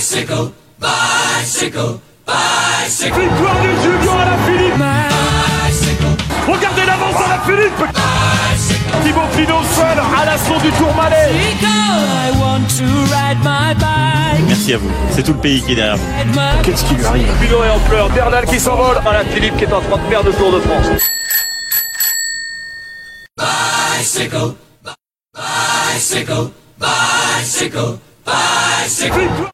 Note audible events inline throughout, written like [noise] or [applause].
Bicycle, bicycle, bicycle. Victoire du Julien à la Philippe Bicycle, Regardez l'avance à la Philippe bicycle. Thibaut Pinot seul à l'assaut du Tourmalet I want to ride my bike. Merci à vous. C'est tout le pays qui est derrière vous. Qu'est-ce qui lui arrive Pinot est en pleurs, Bernal qui s'envole à la Philippe qui est en train de perdre le Tour de France. Bicycle, bicycle, bicycle, bicycle.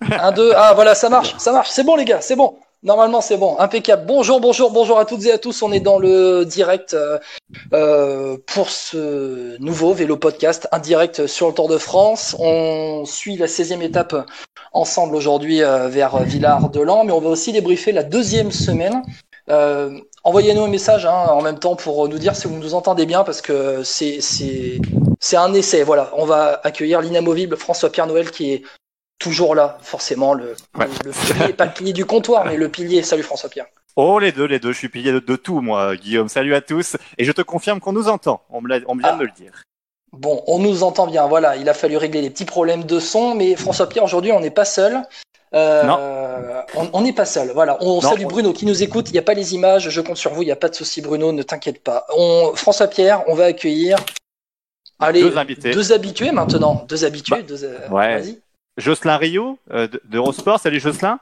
Un, deux, ah voilà, ça marche, ça marche, c'est bon les gars, c'est bon. Normalement c'est bon, impeccable. Bonjour, bonjour, bonjour à toutes et à tous. On est dans le direct euh, euh, pour ce nouveau vélo podcast, un direct sur le Tour de France. On suit la 16e étape ensemble aujourd'hui euh, vers Villard-de-Lans, mais on va aussi débriefer la deuxième semaine. Euh, Envoyez-nous un message hein, en même temps pour nous dire si vous nous entendez bien parce que c'est c'est un essai. Voilà, on va accueillir l'inamovible François-Pierre Noël qui est toujours là, forcément le, Ouais. le pilier, pas le pilier du comptoir, mais le pilier. Salut François-Pierre. Oh, les deux, les deux. Je suis pillé de, de tout, moi, Guillaume. Salut à tous. Et je te confirme qu'on nous entend. On me, vient Ah. de me le dire. Bon, on nous entend bien. Voilà, il a fallu régler les petits problèmes de son, mais François-Pierre aujourd'hui on n'est pas seul. Euh, Non. On n'est pas seul. Voilà, on Non. salue Bruno qui nous écoute. Il n'y a pas les images, je compte sur vous. Il n'y a pas de souci, Bruno. Ne t'inquiète pas. On... François-Pierre, on va accueillir. Allez, Deux invités. deux habitués maintenant. Deux habitués. Bah, deux, euh, ouais. Jocelyn Rio, euh, de- d'Eurosport. Salut, Jocelyn.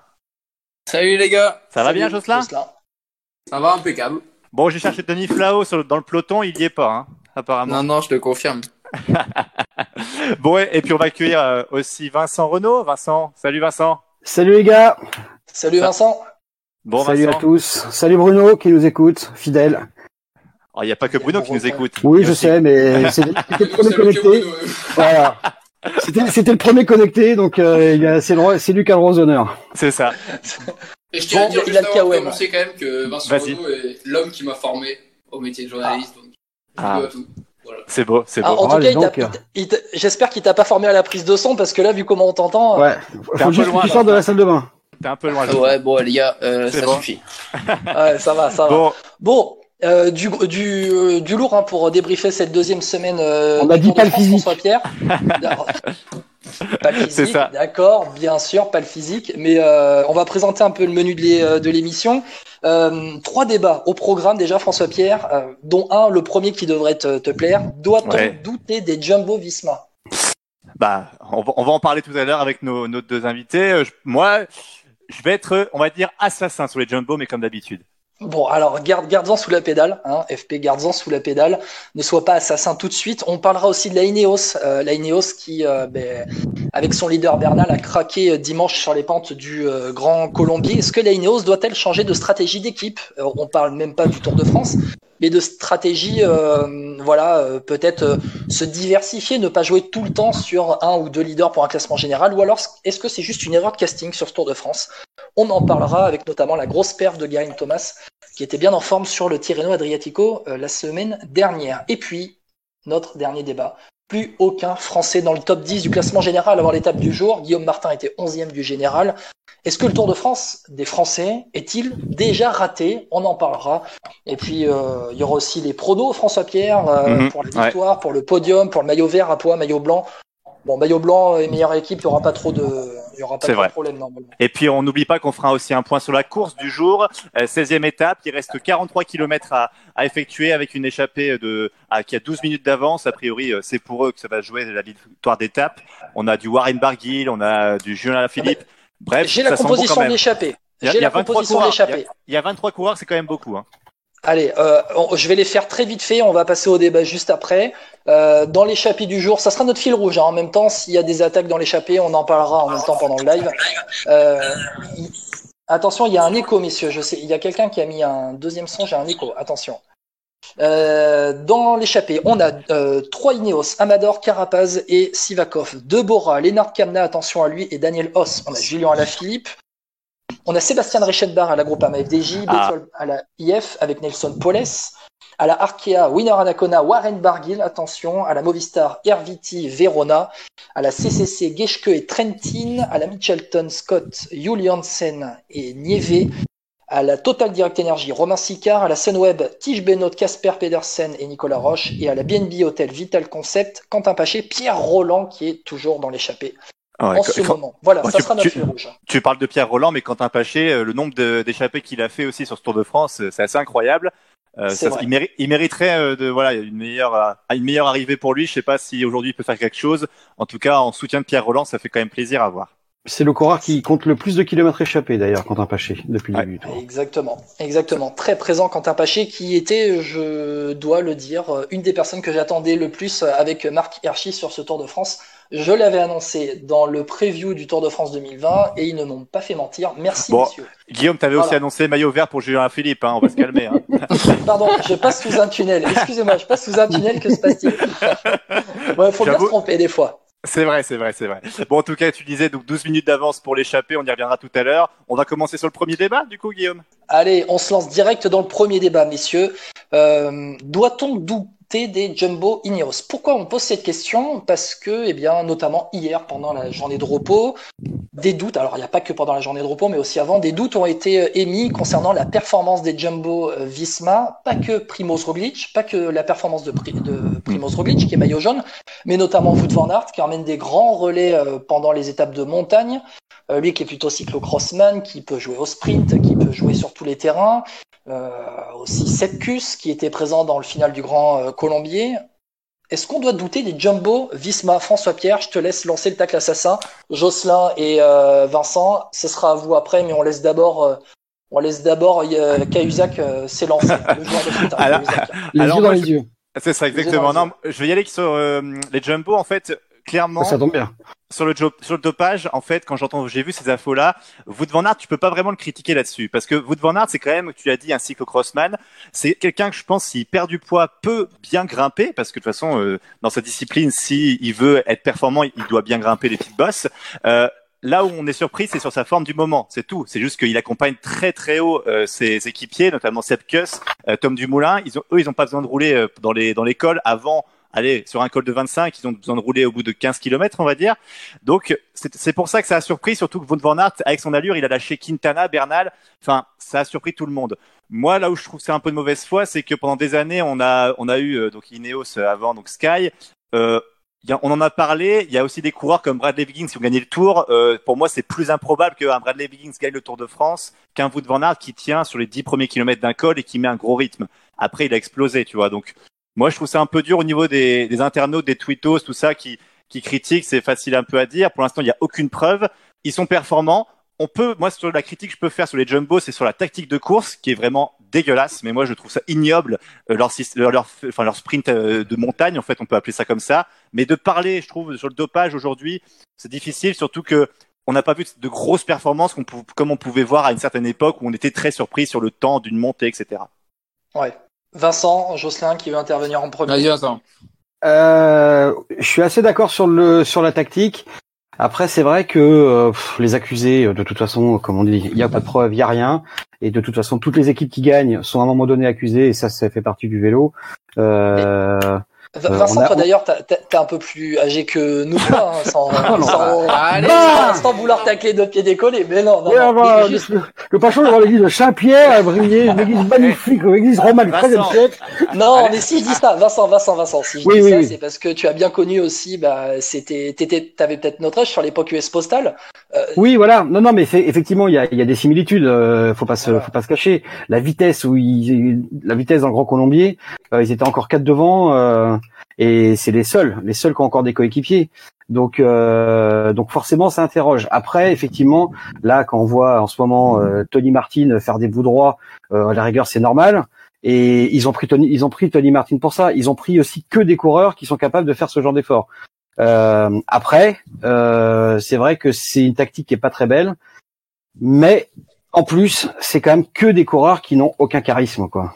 Salut les gars, Ça va Salut, bien, Jocelyn ça va impeccable. Bon, j'ai cherché Denis Flao sur le- dans le peloton. Il y est pas, hein, apparemment. Non, non, je te confirme. [laughs] Bon, et, et puis on va accueillir euh, aussi Vincent Renault. Vincent, salut Vincent. Salut les gars, Salut Vincent. Bon, salut Vincent. à tous. Salut Bruno qui nous écoute, fidèle. Oh, Il n'y a pas que Bruno qui nous écoute. Oui, je aussi- sais, mais c'est- [laughs] c'était le premier connecté. Voilà. C'était c'était le premier connecté, donc euh, il a- c'est le- c'est lui qui a le rose d'honneur. C'est ça. Et je tiens Bon, à dire il juste a le avant de KOM. commencer quand même que Vincent Vas-y. Renaud est l'homme qui m'a formé au métier de journaliste. Donc, Ah. tout. Voilà. C'est beau, c'est Ah, beau. en tout Ah, cas, il donc, t'a- euh. il t'a- j'espère qu'il t'a pas formé à la prise de son parce que là, vu comment on t'entend, Ouais. T'es un Faut peu juste loin, que tu sortes de là. la salle de bain. T'es un peu loin. Jocelyn. Ouais, bon les gars, euh, ça bon. suffit. [laughs] ouais, ça va, ça va. Bon, Bon, euh, du, du, euh, du lourd hein, pour débriefer cette deuxième semaine. euh, On a dit pas le physique. François-Pierre. [laughs] pas le C'est physique, ça. d'accord, bien sûr, pas le physique. Mais euh, on va présenter un peu le menu de euh, l'émission. Euh, trois débats au programme déjà, François-Pierre, euh, dont un, le premier qui devrait te, te plaire. Doit-on Ouais. douter des Jumbo Visma? Bah, on va, on va en parler tout à l'heure avec nos, nos deux invités. Je- moi, je vais être, on va dire, assassin sur les jumbo, mais comme d'habitude. Bon, alors garde, garde-en sous la pédale, hein, FP, garde-en sous la pédale. Ne sois pas assassin tout de suite. On parlera aussi de la Ineos, euh, qui, euh, ben, avec son leader Bernal, a craqué euh, dimanche sur les pentes du euh, Grand Colombier. Est-ce que la Ineos doit-elle changer de stratégie d'équipe? Euh, On parle même pas du Tour de France, mais de stratégie, euh, voilà, euh, peut-être euh, se diversifier, ne pas jouer tout le temps sur un ou deux leaders pour un classement général, ou alors est-ce que c'est juste une erreur de casting sur ce Tour de France? On en parlera avec notamment la grosse perf de Geraint Thomas qui était bien en forme sur le Tirreno Adriatico euh, la semaine dernière. Et puis, notre dernier débat. Plus aucun Français dans le top 10 du classement général avant l'étape du jour. Guillaume Martin était 11e du général. Est-ce que le Tour de France des Français est-il déjà raté? On en parlera. Et puis, euh, il y aura aussi les pronos, François Pierre, euh, Mhm, pour la victoire, pour le podium, pour le maillot vert à poids, maillot blanc. Bon, maillot blanc et meilleure équipe, il n'y aura pas trop de, il y aura pas C'est trop vrai. de problème normalement. Et puis, on n'oublie pas qu'on fera aussi un point sur la course du jour. Euh, 16e étape. Il reste 43 km à, à effectuer avec une échappée de, à, qui a 12 minutes d'avance. A priori, euh, c'est pour eux que ça va jouer la victoire d'étape. On a du Warren Barguil, on a du Julien Alaphilippe. Bref, J'ai la bon composition y a- J'ai la 23 composition l'échappée. Il y a 23 coureurs, c'est quand même beaucoup. Hein. Allez, euh, on- je vais les faire très vite fait. On va passer au débat juste après. Euh, dans l'échappée du jour, ça sera notre fil rouge. hein. En même temps, s'il y a des attaques dans l'échappée, on en parlera en même temps pendant le live. Euh, Attention, il y a un écho, messieurs. Je sais, il y a quelqu'un qui a mis un deuxième son. J'ai un écho. Attention. Euh, dans l'échappée, on a euh, trois Ineos, Amador, Carapaz et Sivakov. Deux Bora, Lennart Kamna, attention à lui, et Daniel Hoss. On a Julien Alaphilippe. On a Sébastien Rechetbar à la Groupama FDJ, Ah. À la IF avec Nelson Poles. À la Arkea, Winner Anacona, Warren Barguil, attention. À la Movistar, Erviti, Verona. À la CCC, Geschke et Trentin. À la Mitchelton, Scott, Juliansen et Nieve. À la Total Direct Energy, Romain Sicard. À la Sunweb, Tige Benoît, Casper Pedersen et Nicolas Roche. Et à la BNB Hotel Vital Concept, Quentin Paché, Pierre Roland qui est toujours dans l'échappée. Ouais, en ce quand- moment. Voilà, Ouais, ça tu- sera notre tu- rouge. Tu parles de Pierre Roland, mais Quentin Paché, euh, le nombre d'échappées qu'il a fait aussi sur ce Tour de France, euh, c'est assez incroyable. Euh, ça- il, méri- il mériterait de voilà une meilleure une meilleure arrivée pour lui. Je sais pas si aujourd'hui il peut faire quelque chose. En tout cas, en soutien de Pierre Roland, ça fait quand même plaisir à voir. C'est le coureur qui compte le plus de kilomètres échappés d'ailleurs, Quentin Paché, depuis le Ouais. début. Exactement, exactement. Très présent Quentin Paché, qui était, je dois le dire, une des personnes que j'attendais le plus avec Marc Hirschi sur ce Tour de France. Je l'avais annoncé dans le preview du Tour de France 2020 et ils ne m'ont pas fait mentir. Merci Bon. messieurs. Guillaume, t'avais Voilà. aussi annoncé maillot vert pour Julien Philippe. Hein, on va se calmer. Hein. [laughs] Pardon, je passe sous un tunnel. Excusez-moi, je passe sous un tunnel. Que se passe-t-il? [laughs] Ouais, faut bien se tromper des fois. C'est vrai, c'est vrai, c'est vrai. Bon, en tout cas, tu disais donc 12 minutes d'avance pour l'échapper. On y reviendra tout à l'heure. On va commencer sur le premier débat, du coup, Guillaume. Allez, on se lance direct dans le premier débat, messieurs. Euh, Doit-on douter des Jumbo Ineos? Pourquoi on pose cette question? Parce que, eh bien, notamment hier, pendant la journée de repos, des doutes, alors il n'y a pas que pendant la journée de repos, mais aussi avant, des doutes ont été euh, émis concernant la performance des Jumbo euh, Visma, pas que Primoz Roglic, pas que la performance de, Pri- de Primoz Roglic, qui est maillot jaune, mais notamment Wout van Aert, qui emmène des grands relais euh, pendant les étapes de montagne, lui qui est plutôt cyclocrossman, qui peut jouer au sprint, qui peut jouer sur tous les terrains. Euh, aussi Sepkus qui était présent dans le final du Grand Colombier. Est-ce qu'on doit douter des Jumbo Visma François Pierre, je te laisse lancer le tacle assassin. Jocelyn et euh, Vincent, ce sera à vous après, mais on laisse d'abord euh, on laisse d'abord euh, Cahuzac euh, s'élancer, [laughs] le joueur de foot. hein, Alors-. Les Alors, yeux dans les je- yeux. C'est ça, exactement. Non, je vais y aller sur euh, les jumbo. En fait, clairement, Ça tombe bien. sur le, jo- sur le dopage, en fait, quand j'entends, j'ai vu ces infos-là, Wout van Aert, tu peux pas vraiment le critiquer là-dessus, parce que Wout van Aert, c'est quand même, tu l'as dit, un cyclocrossman. C'est quelqu'un que je pense, s'il perd du poids, peut bien grimper, parce que de toute façon, euh, dans sa discipline, si il veut être performant, il doit bien grimper les petites bosses. Euh, Là où on est surpris, c'est sur sa forme du moment, c'est tout. C'est juste qu'il accompagne très très haut euh, ses équipiers, notamment Seb Kuss, euh, Tom Dumoulin. Ils ont, eux, ils ont pas besoin de rouler euh, dans les dans les cols avant. Allez, sur un col de 25, ils ont besoin de rouler au bout de 15 km, on va dire. Donc, c'est pour ça que ça a surpris, surtout que Wout van Aert, avec son allure, il a lâché Quintana, Bernal. Enfin, ça a surpris tout le monde. Moi, là où je trouve c'est un peu de mauvaise foi, c'est que pendant des années, on a, on a eu euh, donc Ineos euh, avant, donc Sky. Euh, on en a parlé. Il y a aussi des coureurs comme Bradley Wiggins qui ont gagné le Tour. Euh, pour moi, c'est plus improbable qu'un Bradley Wiggins gagne le Tour de France qu'un Wout van Aert qui tient sur les 10 premiers kilomètres d'un col et qui met un gros rythme. Après, il a explosé, tu vois. Donc, moi, je trouve ça un peu dur au niveau des, des internautes, des tweetos, tout ça qui, qui critiquent. C'est facile un peu à dire. Pour l'instant, il n'y a aucune preuve. Ils sont performants. On peut, moi, sur la critique que je peux faire sur les jumbo, c'est sur la tactique de course qui est vraiment dégueulasse. Mais moi, je trouve ça ignoble. Euh, leur, leur, leur, enfin, leur sprint euh, de montagne, en fait, on peut appeler ça comme ça. Mais de parler, je trouve, sur le dopage aujourd'hui, c'est difficile, surtout que on n'a pas vu de grosses performances comme on pouvait voir à une certaine époque où on était très surpris sur le temps d'une montée, etc. Ouais. Vincent, Jocelyn qui veut intervenir en premier. Vas-y, Vincent. Euh, je suis assez d'accord sur le sur la tactique. Après, c'est vrai que euh, pff, les accusés, euh, de toute façon, comme on dit, il n'y a pas de preuve, il n'y a rien. Et de toute façon, toutes les équipes qui gagnent sont à un moment donné accusées, et ça, ça fait partie du vélo. Euh, Euh, Vincent, on a- toi d'ailleurs, t'as- t'as- t'es un peu plus âgé que nous, hein, sans, [laughs] sans, Allez, sans- sans vouloir tacler de pied décollé, mais non, non, non. Mais juste- le, le Pachon devant l'église de Saint-Pierre a brillé, une église [laughs] magnifique, une église romane du XIIIe Vincent. siècle. Non, mais si je dis ça, Vincent, Vincent, Vincent, si je Oui, dis oui, ça, oui. c'est parce que tu as bien connu aussi, bah, c'était, t'étais, t'avais peut-être notre âge sur l'époque US Postal. Oui, voilà. Non, non, mais c'est effectivement, il y a, il y a des similitudes. euh, faut pas se, faut pas se cacher. La vitesse où ils, la vitesse dans le Grand Colombier, euh, ils étaient encore quatre devant, euh, et c'est les seuls, les seuls qui ont encore des coéquipiers. Donc, euh, donc forcément, ça interroge. Après, effectivement, là, quand on voit en ce moment euh, Tony Martin faire des bouts droits, euh, à la rigueur, c'est normal. Et ils ont pris Tony, ils ont pris Tony Martin pour ça. Ils ont pris aussi que des coureurs qui sont capables de faire ce genre d'effort. Euh, après, euh, c'est vrai que c'est une tactique qui est pas très belle, mais en plus, c'est quand même que des coureurs qui n'ont aucun charisme, quoi.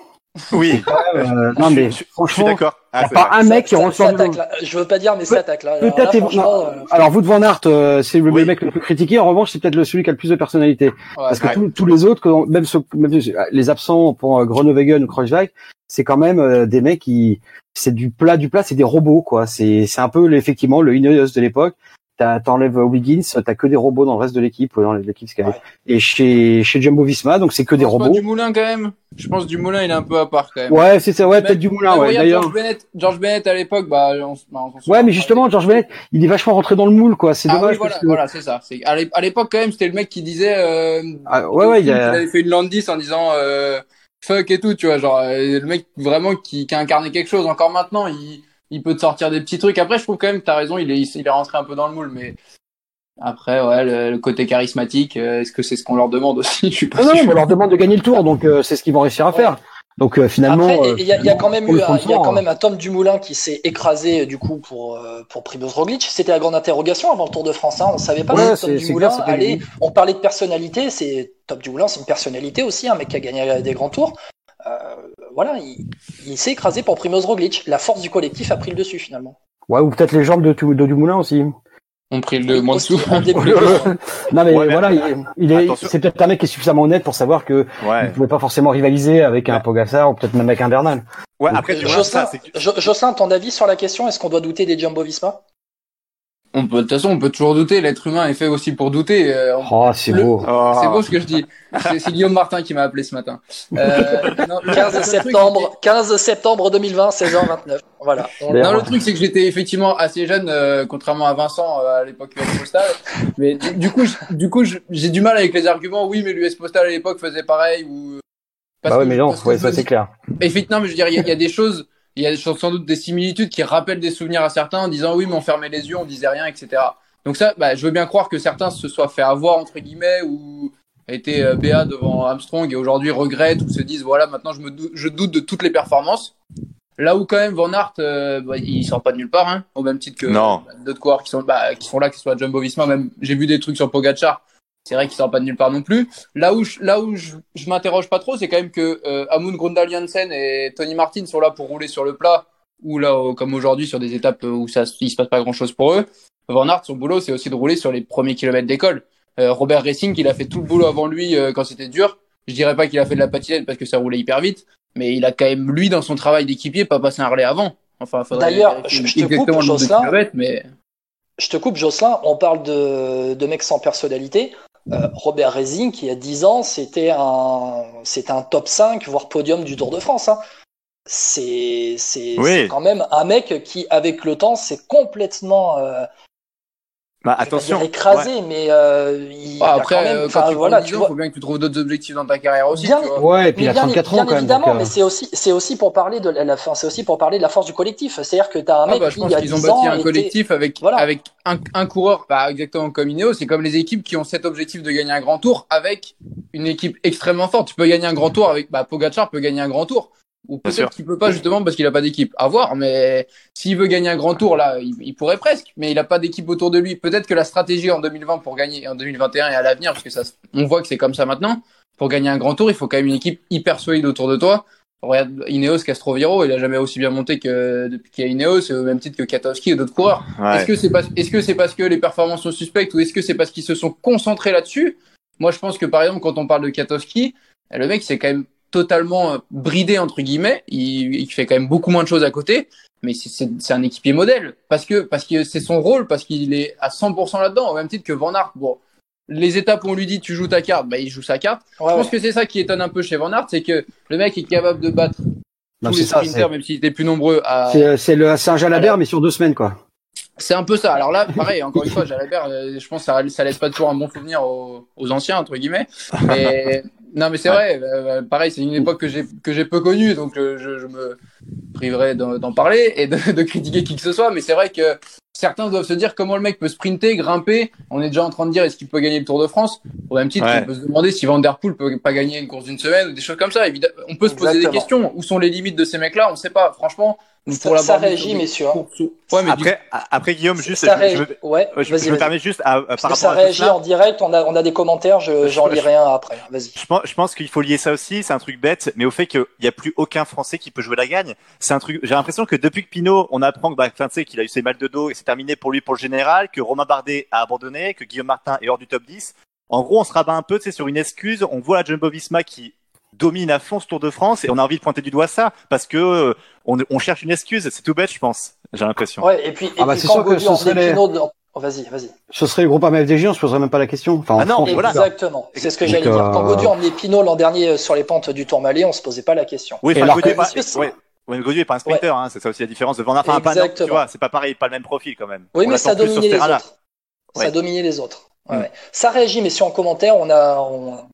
Oui, Euh, non, mais je, je- je suis franchement, d'accord. il Ah, pas un mec qui Ça- ça ressort. Je veux pas dire, mais ça attaque là. Alors Peut-être. franchement, euh, Alors, Wout van Aert, euh, c'est le Oui. mec le plus critiqué. En revanche, c'est peut-être le celui qui a le plus de personnalité. Ouais, Parce que ouais. tous- tous les autres, même, ceux- même les absents pour euh, Groenewegen ou Kreuzweig, c'est quand même euh, des mecs qui, c'est du plat, du plat, c'est des robots, quoi. C'est, c'est un peu effectivement le Ineos de l'époque. T'as- t'enlèves Wiggins, t'as que des robots dans le reste de l'équipe, dans l'équipe Sky. Et chez chez Jumbo Visma, donc c'est que des Je pense pas robots. du Moulin quand même. Je pense du Moulin, il est un peu à part quand même. Ouais, c'est ça, ouais, peut-être du moulin, ouais. D'ailleurs. George Bennett, George Bennett à l'époque, bah, on, bah, on s'en Ouais, mais justement, George Bennett, il est vachement rentré dans le moule, quoi. C'est Ah dommage oui, voilà, parce que. voilà, c'est ça. C'est à l'ép- à l'époque quand même, c'était le mec qui disait. Euh, Ah, ouais, ouais, il a- avait fait une landis en disant euh, fuck et tout, tu vois, genre euh, le mec vraiment qui, qui a incarné quelque chose. Encore maintenant, il, il peut te sortir des petits trucs. Après, je trouve quand même, t'as raison, il est, il est rentré un peu dans le moule, mais après, ouais, le, le côté charismatique, euh, est-ce que c'est ce qu'on leur demande aussi? [laughs] Je suis pas non, on leur demande de gagner le tour, donc euh, c'est ce qu'ils vont réussir à faire. Donc euh, finalement, il y, a- il y a quand même eu, un- il y a quand même un Tom Dumoulin qui s'est écrasé du coup pour euh, pour Primoz Roglic. C'était la grande interrogation avant le Tour de France. Hein. On savait pas Ouais, si Tom Dumoulin clair, allait. On parlait de personnalité. C'est Tom Dumoulin, c'est une personnalité aussi, un mec qui a gagné des grands tours. Euh, voilà, il, il s'est écrasé pour Primoz Roglic. La force du collectif a pris le dessus finalement. ouais, ou peut-être les jambes de, tout- de Dumoulin aussi. On prie le moins Aussi, dessous. [laughs] non mais Ouais, mais- voilà, il, il est, c'est peut-être un mec qui est suffisamment honnête pour savoir que il Ouais. pouvait pas forcément rivaliser avec un Pogacar ou peut-être même avec un Bernal. Ouais, après, tu vois, Jocelyn, ça, c'est que- Jo- Jocelyn, ton avis sur la question Est-ce qu'on doit douter des Jumbo Visma? On peut, de toute façon, on peut toujours douter. L'être humain est fait aussi pour douter. euh, Oh, c'est Le- beau. [laughs] Oh. C'est beau ce que je dis. C'est Guillaume Martin qui m'a appelé ce matin. Euh, [laughs] non, le- 15 le truc, septembre, 15 septembre 2020, 16h29. Voilà. On- D'ailleurs, Non, le truc, c'est que j'étais effectivement assez jeune, euh, contrairement à Vincent euh, à l'époque US Postal. Mais du, du coup, du coup, j'ai du mal avec les arguments. Oui, mais l'US Postal à l'époque faisait pareil ou. parce Bah ouais, que- mais non, parce ouais, ça c'est clair. Effectivement, mais je veux dire, il y, a- il y a des choses, il y a sans doute des similitudes qui rappellent des souvenirs à certains en disant oui, mais on fermait les yeux, on disait rien, etc. Donc ça, bah, je veux bien croire que certains se soient fait avoir entre guillemets ou été euh, BA devant Armstrong et aujourd'hui regrettent ou se disent voilà maintenant je me dou- je doute de toutes les performances. Là où quand même Van Aert, euh, bah, il sort pas de nulle part, hein, au même titre que Non. bah, d'autres coureurs qui sont bah, qui sont là, que ce soit Jumbo Visma, même j'ai vu des trucs sur Pogacar. C'est vrai qu'il sort pas de nulle part non plus. Là où je, là où je, je m'interroge pas trop, c'est quand même que euh, Amund Grundal Jansen et Tony Martin sont là pour rouler sur le plat ou là euh, comme aujourd'hui sur des étapes où ça il se passe pas grand chose pour eux. Van Aert, son boulot, c'est aussi de rouler sur les premiers kilomètres d'école. Euh, Robert Racing, il a fait tout le boulot avant lui euh, quand c'était dur. Je dirais pas qu'il a fait de la patinette parce que ça roulait hyper vite, mais il a quand même lui dans son travail d'équipier pas passé un relais avant. Enfin, D'ailleurs, je- je te coupe, Jocelyn. mais Je te coupe, Jocelyn. On parle de, de mecs sans personnalité. Euh, Robert Racing, qui il y a 10 ans, c'était un, un top 5, voire podium du Tour de France. Hein. C'est, c'est, Oui. c'est quand même un mec qui, avec le temps, s'est complètement euh, Bah, je vais pas attention. dire écrasé, mais euh, il Ah, a après, quand même. euh, quand tu voilà, prends 10 tu vois. faut bien que tu trouves d'autres objectifs dans ta carrière aussi. Bien, tu vois. Ouais, et puis il a bien, 34 bien ans quand même. évidemment, donc, euh, mais c'est aussi, c'est aussi pour parler de la, la fin, c'est aussi pour parler de la force du collectif. C'est-à-dire que t'as un Ah mec bah, je qui, pense qu'ils ont 10 bâti un était- collectif avec, Voilà. avec un, un coureur, bah, exactement comme Ineos. C'est comme les équipes qui ont cet objectif de gagner un grand tour avec une équipe extrêmement forte. Tu peux gagner un grand tour avec, bah, Pogacar peut gagner un grand tour. Ou peut-être qu'il peut pas justement parce qu'il a pas d'équipe. À voir, mais s'il veut gagner un grand tour, là, il, il pourrait presque, mais il a pas d'équipe autour de lui. Peut-être que la stratégie en 2020 pour gagner, en 2021 et à l'avenir, parce que ça, on voit que c'est comme ça maintenant. Pour gagner un grand tour, il faut quand même une équipe hyper solide autour de toi. Regarde Ineos Castroviro, il a jamais aussi bien monté que depuis qu'il y a Ineos, au même titre que Katowski et d'autres coureurs. Ouais. Est-ce que c'est parce, est-ce que c'est parce que les performances sont suspectes ou est-ce que c'est parce qu'ils se sont concentrés là-dessus? Moi, je pense que par exemple, quand on parle de Katowski, le mec c'est quand même totalement euh, bridé entre guillemets. Il, il fait quand même beaucoup moins de choses à côté, mais c'est- c'est c'est un équipier modèle parce que parce que c'est son rôle, parce qu'il est à 100% là-dedans, au même titre que Van Aert. Bon, les étapes où on lui dit tu joues ta carte, bah il joue sa carte. Ouais, Je pense ouais. que c'est ça qui étonne un peu chez Van Aert, c'est que le mec est capable de battre non, tous les ça, sprinters, même s'ils étaient plus nombreux à, c'est c'est le c'est un Jalabert mais sur deux semaines quoi. c'est un peu ça. Alors là, pareil, encore une fois, Jalabert, euh, je pense que ça, ça laisse pas toujours un bon souvenir aux, aux anciens, entre guillemets. Mais, [laughs] non, mais c'est vrai, euh, pareil, c'est une époque que j'ai, que j'ai peu connue, donc euh, je, je me priverai d'en, parler et de, de critiquer qui que ce soit. Mais c'est vrai que certains doivent se dire comment le mec peut sprinter, grimper. On est déjà en train de dire est-ce qu'il peut gagner le Tour de France? Au même titre, Ouais. on peut se demander si Van Der Poel peut pas gagner une course d'une semaine ou des choses comme ça. Évidemment, on peut se poser des questions. Où sont les limites de ces mecs-là? On sait pas. Franchement, pour Ça, réagit, messieurs. hein. Ouais, mais du Après, après Guillaume, juste, ça je, me- Ouais, je- je vas-y, me vas-y. permets juste à, à- Parce par que ça à réagit en direct, on a, on a des commentaires, je, j'en Je- lirai un après. Vas-y. Je pense, je pense qu'il faut lier ça aussi, c'est un truc bête, mais au fait qu'il n'y a plus aucun Français qui peut jouer la gagne. C'est un truc. J'ai l'impression que depuis que Pinot, on apprend que, bah, enfin, tu sais, qu'il a eu ses mal de dos et c'est terminé pour lui pour le général, que Romain Bardet a abandonné, que Guillaume Martin est hors du top 10. En gros, on se rabat un peu, tu sais, sur une excuse. On voit la Jumbo-Visma qui domine à fond ce Tour de France et on a envie de pointer du doigt ça parce que euh, on, on cherche une excuse. C'est tout bête, je pense. J'ai l'impression. Ouais, et puis, et Ah bah, puis quand sûr que ce serait les- Pinot dans- Oh, vas-y, vas-y. Ce serait le groupe FDJ, on se poserait même pas la question. Enfin, Ah non, France, voilà. Exactement. C'est ce que j'allais dire. euh, Quand Godu a emmené Pinot l'an dernier euh, sur les pentes du Tourmalet, on se posait pas la question. Oui, Et enfin, alors Gaudier est pas, ouais. Un sprinter, hein, c'est ça aussi la différence de Van Aert. Enfin, pas, non, tu vois, c'est pas pareil, pas le même profil quand même. Oui, On mais ça ce les autres. Ça a Ouais. dominé les autres. Ouais, Mm. Ça réagit, messieurs, en commentaire. On a, on,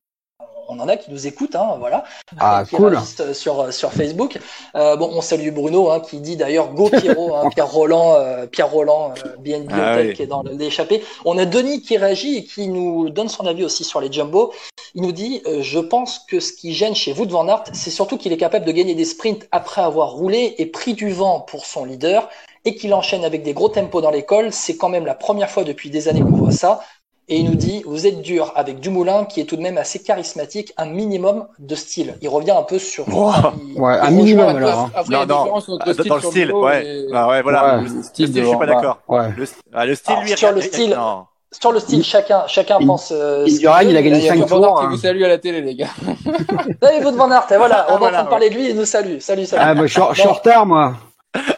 on en a qui nous écoutent, hein, voilà. Ah, qui cool. réagissent sur, sur Facebook. Euh, bon, on salue Bruno, hein, qui dit d'ailleurs Go Pierrot, hein, [laughs] Pierre Roland, euh, Pierre Roland, euh, BNB Ah Hotel, oui. qui est dans l'échappée. On a Denis qui réagit et qui nous donne son avis aussi sur les jumbo. Il nous dit, euh, je pense que ce qui gêne chez Wout van Aert, c'est surtout qu'il est capable de gagner des sprints après avoir roulé et pris du vent pour son leader et qu'il enchaîne avec des gros tempos dans l'école. C'est quand même la première fois depuis des années qu'on voit ça. Et il nous dit, vous êtes dur avec Dumoulin, qui est tout de même assez charismatique, un minimum de style. Il revient un peu sur. Wow. il- Ouais, il un minimum un alors. hein. Après, il y Non, non, Ah, style dans le sur style, ouais. et- Ah ouais, voilà. Ouais. Le le style, je de suis pas d'accord. Ouais. Le, ah, le style, Alors, lui, sur le style- non. Sur le style, chacun, chacun Il- pense. Euh, il qu'il il a gagné Il y a cinq que Van Aert tours, qui hein. vous salue à la télé, les gars. [laughs] Allez, Wout van Aert, et voilà, on Ah, est voilà, en train de parler de lui, il nous salue. Salut, salut. Ah, bah, je suis en- retard, moi.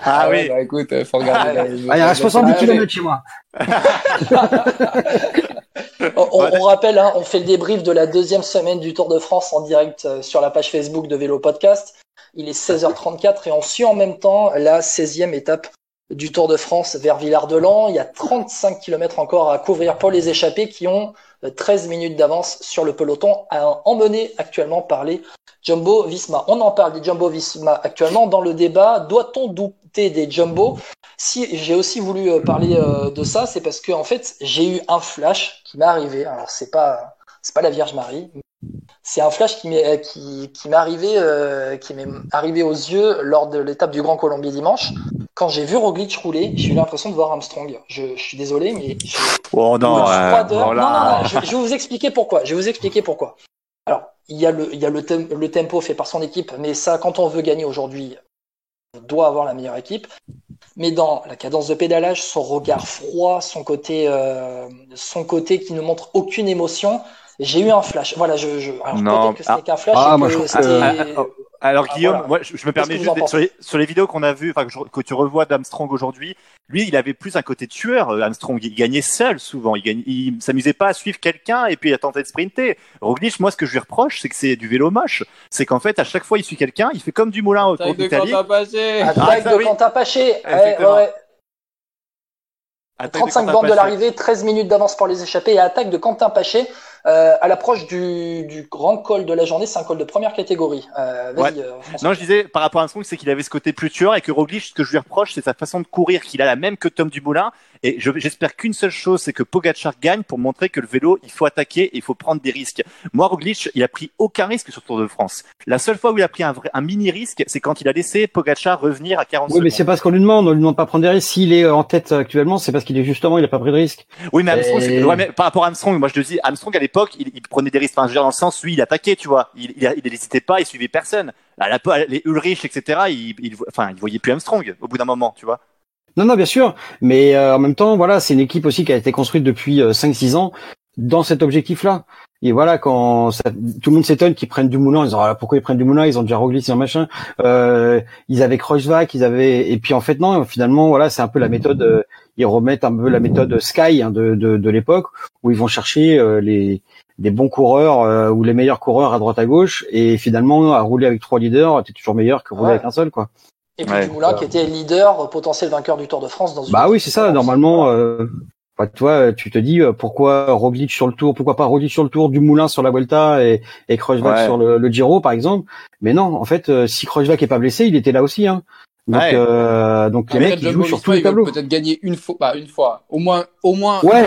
Ah ouais, oui. bah, écoute, faut regarder. Ah, Ah, il reste 70 Ah, km chez moi. [laughs] [laughs] On, rappelle, hein, on fait le débrief de la deuxième semaine du Tour de France en direct euh, sur la page Facebook de Vélo Podcast. Il est 16h34 et on suit en même temps la 16e étape du Tour de France vers Villard-de-Lans. Il y a 35 km encore à couvrir pour les échappés qui ont euh, 13 minutes d'avance sur le peloton, emmené actuellement par les Jumbo Visma. On en parle des Jumbo Visma actuellement dans le débat. Doit-on douter des Jumbo? Si j'ai aussi voulu euh, parler euh, de ça, c'est parce que en fait j'ai eu un flash qui m'est arrivé. Alors c'est pas c'est pas la Vierge Marie, c'est un flash qui m'est euh, qui, qui m'est arrivé euh, qui m'est arrivé aux yeux lors de l'étape du Grand Colombier dimanche. Quand j'ai vu Roglic rouler, j'ai eu l'impression de voir Armstrong. Je, je suis désolé, mais j'ai Oh non, euh, voilà. Non, non, non, je, je vais vous expliquer pourquoi. Je vais vous expliquer pourquoi. Alors, il y a le, il y a le, tem- le tempo fait par son équipe, mais ça, quand on veut gagner aujourd'hui, on doit avoir la meilleure équipe. Mais dans la cadence de pédalage, son regard froid, son côté, euh, son côté qui ne montre aucune émotion, j'ai eu un flash. Voilà, je, je alors Non, peut-être que ce ah. n'est qu'un flash. Ah, moi, je Ah, ah, Alors Ah, Guillaume, voilà. moi je, je me permets juste de- sur les, sur les vidéos qu'on a vues, enfin que, tu revois d'Armstrong aujourd'hui, lui il avait plus un côté tueur. euh, Armstrong, il gagnait seul souvent, il, gagne, il s'amusait pas à suivre quelqu'un et puis à tenter de sprinter. Roglic, moi ce que je lui reproche, c'est que c'est du vélo moche. C'est qu'en fait à chaque fois il suit quelqu'un, il fait comme du moulin au Tour d'Italie. Attaque Ah, de. Quentin Paché. Attaque de 35 Quentin bornes de l'arrivée, 13 minutes d'avance pour les échappés et attaque de Quentin Paché euh, à l'approche du, du grand col de la journée. C'est un col de première catégorie. Euh, vas-y, euh. Non, je disais par rapport à Armstrong, c'est qu'il avait ce côté plus tueur et que Roglic, ce que je lui reproche, c'est sa façon de courir, qu'il a la même que Tom Dumoulin. Et je- j'espère qu'une seule chose, c'est que Pogacar gagne pour montrer que le vélo, il faut attaquer et il faut prendre des risques. Moi, Roglic, il a pris aucun risque sur le Tour de France. La seule fois où il a pris un, vrai, un mini risque, c'est quand il a laissé Pogacar revenir à 40 Oui, mais c'est secondes. parce qu'on lui demande, on lui demande pas de prendre des risques. S'il est en tête actuellement, c'est parce qu'il est justement, il a pas pris de risque. Oui, mais Armstrong, c'est- Et- ouais, mais par rapport à Armstrong, moi je te dis, Armstrong à l'époque, il, il prenait des risques. Enfin, je veux dire, dans le sens, lui, il attaquait, tu vois. Il, n'hésitait pas, il suivait personne. À la, les Ulrich, etc. Il, il, enfin, il voyait plus Armstrong au bout d'un moment, tu vois. Non, non, bien sûr. Mais euh, en même temps, voilà, c'est une équipe aussi qui a été construite depuis euh, 5-6 ans dans cet objectif-là. Et voilà, quand ça- tout le monde s'étonne qu'ils prennent du moulin, ils disent ah, pourquoi ils prennent du moulin, ils ont déjà ils ont machin. Euh, ils avaient Kreuzvac, ils avaient et puis en fait non, finalement voilà, c'est un peu la méthode. Ils remettent un peu la méthode Sky hein, de, de, de l'époque où ils vont chercher euh, les des bons coureurs euh, ou les meilleurs coureurs à droite à gauche et finalement à rouler avec trois leaders, t'es toujours meilleur que rouler Ouais. avec un seul quoi. Et puis Ouais. Dumoulin qui était leader, potentiel vainqueur du Tour de France dans une Bah oui, c'est ça. Normalement, euh, enfin, toi, tu te dis euh, pourquoi Roglic sur le Tour, pourquoi pas Roglic sur le Tour, du Moulin sur la Vuelta et, et Ouais. sur le, le Giro, par exemple. Mais non, en fait, euh, si Kreuzvac est pas blessé, il était là aussi. Hein. Donc, Ouais. euh, donc les mecs ils jouent sur tous les tableaux. peut-être gagner une fois, bah, une fois, au moins, au moins. Ouais,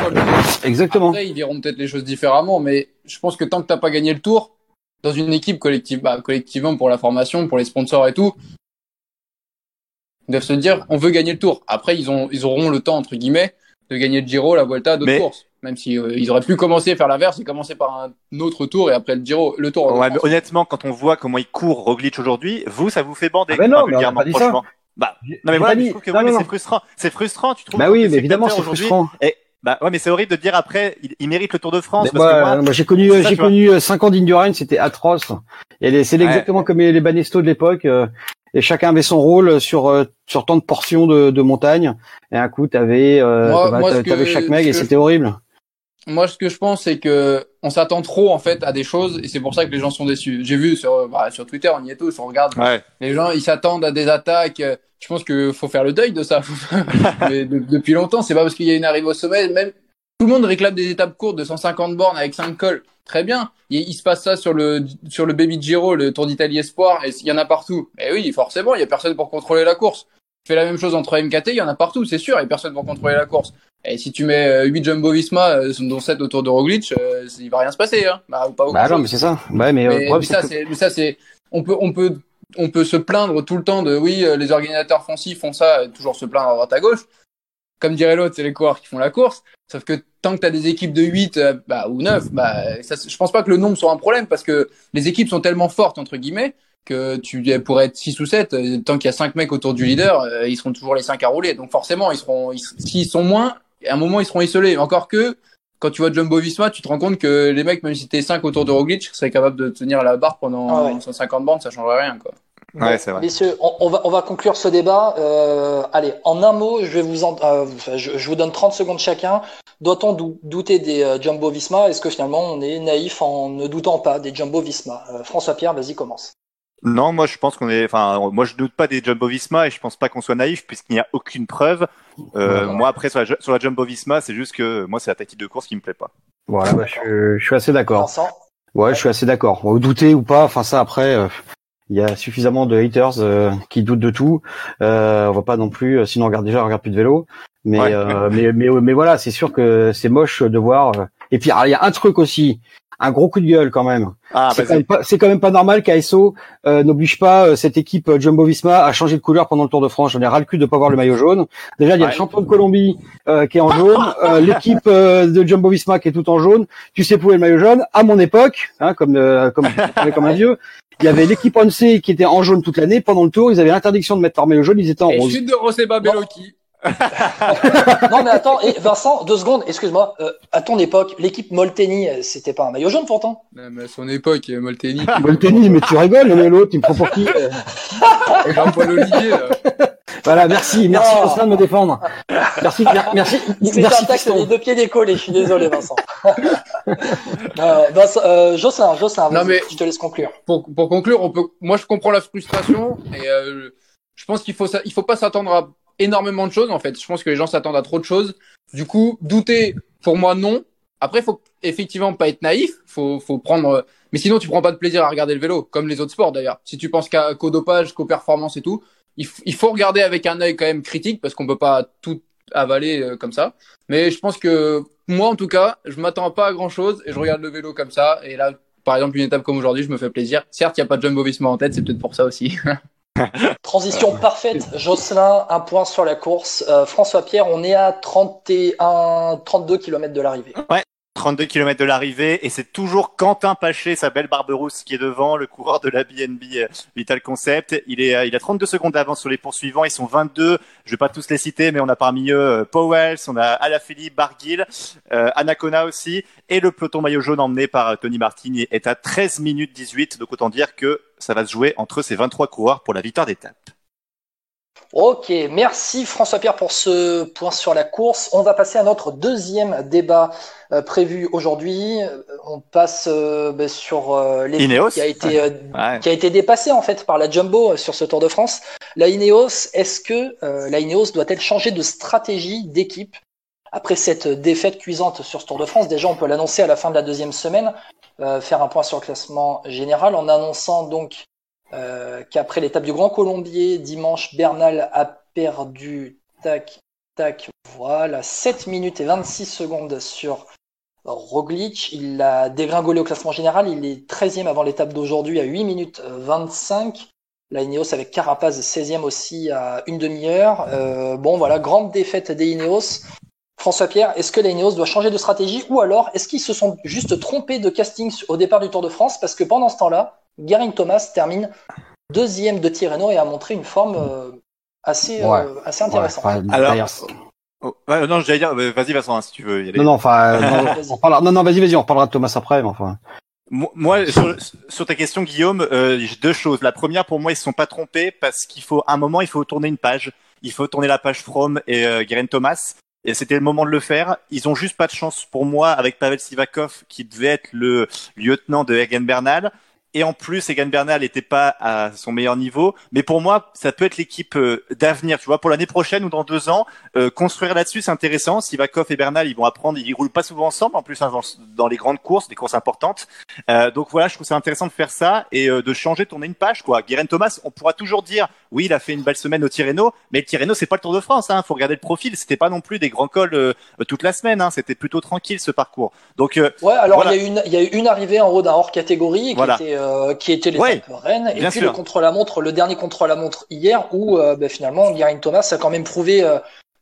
exactement. Après, ils verront peut-être les choses différemment, mais je pense que tant que t'as pas gagné le tour, dans une équipe collective, bah, collectivement pour la formation, pour les sponsors et tout, ils doivent se dire, on veut gagner le tour. Après, ils ont, ils auront le temps, entre guillemets, de gagner le Giro, la Vuelta, d'autres courses. Même si euh, ils auraient pu commencer à faire l'inverse et commencer par un autre tour et après le Giro, le tour. Ouais, mais honnêtement, quand on voit comment il court Roglic aujourd'hui, vous, ça vous fait bander. Ah ben non, mais on pas dit ça. franchement. Bah, non mais voilà, dit- je trouve que c'est frustrant. C'est frustrant, tu trouves Bah oui, mais évidemment, c'est frustrant. Bah ouais, mais c'est horrible de dire après, il, il mérite le Tour de France. Parce moi, que moi, moi, j'ai connu, j'ai connu euh, cinq ans d'endurance, c'était atroce. Et c'est Ouais. exactement comme les, les Banesto de l'époque. euh, et chacun avait son rôle sur euh, sur tant de portions de, de montagne. Et un coup, t'avais euh, Moi- bah, que- chaque mec et c'était horrible. Moi, ce que je pense, c'est que on s'attend trop en fait à des choses, et c'est pour ça que les gens sont déçus. J'ai vu sur bah, sur Twitter, on y est tous, on regarde. Ouais. Les gens, ils s'attendent à des attaques. euh, Je pense que faut faire le deuil de ça. [laughs] Mais de- depuis longtemps, c'est pas parce qu'il y a une arrivée au sommet. Même tout le monde réclame des étapes courtes de 150 bornes avec 5 cols. Très bien. Il, il se passe ça sur le sur le Baby Giro, le Tour d'Italie Espoir, et il y en a partout. Mais oui, forcément, il y a personne pour contrôler la course. Tu fais la même chose entre MKT, il y en a partout, c'est sûr, il y a personne pour contrôler la course. Et si tu mets euh, 8 Jumbo Visma, euh, dont 7 autour de Roglic, euh, il va rien se passer, hein. Bah, ou pas Bah non, mais c'est ça. Ouais, mais, euh, mais, problème, mais ça, c'est, mais ça, c'est, on peut, on peut, on peut se plaindre tout le temps de, oui, euh, les organisateurs font ci, font ça, toujours se plaindre à droite à gauche. Comme dirait l'autre, c'est les coureurs qui font la course. Sauf que tant que tu as des équipes de 8 euh, bah, ou 9, bah, ça, je pense pas que le nombre soit un problème parce que les équipes sont tellement fortes, entre guillemets, que tu pourraient être 6 ou 7. euh, Tant qu'il y a 5 mecs autour du leader, euh, ils seront toujours les 5 à rouler. Donc forcément, ils seront, ils- s'ils sont moins, à un moment, ils seront isolés. Encore que, quand tu vois Jumbo Visma, tu te rends compte que les mecs, même si t'es 5 autour de Roglic, seraient capables de tenir la barre pendant Ah ouais. 150 bandes, ça changerait rien, quoi. Ouais, c'est vrai. Messieurs, on, on va, on va conclure ce débat. Euh, allez, en un mot, je vais vous en, euh, je, je vous donne 30 secondes chacun. Doit-on dou- douter des euh, Jumbo Visma? Est-ce que finalement on est naïf en ne doutant pas des Jumbo Visma? Euh, François Pierre, vas-y, commence. Non, moi je pense qu'on est. Enfin, moi je doute pas des Jumbo Visma et je pense pas qu'on soit naïf puisqu'il n'y a aucune preuve. Euh, Ouais. Moi après sur la, sur la Jumbo Visma, c'est juste que moi c'est la tactique de course qui me plaît pas. Voilà, bah, je, je suis assez d'accord. Vincent Ouais, je suis assez d'accord. Douter ou pas, enfin ça après, euh, il y a suffisamment de haters euh, qui doutent de tout. Euh, on va pas non plus, euh, sinon on regarde déjà, on regarde plus de vélo. Mais Ouais. euh, mais, mais mais voilà, c'est sûr que c'est moche de voir. Et puis alors, il y a un truc aussi, un gros coup de gueule quand même. Ah, c'est quand, même pas- c'est quand même pas normal qu'ASO euh, n'oblige pas euh, cette équipe euh, Jumbo Visma à changer de couleur pendant le Tour de France. J'en ai ras le cul de pas voir le maillot jaune. Déjà, il y a Ouais. le champion de Colombie euh, qui est en jaune, [laughs] euh, l'équipe euh, de Jumbo Visma qui est tout en jaune. Tu sais pour le maillot jaune. À mon époque, hein, comme euh, comme comme un vieux, il y avait l'équipe Once qui était en jaune toute l'année. Pendant le Tour, ils avaient l'interdiction de mettre leur maillot jaune. Ils étaient en Et rose. chute de Roseba. Non, mais attends, et Vincent, deux secondes, excuse-moi. Euh, à ton époque, l'équipe Molteni, euh, c'était pas un maillot jaune pourtant Même à son époque, euh, Molteni. [laughs] Molteni, mais tu rigoles, l'un et l'autre, tu me prends pour qui? [laughs] Euh Jean-Paul Olivier, là. Voilà, merci, merci. Jocelyn de me défendre. Merci, mer- merci, Il merci Fiston. les deux pieds décollés, je suis désolé Vincent. [laughs] euh, Vincent euh, Jocelyn, Jocelyn, Non, vas-y, mais- je te laisse conclure. pour, pour conclure, on peut, moi je comprends la frustration et euh, je pense qu'il faut, ça- il faut pas s'attendre à énormément de choses en fait. Je pense que les gens s'attendent à trop de choses. Du coup, douter, pour moi non. Après, faut effectivement pas être naïf. Faut, faut prendre. Mais sinon, tu prends pas de plaisir à regarder le vélo, comme les autres sports d'ailleurs. Si tu penses qu'au dopage, qu'aux performances et tout, il, faut regarder avec un œil quand même critique parce qu'on peut pas tout avaler euh, comme ça. Mais je pense que moi, en tout cas, je m'attends pas à grand chose et je regarde le vélo comme ça. Et là, par exemple, une étape comme aujourd'hui, je me fais plaisir. Certes, il n'y a pas de Jumbo Visma en tête, c'est peut-être pour ça aussi. [laughs] [laughs] Transition parfaite. Jocelyn, un point sur la course. Euh, François Pierre, on est à 31, 32 km de l'arrivée. 32 km de l'arrivée et c'est toujours Quentin Paché, sa belle Barberousse, qui est devant, le coureur de la BNB euh, Vital Concept. Il est, euh, il a 32 secondes d'avance sur les poursuivants. Ils sont 22. Je vais pas tous les citer, mais on a parmi eux euh, Powells, on a Alaphilippe, Barguil, euh, Anacona aussi, et le peloton maillot jaune emmené par Tony Martin est à 13 minutes 18. Donc autant dire que ça va se jouer entre ces 23 coureurs pour la victoire d'étape. Ok, merci François Pierre pour ce point sur la course. On va passer à notre deuxième débat euh, prévu aujourd'hui. Euh, On passe euh, ben, sur euh, les Ineos. qui a été euh, Ouais. qui a été dépassé en fait par la Jumbo sur ce Tour de France. La Ineos, est-ce que euh, la Ineos doit-elle changer de stratégie d'équipe après cette défaite cuisante sur ce Tour de France? Déjà, on peut l'annoncer à la fin de la deuxième semaine, euh, faire un point sur le classement général en annonçant donc qu'après l'étape du Grand Colombier, dimanche, Bernal a perdu, tac, tac, voilà, 7 minutes et 26 secondes sur Roglic. Il a dégringolé au classement général, il est 13e avant l'étape d'aujourd'hui à 8 minutes 25. La Ineos avec Carapaz 16e aussi à une demi-heure. Euh, bon voilà, grande défaite des Ineos. François Pierre, est-ce que la Ineos doit changer de stratégie ou alors est-ce qu'ils se sont juste trompés de casting au départ du Tour de France? Parce que pendant ce temps-là, Garin Thomas termine deuxième de Tirreno et a montré une forme euh, assez, Ouais. euh, assez intéressante. Ouais, enfin, Alors- d'ailleurs, Oh, ouais, non, j'allais dire, vas-y Vincent, hein, si tu veux y aller. non, non, enfin, euh, [laughs] non, Vas-y. on parlera- non, non, vas-y, vas-y, on reparlera de Thomas après, mais enfin. Mo- Moi, sur, sur ta question, Guillaume, euh, j'ai deux choses. La première, pour moi, ils se sont pas trompés parce qu'il faut, à un moment, il faut tourner une page. Il faut tourner la page From et euh, Guerin Thomas. Et c'était le moment de le faire. Ils ont juste pas de chance pour moi avec Pavel Sivakov, qui devait être le lieutenant de Egan Bernal. Et en plus, Egan Bernal n'était pas à son meilleur niveau. Mais pour moi, ça peut être l'équipe euh, d'avenir. Tu vois, pour l'année prochaine ou dans deux ans, euh, construire là-dessus, c'est intéressant. Sivakov et Bernal, ils vont apprendre. Ils roulent pas souvent ensemble, en plus hein, dans, les grandes courses, des courses importantes. Euh, donc voilà, je trouve ça intéressant de faire ça et euh, de changer, tourner une page. quoi. Guérin Thomas, on pourra toujours dire, oui, il a fait une belle semaine au Tirreno, mais le Tirreno, c'est pas le Tour de France. Hein. Faut regarder le profil. C'était pas non plus des grands cols euh, toute la semaine. Hein. C'était plutôt tranquille ce parcours. Donc euh, Ouais, alors Voilà. il y a eu une, il y a eu une arrivée en haut d'un hors catégorie qui Voilà. était, euh, qui était l'étape Ouais, Rennes, et puis sûr. le contre-la-montre, le dernier contre-la-montre hier où euh, ben, finalement Guerin Thomas a quand même prouvé euh,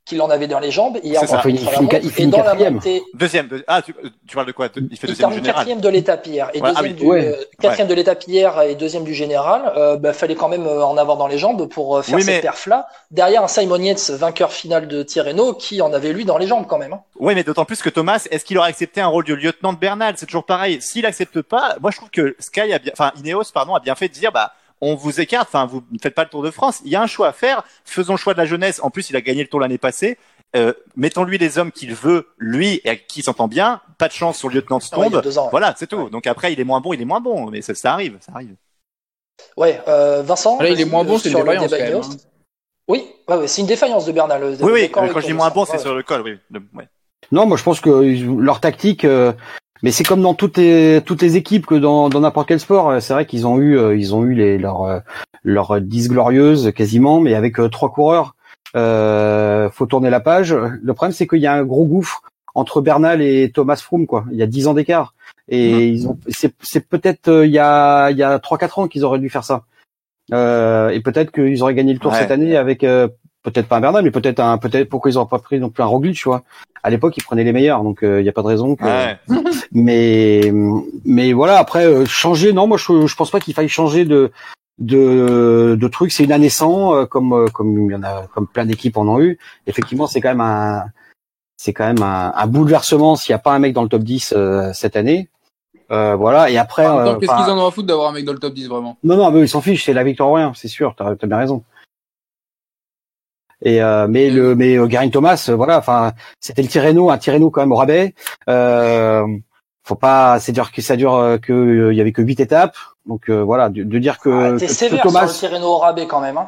qu'il en avait dans les jambes hier ça. en Il finit- il finit- dans quatrième. montée, deuxième. deux- Ah, tu, tu parles de quoi? Il fait il deuxième général. quatrième de l'étape hier et Ouais, ah deuxième oui. du, Ouais. euh, quatrième de l'étape hier et deuxième du général. Euh, ben, fallait quand même euh, en avoir dans les jambes pour euh, faire Oui, cette mais- perf-là. Derrière un Simon Yates, vainqueur final de Tirreno, qui en avait lui dans les jambes quand même. hein. Oui, mais d'autant plus que Thomas, est-ce qu'il aurait accepté un rôle de lieutenant de Bernal? C'est toujours pareil. S'il accepte pas, moi je trouve que Sky a bien, enfin Ineos, pardon, a bien fait de dire, bah on vous écarte, enfin vous ne faites pas le Tour de France. Il y a un choix à faire. Faisons le choix de la jeunesse. En plus, il a gagné le Tour l'année passée. Euh, mettons-lui les hommes qu'il veut, lui et avec qui il s'entend bien. Pas de chance sur le lieutenant de Ouais, il y a Stombe. deux ans, ouais. Voilà, c'est tout. Donc après, il est moins bon, il est moins bon, mais ça, ça arrive, ça arrive. Ouais, euh, Vincent. Là, il est moins bon, euh, c'est une sur le défaillance, débat quand même, hein. Oui, ouais, ouais, c'est une défaillance de Bernal. Oui, oui. Quand je dis moins bon, c'est Ouais, sur le col. Oui. Le- ouais. Non, moi je pense que leur tactique, euh, mais c'est comme dans toutes les toutes les équipes que dans dans n'importe quel sport. euh, C'est vrai qu'ils ont eu euh, ils ont eu les leurs euh, leurs dix glorieuses quasiment, mais avec trois coureurs, euh, faut tourner la page. Le problème c'est qu'il y a un gros gouffre entre Bernal et Thomas Froome quoi. Il y a dix ans d'écart et ils ont c'est c'est peut-être euh, il y a il y a trois quatre ans qu'ils auraient dû faire ça. Euh, et peut-être qu'ils auraient gagné le tour Ouais. cette année avec euh, peut-être pas un Bernal, mais peut-être un peut-être pourquoi ils auraient pas pris non plus un Roglic, tu vois. À l'époque, ils prenaient les meilleurs, donc il y a pas de raison que. Ouais. [laughs] Mais mais voilà, après euh, changer, non, moi je je pense pas qu'il faille changer de de de trucs. C'est une année sans, euh, comme euh, comme il y en a comme plein d'équipes en ont eu. Effectivement, c'est quand même un c'est quand même un, un bouleversement s'il n'y a pas un mec dans le top 10 euh, cette année. Euh, voilà. Et après, euh, qu'est-ce enfin, qu'ils en ont à foutre d'avoir un mec dans le top 10 vraiment? Non, non, mais ils s'en fichent, c'est la victoire ou rien, c'est sûr, t'as as bien raison. Et euh, mais le mais euh, Geraint Thomas, euh, voilà, enfin, c'était le Tirreno, un Tirreno quand même au rabais. Euh, faut pas, c'est dire que ça dure euh, que euh, il y avait que huit étapes, donc euh, voilà, de, de dire que, Ah, que sévère Thomas, sur le Tirreno au rabais quand même. Hein.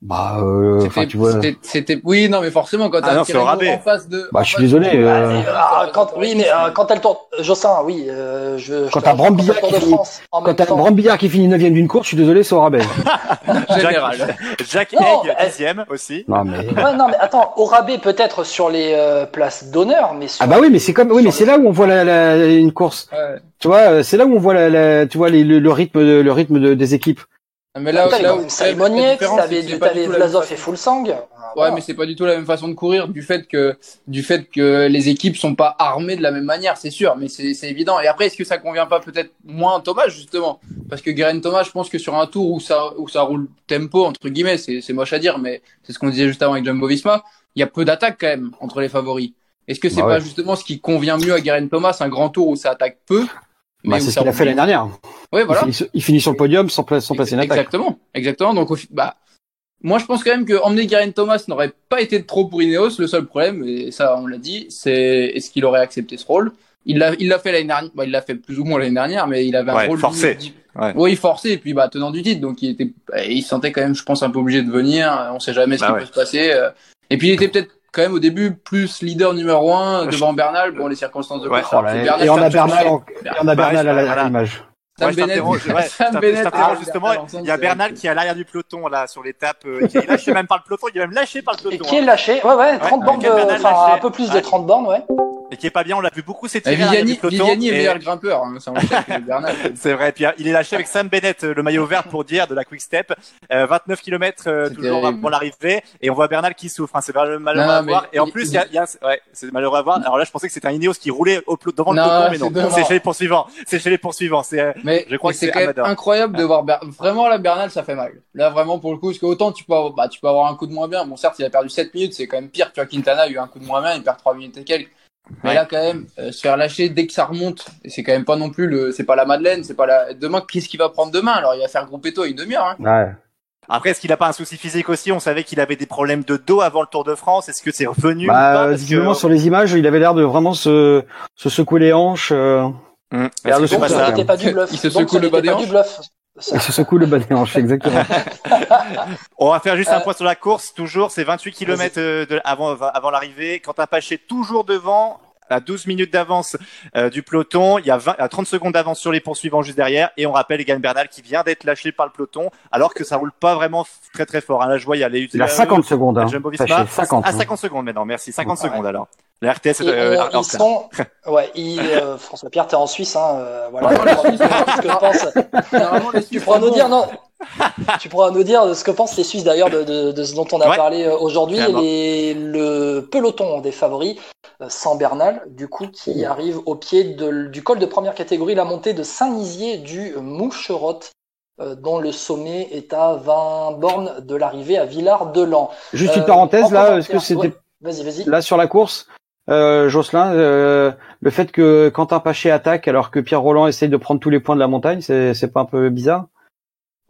Bah, euh, tu vois, c'était- oui, non, mais forcément, quand Ah t'as non, un c'est au Tirreno rabais. en face de. Bah, je suis désolé, de- euh, Ah, quand, oui, mais euh, quand elle tourne, Jossin, oui, euh, je. je Quand t'as rejoins, Brambilla le Tour qui finit-. Brambillard qui finit neuvième d'une course, je suis désolé, c'est au rabais. [laughs] général. Jack Non, Egg, mais- dixième aussi. non mais. Ouais, non, mais attends, au rabais peut-être sur les euh, places d'honneur, mais sur Ah bah oui, mais c'est comme, oui, mais c'est là où on voit la, la- une course. Ouais. Tu vois, euh, c'est là où on voit la, la- tu vois les- le, le rythme, de, le rythme de- des équipes. Mais là, où t'avais Vlasov et Fulsang. Ouais, mais c'est pas du tout la même façon de courir du fait que du fait que les équipes sont pas armées de la même manière, c'est sûr, mais c'est c'est évident. Et après, est-ce que ça convient pas peut-être moins à Thomas justement? Parce que Guerin Thomas, je pense que sur un tour où ça où ça roule tempo entre guillemets, c'est c'est moche à dire, mais c'est ce qu'on disait juste avant avec Jumbo Visma, il y a peu d'attaques quand même entre les favoris. Est-ce que c'est Bah pas ouais. justement ce qui convient mieux à Guerin Thomas, un grand tour où ça attaque peu Bah, c'est ce qu'il a fait l'année dernière. Ouais, voilà. Il, finit, il finit sur le podium sans, pla- sans placer une attaque. Exactement, exactement. Donc, bah, moi, je pense quand même que emmener Garen Thomas n'aurait pas été de trop pour Ineos. Le seul problème, et ça, on l'a dit, c'est est-ce qu'il aurait accepté ce rôle? Il l'a, il l'a fait l'année dernière. Bah, il l'a fait plus ou moins l'année dernière, mais il avait un Ouais, rôle forcé. di- Ouais. Oui, forcé. Et puis, bah, tenant du titre, donc il était, bah, il se sentait quand même, je pense, un peu obligé de venir. On sait jamais ce Bah qui ouais. peut se passer. euh. Et puis, il était peut-être quand même au début plus leader numéro un devant Bernal. Bon, les circonstances de Ouais. course. Oh là, Bernal, et on a peu Bernal, en- et on a Bah, Bernal à l'image. Sam Ouais, Bennett. ouais, Sam Bennett, ah, justement. Il y a Bernal qui est à l'arrière du peloton là sur l'étape. euh, qui est lâché même par le peloton. Il est même lâché par le Et peloton. qui est hein. lâché, ouais, ouais, 30 Ouais, bornes, de- un peu plus de Ouais. 30 bornes, ouais. Et qui est pas bien. On l'a vu beaucoup Et s'étirer à l'arrière du Viviani. Viviani est et- meilleur grimpeur, hein, le. [laughs] C'est vrai. Puis il est lâché avec Sam Bennett, euh, le maillot vert pour dire de la Quick Step. Euh, 29 km C'est toujours avant l'arrivée. Et on voit Bernal qui souffre. hein. C'est malheureux Non, à voir. Et en il- plus, il y a, y a ouais, c'est malheureux à voir. Alors là, je pensais que c'était un Ineos qui roulait au devant le Non, peloton, mais non. C'est chez les poursuivants. C'est chez les poursuivants. C'est euh, Mais, Je crois que c'est incroyable de voir Ber- vraiment là Bernal ça fait mal. Là vraiment pour le coup parce que autant tu peux avoir, bah, tu peux avoir un coup de moins bien. Bon certes il a perdu 7 minutes c'est quand même pire. Tu vois Quintana a eu un coup de moins bien il perd 3 minutes et quelques. Mais Ouais. là, quand même, euh, se faire lâcher dès que ça remonte, et c'est quand même pas non plus le, c'est pas la Madeleine, c'est pas la. Demain, qu'est-ce qu'il va prendre demain Alors, il va faire Gruppetto une demi-heure. Hein. Ouais. Après, est-ce qu'il a pas un souci physique aussi? On savait qu'il avait des problèmes de dos avant le Tour de France. Est-ce que c'est revenu ou Bah, pas? Parce visiblement que- sur les images, il avait l'air de vraiment se, se secouer les hanches. euh, que ça? pas du bluff. Il se secoue le bas des hanches. Il se secoue le hanches, exactement. [laughs] On va faire juste Euh, un point sur la course. Toujours, c'est 28 km de, avant, avant l'arrivée. Quentin Paché toujours devant. À 12 minutes d'avance euh, du peloton, il y a 20, à 30 secondes d'avance sur les poursuivants juste derrière, et on rappelle Egan Bernal qui vient d'être lâché par le peloton, alors que ça roule pas vraiment très très fort. Hein. Là, je vois, il y a les Il a 50 secondes. Hein. Jumbo Visma. Sachez, 50. Ah, 50 secondes maintenant, merci. 50 Ouais. secondes alors. La RTS, Et, euh, euh, ils sont, [laughs] ouais, ils, euh, François Pierre, t'es en Suisse, hein, euh, voilà. Ce que pense. Tu pourras nous dire, non, tu pourras nous dire ce que pensent les Suisses d'ailleurs de, de, de ce dont on a Ouais. parlé euh, aujourd'hui, les, le peloton des favoris, euh, sans Bernal, du coup, qui arrive au pied de, du col de première catégorie, la montée de Saint-Nizier du Moucherotte, euh, dont le sommet est à 20 bornes de l'arrivée à Villard-de-Lans. Juste une parenthèse en là, est-ce que c'était ouais. Vas-y, vas-y. là sur la course, euh, Jocelyn, euh, le fait que Quentin Paché attaque alors que Pierre Roland essaye de prendre tous les points de la montagne, c'est c'est pas un peu bizarre?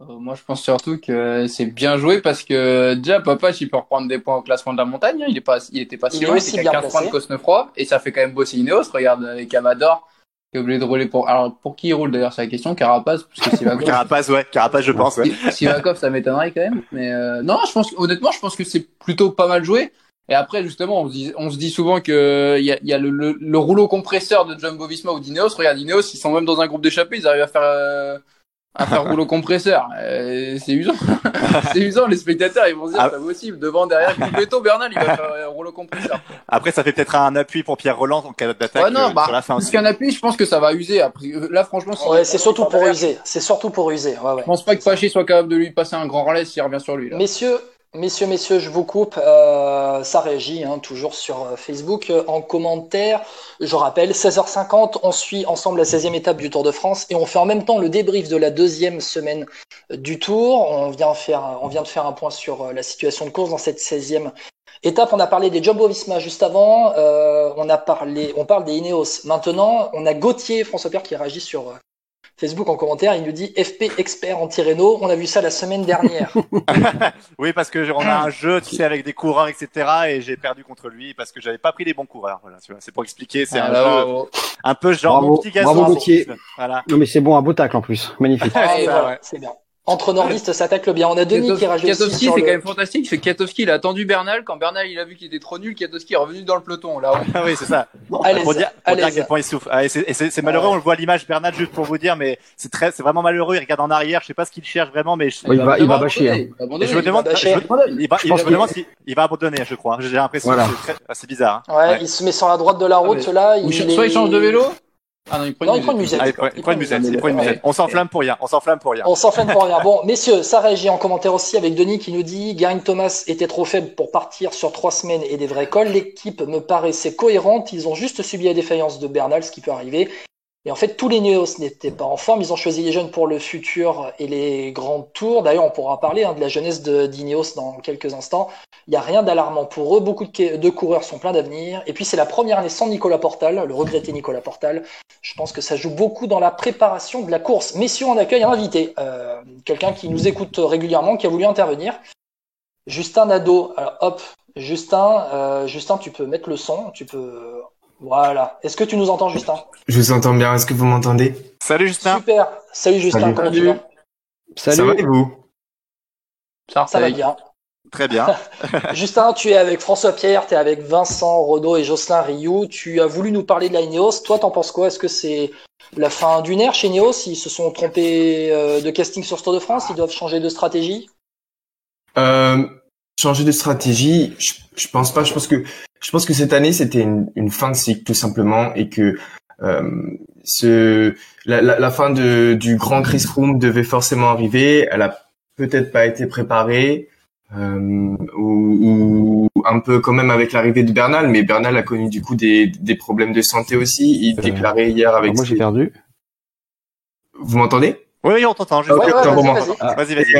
Euh, moi, je pense surtout que c'est bien joué parce que déjà, Papa, il peut reprendre des points au classement de la montagne. hein. Il est pas, il était pas si loin. Il était bien qu'à 15 points de placé. Cosnefroy et ça fait quand même bosser Ineos. Regarde avec Amador qui est obligé de rouler pour. Alors, pour qui il roule d'ailleurs, c'est la question. Carapace, parce que Sivakov, [laughs] Carapace, ouais, Carapace, je pense. Ouais. Si- Sivakov, ça m'étonnerait quand même. Mais euh, non, je pense, honnêtement, je pense que c'est plutôt pas mal joué. Et après, justement, on se dit, on se dit souvent que il y a, y a le, le, le rouleau compresseur de Jumbo Visma ou d'Ineos. Regarde, Ineos, ils sont même dans un groupe d'échappés, ils arrivent à faire, euh, à faire [laughs] rouleau compresseur. Euh, c'est usant. [laughs] c'est usant, les spectateurs, ils vont se dire, Ah. c'est pas possible. Devant, derrière, Coupeto, Bernal, il va faire un rouleau compresseur. Après, ça fait peut-être un appui pour Pierre Roland en cas d'attaque Ouais, non, euh, bah, sur la fin plus aussi. qu'un appui, je pense que ça va user. Après, euh, là, franchement, si- Ouais, c'est surtout pour user. C'est surtout pour user. Ouais, ouais. Je pense pas que Paché soit capable de lui passer un grand relais s'il revient sur lui, là. Messieurs, messieurs, messieurs, je vous coupe. Euh, ça réagit hein, toujours sur euh, Facebook euh, en commentaire. Je rappelle, 16h50, on suit ensemble la 16e étape du Tour de France et on fait en même temps le débrief de la deuxième semaine euh, du Tour. On vient, faire, on vient de faire un point sur la situation de course dans cette 16e étape. On a parlé des Jumbo Visma juste avant. Euh, on a parlé, on parle des Ineos maintenant. On a Gauthier, François Pierre qui réagit sur Facebook en commentaire. Il nous dit FP expert anti-Renault. On a vu ça la semaine dernière. [laughs] [laughs] Oui, parce que on a un jeu, tu sais, avec des coureurs, etc. Et j'ai perdu contre lui parce que j'avais pas pris les bons coureurs. Voilà, tu vois, c'est pour expliquer. C'est un jeu, un peu genre Bravo, mon petit gazon. bravo, Gauthier. Voilà. Non mais c'est bon, un beau tacle en plus, magnifique. Ah, [laughs] voilà, c'est bien. Entre nordistes, ça tacle bien. On a Denis qui Kiatowski, sur c'est le- quand même fantastique. C'est que Kiatowski, il a attendu Bernal. Quand Bernal, il a vu qu'il était trop nul, Kiatowski est revenu dans le peloton. Là, [laughs] Ah oui, c'est ça. Allez, pour dire, pour allez, dire à quel point il souffre. Ah, c'est, et c'est- c'est malheureux, Ouais. on le voit à l'image Bernard juste pour vous dire, mais c'est très, c'est vraiment malheureux. Il regarde en arrière, je sais pas ce qu'il cherche vraiment, mais je, il va- il va bâcher, hein. Il va et abandonner. je me demande, je, bâcher. il va, Je me demande s'il il va abandonner, je crois. J'ai l'impression Voilà. que c'est très, ah, bizarre. hein. Ouais, Ouais. il se met sur la droite de la route mais- là. Soit il change de vélo. Ah non, il prend Non, une il prend une musette. Ah, il prend, il prend une musette, il prend une Ouais. musette. On s'enflamme pour rien, on s'enflamme pour rien. On s'enflamme pour rien. Bon, messieurs, ça réagit en commentaire aussi avec Denis qui nous dit Geraint Thomas était trop faible pour partir sur trois semaines et des vrais cols. L'équipe me paraissait cohérente. Ils ont juste subi la défaillance de Bernal, ce qui peut arriver. Et en fait, tous les Neos n'étaient pas en forme. Ils ont choisi les jeunes pour le futur et les grands tours. D'ailleurs, on pourra parler hein, de la jeunesse d'Ineos dans quelques instants. Il n'y a rien d'alarmant pour eux. Beaucoup de, de coureurs sont pleins d'avenir. Et puis, c'est la première année sans Nicolas Portal, le regretté Nicolas Portal. Je pense que ça joue beaucoup dans la préparation de la course. Messieurs, on accueille un invité, euh, quelqu'un qui nous écoute régulièrement, qui a voulu intervenir. Justin Nadeau. Alors, hop, Justin, euh, Justin, tu peux mettre le son, tu peux. Voilà. Est-ce que tu nous entends, Justin? Je vous entends bien. Est-ce que vous m'entendez? Salut Justin. Super. Salut, Justin. Salut. Comment tu vas? Ça va Salut. et vous? Ça va bien. Très bien. [laughs] Justin, tu es avec François Pierre, tu es avec Vincent Rodeau et Jocelyn Rioux. Tu as voulu nous parler de la Ineos. Toi, t'en penses quoi? Est-ce que c'est la fin d'une ère chez Ineos? Ils se sont trompés euh, de casting sur ce Tour de France? Ils doivent changer de stratégie? Euh, Changer de stratégie, je, je pense pas. Je pense que je pense que cette année c'était une, une fin de cycle tout simplement et que euh, ce la, la, la fin de, du grand Chris Froome devait forcément arriver. Elle a peut-être pas été préparée. Euh, ou, ou un peu quand même avec l'arrivée de Bernal, mais Bernal a connu du coup des, des problèmes de santé aussi. Il Euh, déclarait hier avec. Moi j'ai perdu. Vous m'entendez? Oui, oui, on t'entend. Vas-y, vas-y.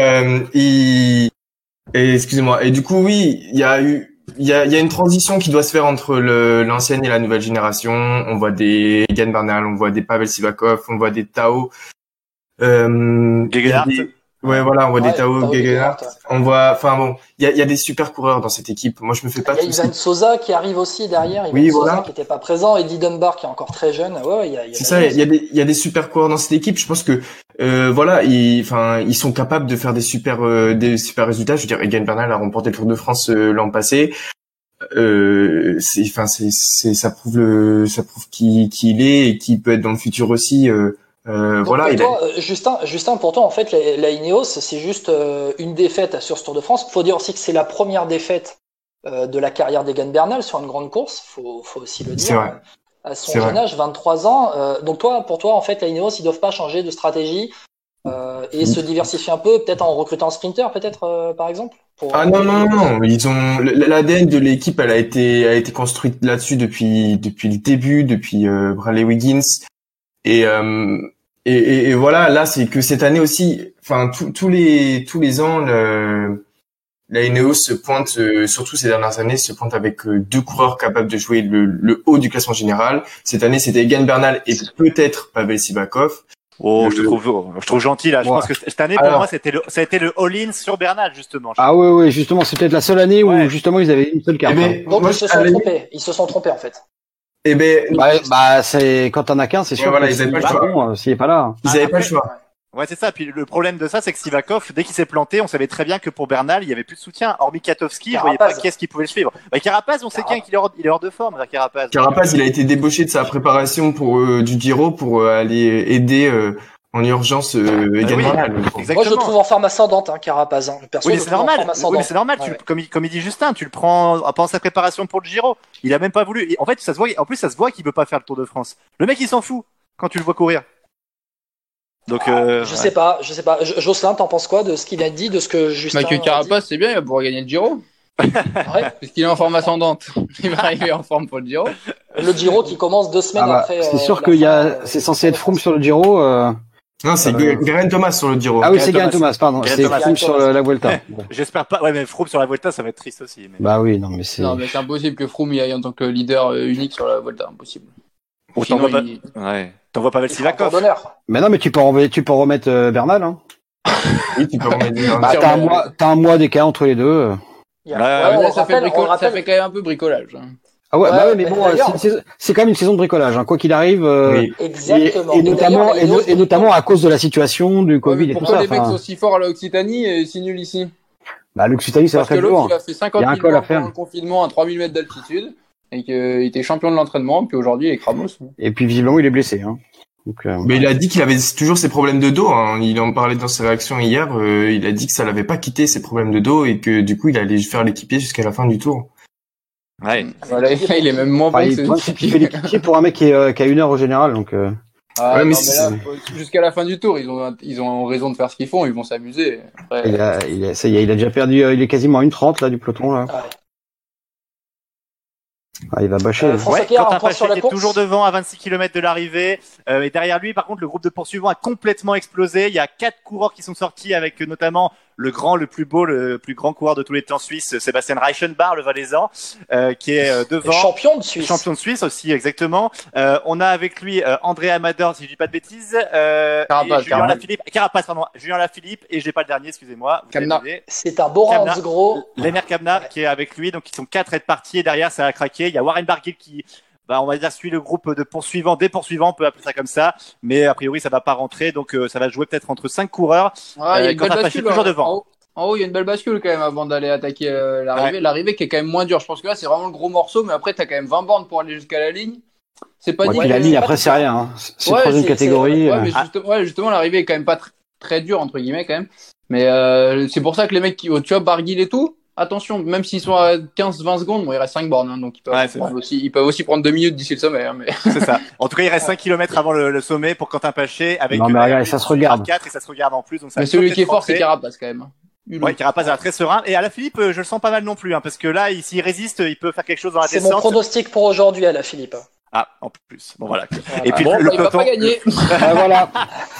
Et, euh, excusez-moi. Et du coup, oui, il y a eu il y a, il y a une transition qui doit se faire entre le- l'ancienne et la nouvelle génération. On voit des Egan Bernal, on voit des Pavel Sivakov, on voit des Tao. Euh, des- Ouais, voilà, on voit Ouais, des Tao, Tao Gegenhardt. Ouais. On voit, enfin bon, il y a, il y a des super coureurs dans cette équipe. Moi, je me fais pas Il y a Ivan. Sosa qui arrive aussi derrière. Ivan Oui, Sosa voilà. qui n'était pas présent. Eddie Dunbar qui est encore très jeune. Ouais, ouais, il y a, il y a C'est ça, il y a des, il y a des super coureurs dans cette équipe. Je pense que, euh, voilà, ils, enfin, ils sont capables de faire des super, euh, des super résultats. Je veux dire, Egan Bernal a remporté le Tour de France euh, l'an passé. Euh, c'est, enfin, c'est, ça prouve le, ça prouve qui, qui il est et qui peut être dans le futur aussi. Euh, Donc, voilà, pour il a- toi, Justin, Justin, pour toi, en fait, la, la Ineos, c'est juste une défaite sur ce Tour de France. Faut dire aussi que c'est la première défaite euh, de la carrière d'Egan Bernal sur une grande course. Faut, faut aussi le dire. À son jeune âge, 23 ans. Euh, donc toi, pour toi, en fait, la Ineos, ils doivent pas changer de stratégie euh, et se diversifier un peu, peut-être en recrutant un sprinter, peut-être euh, par exemple. pour- Ah non non non, ils ont l'ADN de l'équipe, elle a été a été construite là-dessus depuis depuis le début, depuis euh, Bradley Wiggins et, euh, et et et voilà là c'est que cette année aussi, enfin tous tous les tous les ans le, la Ineos se pointe euh, surtout ces dernières années se pointe avec euh, deux coureurs capables de jouer le, le haut du classement général. Cette année c'était Egan Bernal et peut-être Pavel Sivakov. Oh, Le- je te trouve, je te trouve gentil là. Je Ouais. pense que cette année, pour Alors- moi, c'était le, ça a été le all-in sur Bernal justement. Ah ouais, ouais, justement, c'est peut-être la seule année où Ouais. justement ils avaient une seule carte. Eh hein. ben, Donc moi, ils se sont trompés. Ils se sont trompés en fait. eh ben Bah, bah, c'est quand t'en as qu'un, c'est sûr. Ouais, voilà, que ils avaient pas le choix. bon, euh, s'il est pas là. ils avaient pas le choix. Ouais, c'est ça. Puis le problème de ça, c'est que Sivakov, dès qu'il s'est planté, on savait très bien que pour Bernal, il y avait plus de soutien. Hormis Katowski, je voyais pas Carapaz. qui est-ce qui pouvait le suivre. Bah, Carapaz, on sait bien qu'il est hors, il est hors de forme, Carapaz. Carapaz, il a été débauché de sa préparation pour euh, du Giro pour euh, aller aider euh, en urgence euh, Egan Ah oui. Bernal. Moi, je le trouve en forme ascendante, hein, Carapaz. Hein. Perso, Oui, c'est normal. Oui, c'est normal. Tu, Ouais. comme, il, comme il dit Justin, tu le prends pendant sa préparation pour le Giro. Il a même pas voulu. Et en fait, ça se voit. En plus, ça se voit qu'il veut pas faire le Tour de France. Le mec, il s'en fout quand tu le vois courir. Donc, euh, Je ouais. sais pas, je sais pas. Jo- Jocelyn, t'en penses quoi de ce qu'il a dit, de ce que Justin Mathieu a dit Carapace, c'est bien, il va pouvoir gagner le Giro. [laughs] Ouais. Puisqu'il est en forme ascendante. [laughs] Il va arriver en forme pour le Giro. Le Giro qui commence deux semaines Ah bah, après. c'est euh, sûr qu'il y a, euh, c'est censé être Froome sur le Giro. euh, Non, c'est Euh, Geraint Thomas sur le Giro. Ah oui, c'est Geraint Thomas. Pardon. C'est Thomas. Froome sur la, la Vuelta. Bon. [laughs] J'espère pas. Ouais, mais Froome sur la Vuelta, ça va être triste aussi. Mais... Bah oui, non, mais c'est. Non, mais c'est impossible que Froome y aille en tant que leader unique sur la Volta. Impossible. Ou t'envoies pas- il- Ouais. Tour Sivakov. Mais non, mais tu peux, remettre, tu peux remettre euh, Bernal. Hein. [laughs] Oui, tu peux remettre. Bah, t'as un mois, t'as un mois d'écart entre les deux. euh. Ouais, ouais, le ça, fait rappelle, ça quand même un peu bricolage. hein. Ah ouais, Ouais, bah ouais, mais mais bon, euh, c'est c'est quand même une saison de bricolage. Hein. Quoi qu'il arrive. euh, Oui. Et, Exactement. et notamment, et, no- Ineos- et notamment à cause de la situation du Covid et tout pourquoi ça. les mecs sont si forts à l'Occitanie et si nuls ici? Bah, l'Occitanie, ça va Parce que très l'autre, lourd. il a fait 50 Il y a un 000 col à faire. confinement à 3000 mètres d'altitude et qu'il était champion de l'entraînement, puis aujourd'hui il est cramos. Et puis visiblement, il est blessé. Hein. Donc, euh, Mais il a dit qu'il avait toujours ses problèmes de dos. Hein. Il en parlait dans ses réactions hier. euh, il a dit que ça l'avait pas quitté ses problèmes de dos et que du coup il allait faire l'équipier jusqu'à la fin du tour. Ouais. Voilà, [laughs] il est même moins bon enfin, que il, équipiers. fais l'équipier pour un mec qui, est, euh, qui a une heure au général. Donc, euh, Ah, Ouais, jusqu'à la fin du tour, ils ont, ils ont raison de faire ce qu'ils font, ils vont s'amuser. Après, il, a, il, a, ça y est, il a déjà perdu. euh, il est quasiment à une 30 là du peloton. Là. Ouais. Ah, il va bâcher. Euh. François Ouais, Pierre, sur la est course. toujours devant à 26 km de l'arrivée. Euh, et derrière lui, par contre, le groupe de poursuivants a complètement explosé. Il y a quatre coureurs qui sont sortis avec euh, notamment le grand, le plus beau, le plus grand coureur de tous les temps suisse, Sébastien Reichenbach, le Valaisan, euh, qui est euh, devant. Champion de Suisse. Champion de Suisse aussi, exactement. Euh, on a avec lui euh, André Amador, si je dis pas de bêtises. Euh, Carapace, et Julien Carapace. Lafilippe. Carapace, pardon. Julien Lafilippe. Et j'ai pas le dernier, excusez-moi. C'est un beau Kamna. Gros. Lemer Kamna qui est avec lui, donc ils sont quatre à être partis et derrière ça a craqué. Il y a Warren Barguil qui, bah, on va dire, suit le groupe de poursuivants, des poursuivants, on peut appeler ça comme ça, mais a priori ça va pas rentrer, donc euh, ça va jouer peut-être entre cinq coureurs. Ah, il y a Euh, une belle bascule. toujours hein. devant. En haut, en haut, il y a une belle bascule quand même avant d'aller attaquer euh, l'arrivée. L'arrivée qui est quand même moins dure. Je pense que là, c'est vraiment le gros morceau, mais après, t'as quand même 20 bornes pour aller jusqu'à la ligne. C'est pas Ouais, dit la ligne après c'est rien. Hein. C'est Ouais, troisième catégorie. Ouais, euh. justement, ouais, justement, l'arrivée est quand même pas tr- très dure, entre guillemets, quand même. Mais euh, c'est pour ça que les mecs qui, tu vois, Barguil et tout, attention, même s'ils sont à 15-20 secondes, bon, il reste 5 bornes, hein, donc ils peuvent, Ouais, c'est prendre aussi, ils peuvent aussi prendre 2 minutes d'ici le sommet. Hein, mais... C'est ça. En tout cas, il reste 5 km avant le, le sommet pour Quentin Paché avec Non, mais regarde, ça se regarde. 4 et ça se regarde en plus, donc ça mais celui qui est fort, c'est. Carapace quand même. hein. Ouais, Carapace a l'air très serein. Et à la Philippe, euh, je le sens pas mal non plus, hein, parce que là, il- s'il résiste, il peut faire quelque chose dans la C'est mon descente. pronostic pour aujourd'hui à la Philippe. Ah, en plus. Bon, voilà. Voilà. Et puis Bon, le, il va peloton, pas gagner. Ah, voilà. [laughs]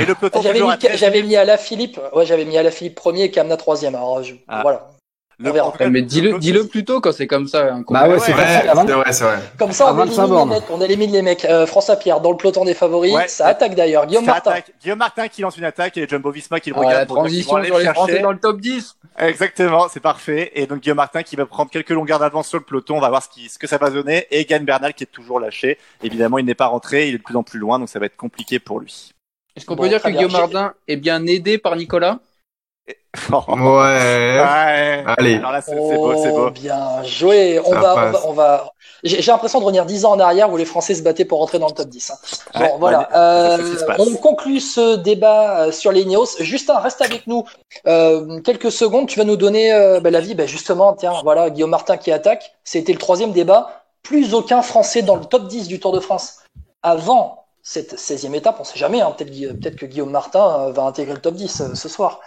Et le peloton J'avais mis, à 13 j'avais mis à la Philippe. Ouais, j'avais mis à la Philippe premier et Kamna troisième. Alors, je- Ah. voilà. On verra. en tout cas, Mais le- dis-le, le- dis-le plus tôt quand c'est comme ça. hein, qu'on- Bah ouais, c'est ouais, facile. à c'est 20 vrai, c'est vrai. Comme ça, on 25 élimine mecs. On élimine les mecs. Euh, François Pierre, dans le peloton des favoris, Ouais. ça attaque d'ailleurs. Guillaume Ça Martin. attaque. Guillaume Martin qui lance une attaque et Jumbo Visma qui le Ah, la regarde. pour qu'ils transition vont aller sur les le Français chercher. dans le top 10. Exactement, c'est parfait. Et donc Guillaume Martin qui va prendre quelques longueurs d'avance sur le peloton, on va voir ce, qui, ce que ça va donner. Et Gann Bernal qui est toujours lâché. Évidemment, il n'est pas rentré, il est de plus en plus loin, donc ça va être compliqué pour lui. Est-ce qu'on Bon, peut dire que. Guillaume Martin est bien aidé par Nicolas? [laughs] Ouais. Ouais. Allez. Alors là, c'est c'est beau, c'est Oh, beau. bien joué. On va, on va, on va- J'ai l'impression de revenir 10 ans en arrière où les Français se battaient pour rentrer dans le top 10. hein. Bon, Ouais, voilà. Euh, on conclut ce débat euh, sur les Ineos. Justin, reste avec nous euh, quelques secondes. Tu vas nous donner euh, bah, l'avis. Bah, justement, tiens, voilà, Guillaume Martin qui attaque. C'était le troisième débat. Plus aucun Français dans le top 10 du Tour de France. Avant cette 16e étape, on sait jamais. Hein, Peut-être que Guillaume Martin va intégrer le top 10 euh, ce soir.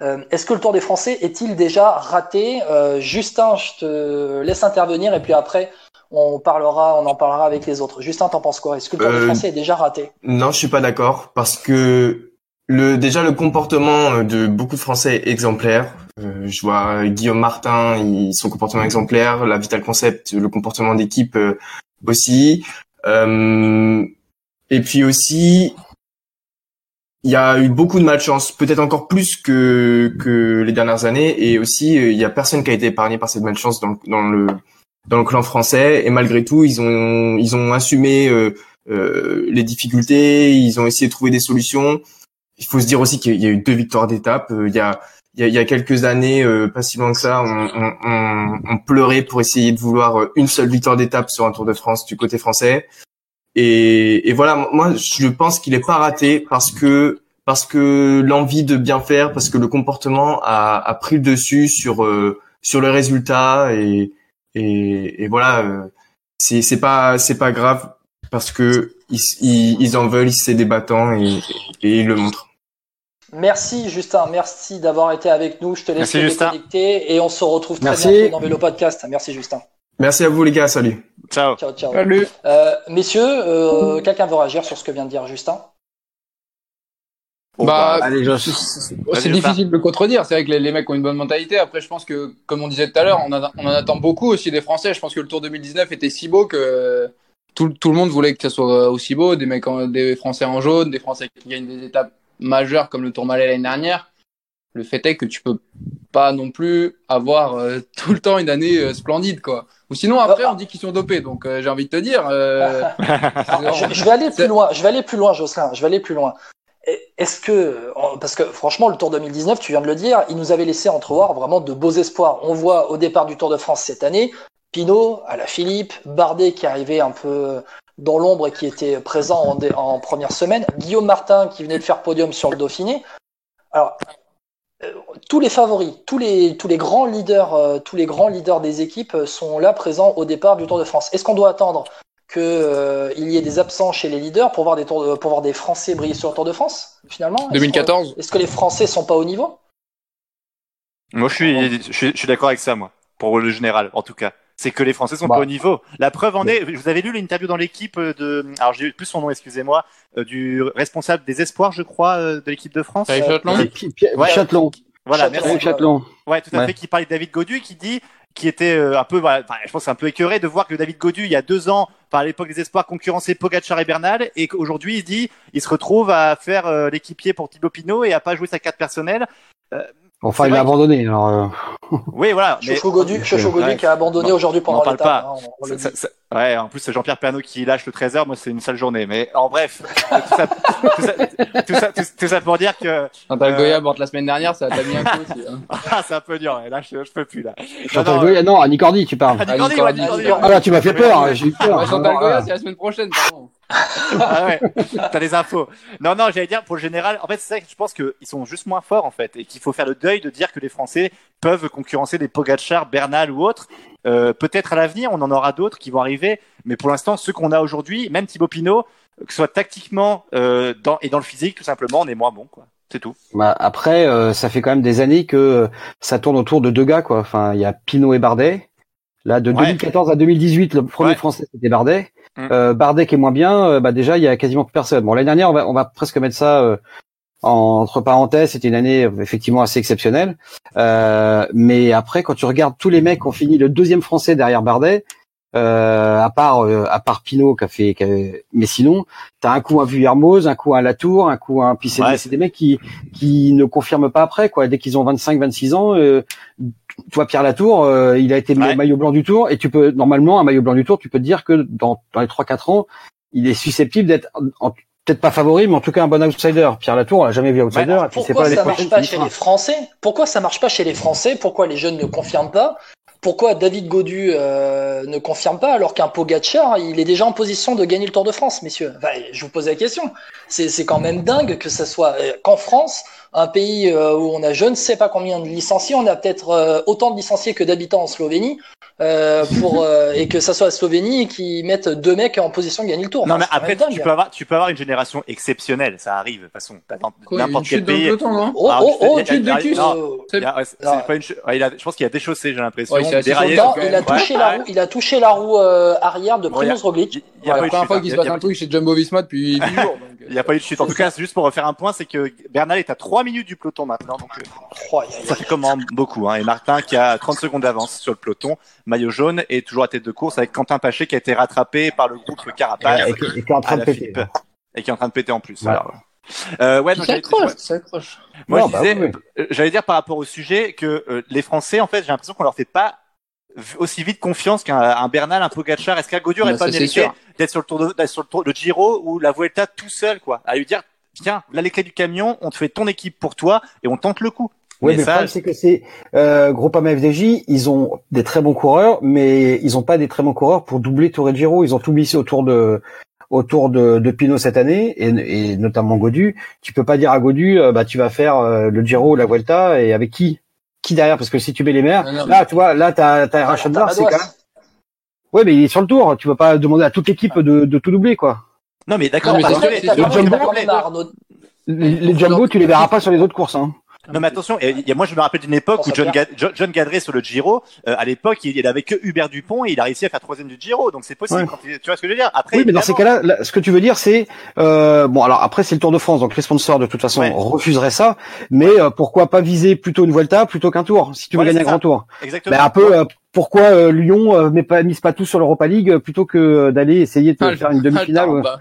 Euh, Est-ce que le Tour des Français est-il déjà raté Euh, Justin, je te laisse intervenir et puis après on parlera, on en parlera avec les autres. Justin, t'en penses quoi Est-ce que le Tour des Euh, Français est déjà raté Non, je suis pas d'accord parce que le déjà le comportement de beaucoup de Français est exemplaire. Euh, je vois Guillaume Martin, il, son comportement exemplaire, la Vital Concept, le comportement d'équipe euh, aussi. Euh, et puis aussi, il y a eu beaucoup de malchance, peut-être encore plus que que les dernières années, et aussi euh, il y a personne qui a été épargné par cette malchance dans, le- dans le dans le clan français. Et malgré tout, ils ont ils ont assumé euh, euh, les difficultés, ils ont essayé de trouver des solutions. Il faut se dire aussi qu'il y a eu deux victoires d'étape. Euh, Il y a il il y a quelques années, euh, pas si loin que ça, on, on, on, on pleurait pour essayer de vouloir euh, une seule victoire d'étape sur un Tour de France du côté français. Et, et voilà, moi je pense qu'il est pas raté parce que parce que l'envie de bien faire, parce que le comportement a, a pris le dessus sur euh, sur le résultat et et, et voilà, euh, c'est c'est pas c'est pas grave parce que ils, ils, ils en veulent, c'est des battants et, et ils le montrent. Merci Justin, merci d'avoir été avec nous. Je te laisse te Justin. déconnecter et on se retrouve très Merci. bientôt dans Vélo Podcast. Merci Justin. Merci à vous les gars, salut. Ciao. Ciao, ciao. Salut. Euh, messieurs, euh, quelqu'un veut réagir sur ce que vient de dire Justin? Bon, Bah, Allez, Josh. C'est difficile de le contredire. C'est vrai que les, les mecs ont une bonne mentalité. Après, je pense que, comme on disait tout à l'heure, on, en- on en attend beaucoup aussi des Français. Je pense que le Tour 2019 était si beau que tout, tout le monde voulait que ça soit aussi beau. Des mecs, en- des Français en jaune, des Français qui gagnent des étapes majeures comme le Tour Malais l'année dernière. Le fait est que tu peux pas non plus avoir euh, [laughs] tout le temps une année euh, splendide, quoi. Ou sinon, après, on dit qu'ils sont dopés. Donc, euh, j'ai envie de te dire. euh, [laughs] Alors, je, je vais aller plus loin. Je vais aller plus loin, Jocelyn. Je vais aller plus loin. Est-ce que, parce que franchement, le Tour 2019, tu viens de le dire, il nous avait laissé entrevoir vraiment de beaux espoirs. On voit au départ du Tour de France cette année, Pinot, à la Philippe, Bardet qui arrivait un peu dans l'ombre et qui était présent en, en première semaine, Guillaume Martin qui venait de faire podium sur le Dauphiné. Alors, tous les favoris, tous les, tous les grands leaders, euh, tous les grands leaders des équipes euh, sont là présents au départ du Tour de France. Est-ce qu'on doit attendre que euh, il y ait des absents chez les leaders pour voir des tours de- pour voir des Français briller sur le Tour de France finalement? Est-ce 2014. qu'on- Est-ce que les Français sont pas au niveau? Moi, je suis, je suis, je suis d'accord avec ça, moi, pour le général, en tout cas. C'est que les Français sont Bah. pas au niveau. La preuve en est, vous avez lu l'interview dans l'équipe de, alors j'ai plus son nom, excusez-moi, euh, du responsable des espoirs, je crois, euh, de l'équipe de France. Châtelon. Voilà, merci. Châtelon. Ouais, tout à Ouais. fait, qui parlait de David Godu, qui dit, qui était euh, un peu, voilà, enfin, je pense que c'est un peu écœuré de voir que David Godu, il y a deux ans, par l'époque des espoirs, concurrençait Pogacar et Bernal, et qu'aujourd'hui, il se dit, il se retrouve à faire euh, l'équipier pour Thibaut Pinot et à pas jouer sa carte personnelle. Enfin, il a abandonné. Alors, euh, Oui, voilà. [laughs] mais- Chouchou Godu, Chouchou Godu Ouais. qui a abandonné aujourd'hui on en pendant parle pas. hein, on- on le Ça- dit. ça- ça- ouais, en plus, c'est Jean-Pierre Pernaud qui lâche le 13h. Moi, c'est une sale journée. Mais en bref, tout ça, tout ça, tout ça, tout- tout ça pour dire que Chantal Euh, Goya morte la semaine dernière, ça t'a mis un coup aussi. hein. [laughs] ah, c'est un peu dur. Là, je, je peux plus là. Chantal non, Goya, non, Annie Cordy, tu parles. Ah, Nicordi, Ah, Ah là, tu m'as fait peur. hein, J'ai eu peur. Ouais, Chantal Goya, c'est la semaine prochaine, pardon. Ah ouais, t'as les infos. Non, non, j'allais dire pour le général. En fait, c'est ça que je pense qu'ils sont juste moins forts en fait, et qu'il faut faire le deuil de dire que les Français peuvent concurrencer des Pogacar, Bernal ou autres. Euh, Peut-être à l'avenir, on en aura d'autres qui vont arriver, mais pour l'instant, ceux qu'on a aujourd'hui, même Thibaut Pinot, que ce soit tactiquement euh, dans, et dans le physique, tout simplement, on est moins bon, quoi. C'est tout. Bah, après, euh, ça fait quand même des années que ça tourne autour de deux gars, quoi. Enfin, il y a Pinot et Bardet. Là, de Ouais. 2014 à 2018, le premier Ouais. français, c'était Bardet. Mm. Euh, Bardet qui est moins bien, euh, bah déjà, il y a quasiment plus personne. Bon, l'année dernière, on va, on va presque mettre ça, euh, entre parenthèses, c'était une année effectivement assez exceptionnelle. Euh, mais après, quand tu regardes tous les mecs qui ont fini le deuxième français derrière Bardet, euh, à part euh, à part Pinot qui a fait, qui a- mais sinon, t'as un coup un Vuillermoz, un coup un Latour, un coup un puis c'est Ouais. des- mecs qui qui ne confirment pas après quoi. Dès qu'ils ont 25, 26 ans, euh, toi Pierre Latour, euh, il a été Ouais. maillot blanc du Tour et tu peux normalement un maillot blanc du Tour, tu peux te dire que dans dans les 3-4 ans, il est susceptible d'être en- peut-être pas favori, mais en tout cas un bon outsider. Pierre Latour, on l'a jamais vu outsider. Alors, et puis c'est pourquoi pas ça marche pas chez les Français? Pourquoi ça marche pas chez les Français? Pourquoi les jeunes ne confirment pas? Pourquoi David Godu euh, ne confirme pas alors qu'un Pogacar, il est déjà en position de gagner le Tour de France, messieurs? Je vous pose la question. C'est c'est quand même dingue que ça soit euh, qu'en France, un pays euh, où on a je ne sais pas combien de licenciés, on a peut-être euh, autant de licenciés que d'habitants en Slovénie, euh, pour [laughs] euh, et que ça soit la Slovénie qui mette deux mecs en position de gagner le Tour. Non, Enfin, mais c'est quand après, tu peux avoir, tu peux avoir une génération exceptionnelle. Ça arrive, de toute façon. N'importe quel pays. non Oh, Ah, oh, oh, a- chute de il y a- cul, Je pense qu'il a déchaussé, j'ai l'impression. Ouais, il a touché la roue, il a touché la roue euh, arrière de Primoz Roglic. Il y a la eu de première fois hein. qu'il Il se passe un truc chez Jumbo Visma depuis 10 jours. Il n'y a pas eu de chute. En tout cas, c'est juste pour refaire un point, c'est que Bernal est à 3 minutes du peloton maintenant. Donc, euh, Oh, ça fait comment beaucoup. Hein. Et Martin qui a 30 secondes d'avance sur le peloton, maillot jaune, et toujours à tête de course avec Quentin Paché qui a été rattrapé par le groupe Carapace Et qui et qui est en à train de la péter. Philippe, et qui est en train de péter en plus. Ouais. Alors, euh, ouais, j'allais- s'accroche, il s'accroche. Moi, bah disais, oui, euh, j'allais dire par rapport au sujet que euh, les Français, en fait, j'ai l'impression qu'on leur fait pas aussi vite confiance qu'un un Bernal, un Pogacar. Est-ce qu'un Bah, n'aurait pas mérité sûr. d'être sur le tour de, d'être sur le tour, le Giro ou la Vuelta tout seul, quoi, à lui dire, tiens, là les clés du camion, on te fait ton équipe pour toi et on tente le coup. Oui, Mais mais, ça- le problème, c'est que c'est euh, Groupama FDJ, ils ont des très bons coureurs, mais ils ont pas des très bons coureurs pour doubler Tour et Giro. Ils ont tout misé autour de autour de, de Pinot cette année, et, et notamment Godu. Tu peux pas dire à Godu, euh, bah tu vas faire euh, le Giro ou la Vuelta, et avec qui? Qui derrière Parce que si tu mets les Non, non, là, tu vois, là, t'as t'as Ah, t'as Bar, c'est quand même. Ouais, mais il est sur le tour. Tu vas pas demander à toute l'équipe de, de tout doubler, quoi. Non, mais d'accord, Les, les Jumbo, tu les verras pas sur les autres courses. Hein. Non mais attention, et moi je me rappelle d'une époque où John, Pierre. Ga- Jo- John Gadret sur le Giro, euh, à l'époque il, il avait que Hubert Dupont et il a réussi à faire troisième du Giro, donc c'est possible. Ouais. quand il- tu vois ce que je veux dire? Après, Oui, mais dans ces cas-là, là, ce que tu veux dire, c'est euh, bon. Alors après, c'est le Tour de France, donc les sponsors de toute façon Ouais. refuseraient ça. Mais euh, pourquoi pas viser plutôt une Vuelta plutôt qu'un Tour si tu veux gagner un grand Tour exactement. Mais un peu. Pourquoi euh, Lyon euh, met pas mise pas tout sur l'Europa League euh, plutôt que euh, d'aller essayer de Ah, faire une ah, demi-finale bah.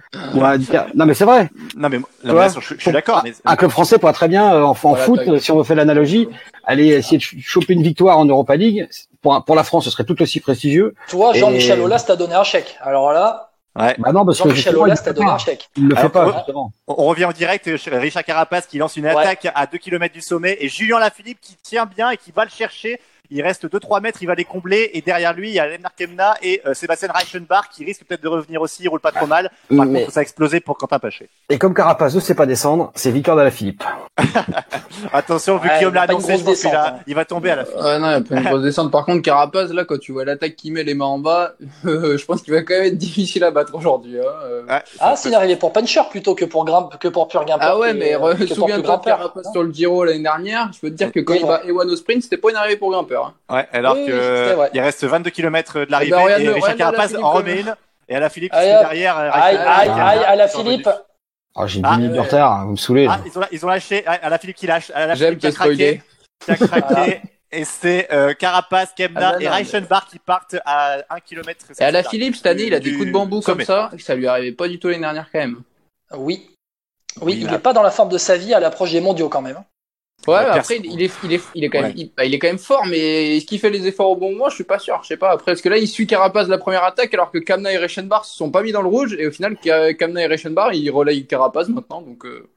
Non, mais c'est vrai. Non mais, je, je suis d'accord. Mais... Un club français pourrait très bien euh, en, en Voilà, foot, si on veut faire l'analogie, aller essayer de ch- choper une victoire en Europa League. Pour, la France, ce serait tout aussi prestigieux. Toi, Jean-Michel Et- Aulas t'a donné un chèque. Alors là, Ouais. Bah non, parce que il Aulas t'a donné un chèque. Il le fait Alors, pas justement. On on revient en direct euh, chez Richard Carapace qui lance une Ouais. attaque à 2 km du sommet et Julien Lafilippe qui tient bien et qui va le chercher. Il reste 2-3 mètres, il va les combler et derrière lui il y a Lennart Kemna et euh, Sébastien Reichenbach qui risque peut-être de revenir aussi, il roule pas trop mal. Par Mais- contre ça a explosé pour Quentin Paché. Et comme Carapace ne sait pas descendre, c'est victoire de la Philippe. [laughs] Attention, vu Ouais, que Guillaume il y a l'a annoncé, grosse je pense qu'il descente, a- hein. il va tomber à la fin. Ouais, non, il a pas une grosse descente. Par contre, Carapaz, là, quand tu vois l'attaque qui met les mains en bas, [laughs] je pense qu'il va quand même être difficile à battre aujourd'hui. Hein. euh. Ouais, Ah, arrivé pour Puncher plutôt que pour Grimpe, que pour Pure Grimpeur. Ah ouais, mais Pure souviens-toi. Carapaz sur le Giro l'année dernière. Je peux te dire que quand il va Ewan au sprint, c'était pas une arrivée pour hein. Ouais, alors Oui, oui, que c'est vrai. il reste 22 km de l'arrivée Eh ben, regarde-le, et Richard Carapaz en remet une. Et à la Philippe derrière. euh, Aïe, aïe, aïe, à la Philippe. Oh, j'ai Ah, 10 minutes de retard, vous me saoulez. Ah, ils ont, ils ont lâché. À la Philippe qui lâche. À la J'aime Philippe qui a craqué. Qui a craqué. [laughs] Et c'est euh, Carapace, Kemna Ah, et Reichenbach qui partent à 1 km. Et à la Philippe, cette année, il a des coups de bambou comme ça. Ça lui arrivait pas du tout l'année dernière quand même. Oui. Oui, Oui, il n'est pas dans la forme de sa vie à l'approche des mondiaux quand même. Ouais, Ouais, mais après, il est, il est, il est quand même, Ouais. il, bah, il est quand même fort, mais est-ce qu'il fait les efforts au bon moment? Je suis pas sûr. Je sais pas. Après, parce que là, il suit Carapaz la première attaque, alors que Kamna et Reichenbach se sont pas mis dans le rouge, et au final, Ka- Kamna et Reichenbach, ils relayent Carapaz maintenant, donc. euh,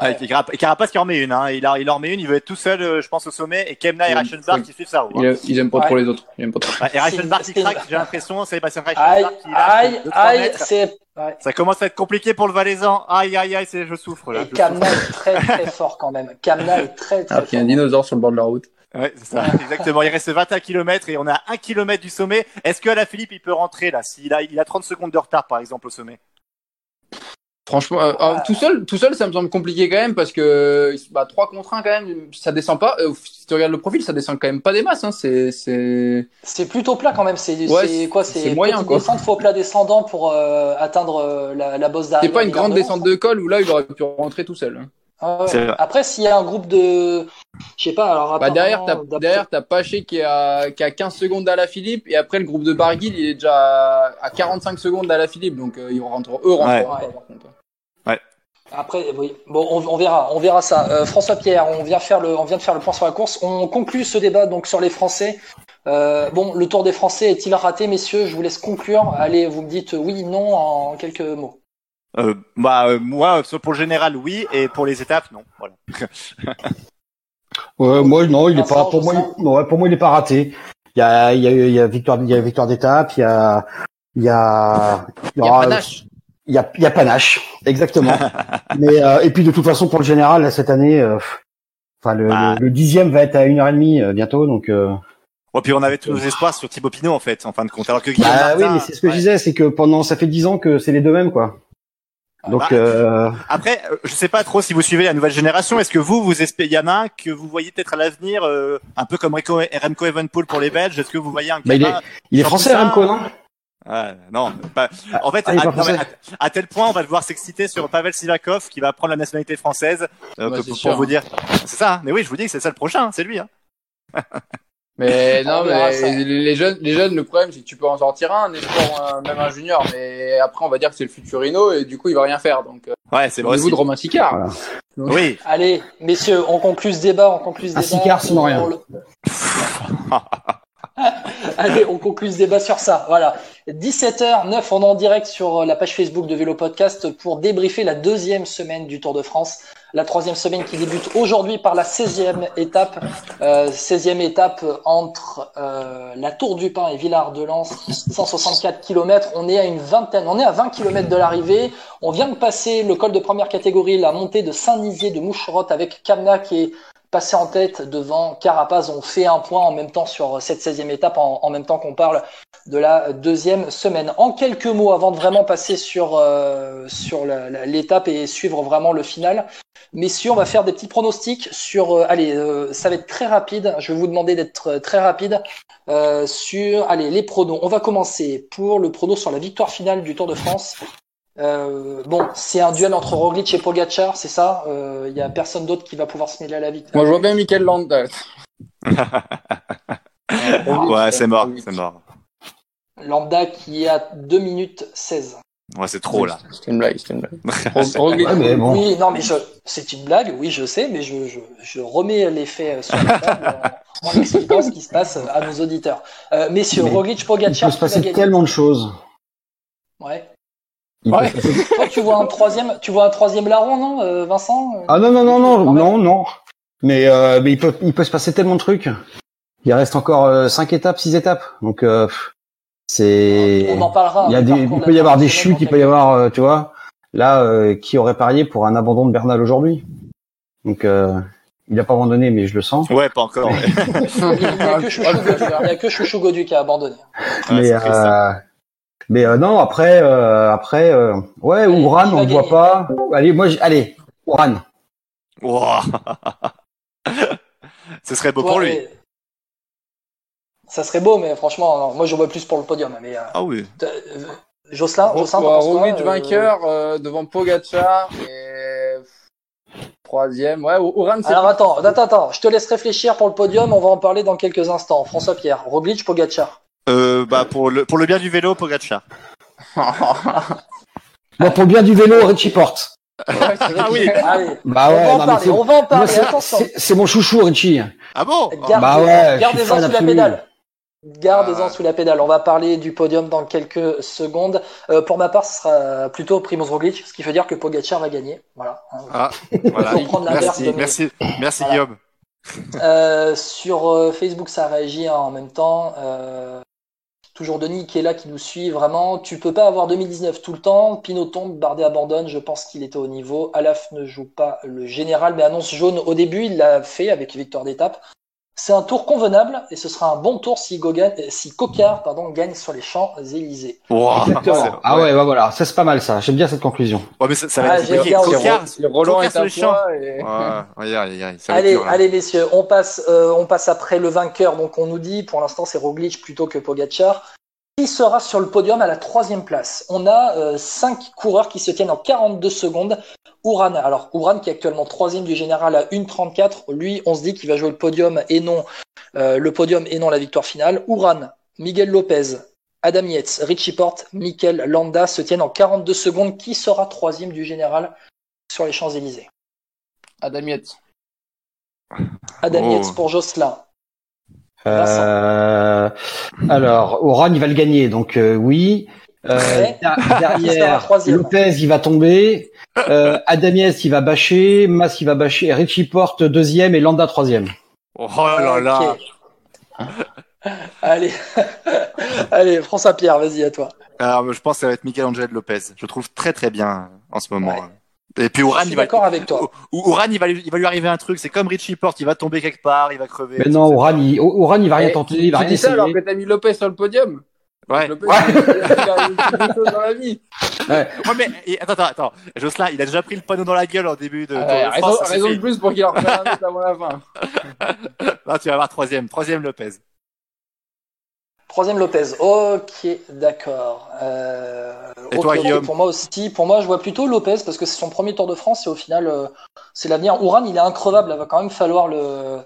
Ouais, Carap- et Carapace qui en met une. Hein. Il, a, il en met une. Il veut être tout seul, euh, je pense, au sommet. Et Kemna et. Reichenbach qui suivent hein. ils, ils aiment pas Ouais. trop les autres. Ils aiment pas trop. Ouais, et Reichenbach qui craque, j'ai l'impression. C'est Sébastien Aïe, Reichenbach qui lâche aïe, 2-3 aïe, c'est. Ouais. Ça commence à être compliqué pour le Valaisan. Aïe, aïe, aïe, c'est, je souffre là. Et Kamna est très très [laughs] fort quand même. Kamna est très très Alors qu'il y a un fort. dinosaure sur le bord de la route. Ouais, c'est ça, exactement. Il reste 21 km et on est à 1 km du sommet. Est-ce que la Philippe il peut rentrer là S'il a, il a 30 secondes de retard par exemple au sommet? Franchement, euh, alors, tout seul, tout seul, ça me semble compliqué quand même parce que bah, 3 contre 1 quand même, ça descend pas. Euh, si tu regardes le profil, ça descend quand même pas des masses. Hein. C'est, c'est... C'est plutôt plat quand même. C'est Ouais, c'est quoi? c'est C'est moyen, quoi. descente, faux plat descendant pour euh, atteindre euh, la, la bosse C'est d'arrivée. pas une grande descente de col où là, il aurait pu rentrer tout seul. hein. Ah. C'est. Après, s'il y a un groupe de. Je sais pas, alors. Bah, derrière, t'as, derrière, t'as Paché qui a, qui a 15 secondes d'Ala Philippe, et après, le groupe de Barguil, il est déjà à 45 secondes d'Ala Philippe, donc euh, ils rentrent, eux rentrent Ouais. pas, Ouais. par contre. Après, oui. Bon, on, on verra, on verra ça. Euh, François Pierre, on vient faire le, on vient de faire le point sur la course. On conclut ce débat donc sur les Français. Euh, bon, le Tour des Français est-il raté, messieurs? Je vous laisse conclure. Allez, vous me dites oui, non en quelques mots. Euh, bah, euh, moi, euh, pour le général, oui, et pour les étapes, non. Voilà. [laughs] Ouais, moi, non, il est pas, pour moi, il- ouais, pour moi, il est pas raté. Il y a, il y a, il y a victoire, il y a victoire d'étape, il y a, il y a, Il y a aura- Panache. Il y a, y a panache, exactement. [laughs] Mais euh, et puis de toute façon pour le général cette année, euh, enfin le, Bah. le, le dixième va être à une heure et demie euh, bientôt, donc. Euh... Bon, puis on avait tous nos espoirs sur Thibaut Pinot, en fait, en fin de compte. Alors que Guillaume Bah oui, mais c'est ce que ouais. je disais, c'est que pendant ça fait dix ans que c'est les deux mêmes quoi. Donc Bah, euh, Après, je sais pas trop si vous suivez la nouvelle génération. Est-ce que vous, vous espérez, il y en a un que vous voyez peut-être à l'avenir, euh, un peu comme Remco, Evenepoel pour les Belges? Est-ce que vous voyez un Bah, il gamin- il est français Remco, non? Ouais, non, pas- en fait, Ah, à, non, tel point, on va devoir s'exciter sur Pavel Sivakov qui va prendre la nationalité française. euh, Ouais, que- c'est pour sûr, vous hein. dire, c'est ça. hein. Mais oui, je vous dis que c'est ça le prochain, c'est lui. Hein. [laughs] Mais non, mais les les jeunes, les jeunes, le problème, c'est que tu peux en sortir un, un espoir, un- même un junior, mais après, on va dire que c'est le futurino, et du coup, il va rien faire, donc, euh, Ouais, c'est vrai niveau aussi. de Romain Sicard. Voilà. Oui. [laughs] Allez, messieurs, on conclut ce débat, on conclut ce Un débat. Sicard, sinon rien. On [laughs] Allez, on conclut ce débat sur ça. Voilà. 17h09, on est en direct sur la page Facebook de Vélo Podcast pour débriefer la deuxième semaine du Tour de France. La troisième semaine qui débute aujourd'hui par la 16e étape. Euh, 16e étape entre euh, la Tour du Pin et Villard de Lans, 164 km. On est à une vingtaine, on est à 20 km de l'arrivée. On vient de passer le col de première catégorie, la montée de Saint-Nizier de Moucherotte avec Kamna qui est passé en tête devant Carapaz. On fait un point en même temps sur cette 16e étape, en, même temps qu'on parle de la deuxième semaine. En quelques mots, avant de vraiment passer sur, euh, sur l'étape et suivre vraiment le final, messieurs, on va faire des petits pronostics sur... euh, allez, euh, ça va être très rapide. Je vais vous demander d'être très rapide sur... Allez, les pronos. On va commencer pour le prono sur la victoire finale du Tour de France. Euh, bon, c'est un duel entre Roglic et Pogacar, c'est ça? Il y a personne d'autre qui va pouvoir se mêler à la victoire. Moi, je vois bien Michael Landa. [laughs] Ouais, c'est mort, c'est mort. Lambda qui est à 2 minutes 16. Ouais, c'est trop là. C'était une blague, c'était une blague. [laughs] Roglic- ouais, mais bon. Oui, non, mais je, c'est une blague, oui, je sais, mais je, je, je remets les faits sur la table en, en [laughs] expliquant ce qui se passe à nos auditeurs. Euh, messieurs, Mais Roglic, il Pogacar, peut se passer tellement de choses. Ouais. Ouais. Toi, [laughs] tu vois un troisième, tu vois un troisième larron, non, euh, Vincent Ah non non non non non non. Mais euh, mais il peut il peut se passer tellement de trucs. Il reste encore euh, cinq étapes, six étapes. Donc euh, c'est On en parlera. il y a du des parcours il de peut y avoir des chutes, il peut y avoir euh, tu vois. Là euh, qui aurait parié pour un abandon de Bernal aujourd'hui? Donc euh, il a pas abandonné mais je le sens. Ouais, pas encore. [laughs] mais- Il n'y a, que Chouchou Godu- il y a que Chouchou Godu qui a abandonné. Ouais, mais c'est triste, hein. euh, mais euh, non après euh, après euh, ouais Allez, Ouran on le voit pas. Allez moi j'- allez Ouran. Ouah. [laughs] Ce serait beau pour lui. mais- Ça serait beau, mais franchement, non, moi je vois plus pour le podium. Mais euh, Ah oui. Jocelyn, Jocelyn, Roglic vainqueur euh, devant Pogacar et troisième. Ouais, c'est Alors attends, attends, attends, je te laisse réfléchir pour le podium, on va en parler dans quelques instants. François Pierre, Roglic, Pogacar. Euh, bah pour le pour le bien du vélo, Pogacar. [laughs] Bon pour le bien du vélo Richie Porte. Ah oui. Allez, Bah on ouais va en non, parler, c'est- on va en moi, parler, c'est- attention. c'est c'est mon chouchou Richie. Ah bon Garde- Bah ouais, Gardez-en sous la absolu. pédale. Gardez-en Ah. sous la pédale. On va parler du podium dans quelques secondes. Euh, pour ma part, ce sera plutôt Primoz Roglic, ce qui veut dire que Pogacar va gagner. Voilà. Ah, voilà. Merci, de merci, merci Voilà. Guillaume. Euh, sur euh, Facebook, ça réagit hein, en même temps. Euh, toujours Denis qui est là, qui nous suit vraiment. Tu peux pas avoir 2019 tout le temps. Pinot tombe, Bardet abandonne. Je pense qu'il était au niveau. Alaf ne joue pas le général, mais annonce jaune au début. Il l'a fait avec victoire d'étape. C'est un tour convenable et ce sera un bon tour si, Gogan, euh, si Cocard pardon, gagne sur les Champs-Élysées. Exactement. c'est- Ah ouais, bah voilà, ça c'est pas mal ça. J'aime bien cette conclusion. Ouais, mais ça, ça va Ah, être j'ai compliqué. bien aussi. Cocard, Si Roland Cocard est sur un les champs. et... Ouais, ça Allez, dur, allez messieurs, on passe, euh, on passe après le vainqueur. Donc on nous dit, pour l'instant c'est Roglic plutôt que Pogacar. Qui sera sur le podium à la troisième place? On a euh, cinq coureurs qui se tiennent en 42 secondes. Ouran, alors Ouran qui est actuellement troisième du général à 1,34. Lui, on se dit qu'il va jouer le podium et non euh, le podium et non la victoire finale. Ouran, Miguel Lopez, Adam Yates, Richie Porte, Mikel Landa se tiennent en 42 secondes. Qui sera troisième du général sur les Champs-Élysées? Adam Yates. Adam Oh. Yates pour Jocelyn. Euh, alors, Oran, il va le gagner, donc euh, oui. Euh, Ouais. derrière, [laughs] Lopez, il va tomber. Euh, Adamiès, il va bâcher. Mas, il va bâcher. Richie Porte, deuxième. Et Landa, troisième. Oh là là. Ok. Allez, [laughs] allez, François Pierre, vas-y à toi. Alors, je pense que ça va être Miguel Angel Lopez. Je le trouve très très bien en ce moment. Ouais. Et puis Je Ouran, suis il va, d'accord avec toi. Ou- Ouran, il va, lui- il va lui arriver un truc. C'est comme Richie Porte, il va tomber quelque part, il va crever. Mais non, Oran, il, Oran, il va rien Eh, tenter. tu- Il va tu rien dis ça alors que t'as mis Lopez sur le podium. Ouais. Lopez, il a- il a choses dans la vie. Ouais, mais et- attends, attends, attends. Jocelyn, il a déjà pris le panneau dans la gueule en début de. Ouais, de raison, France, raison de plus pour qu'il en un autre avant la fin. [laughs] Là, tu vas avoir troisième, troisième Lopez. Troisième Lopez. Ok, d'accord. Euh, Et toi, ok, Guillaume Pour moi aussi, pour moi, je vois plutôt Lopez parce que c'est son premier Tour de France et au final, euh, c'est l'avenir. Ouran, il est increvable. Il va quand même falloir le,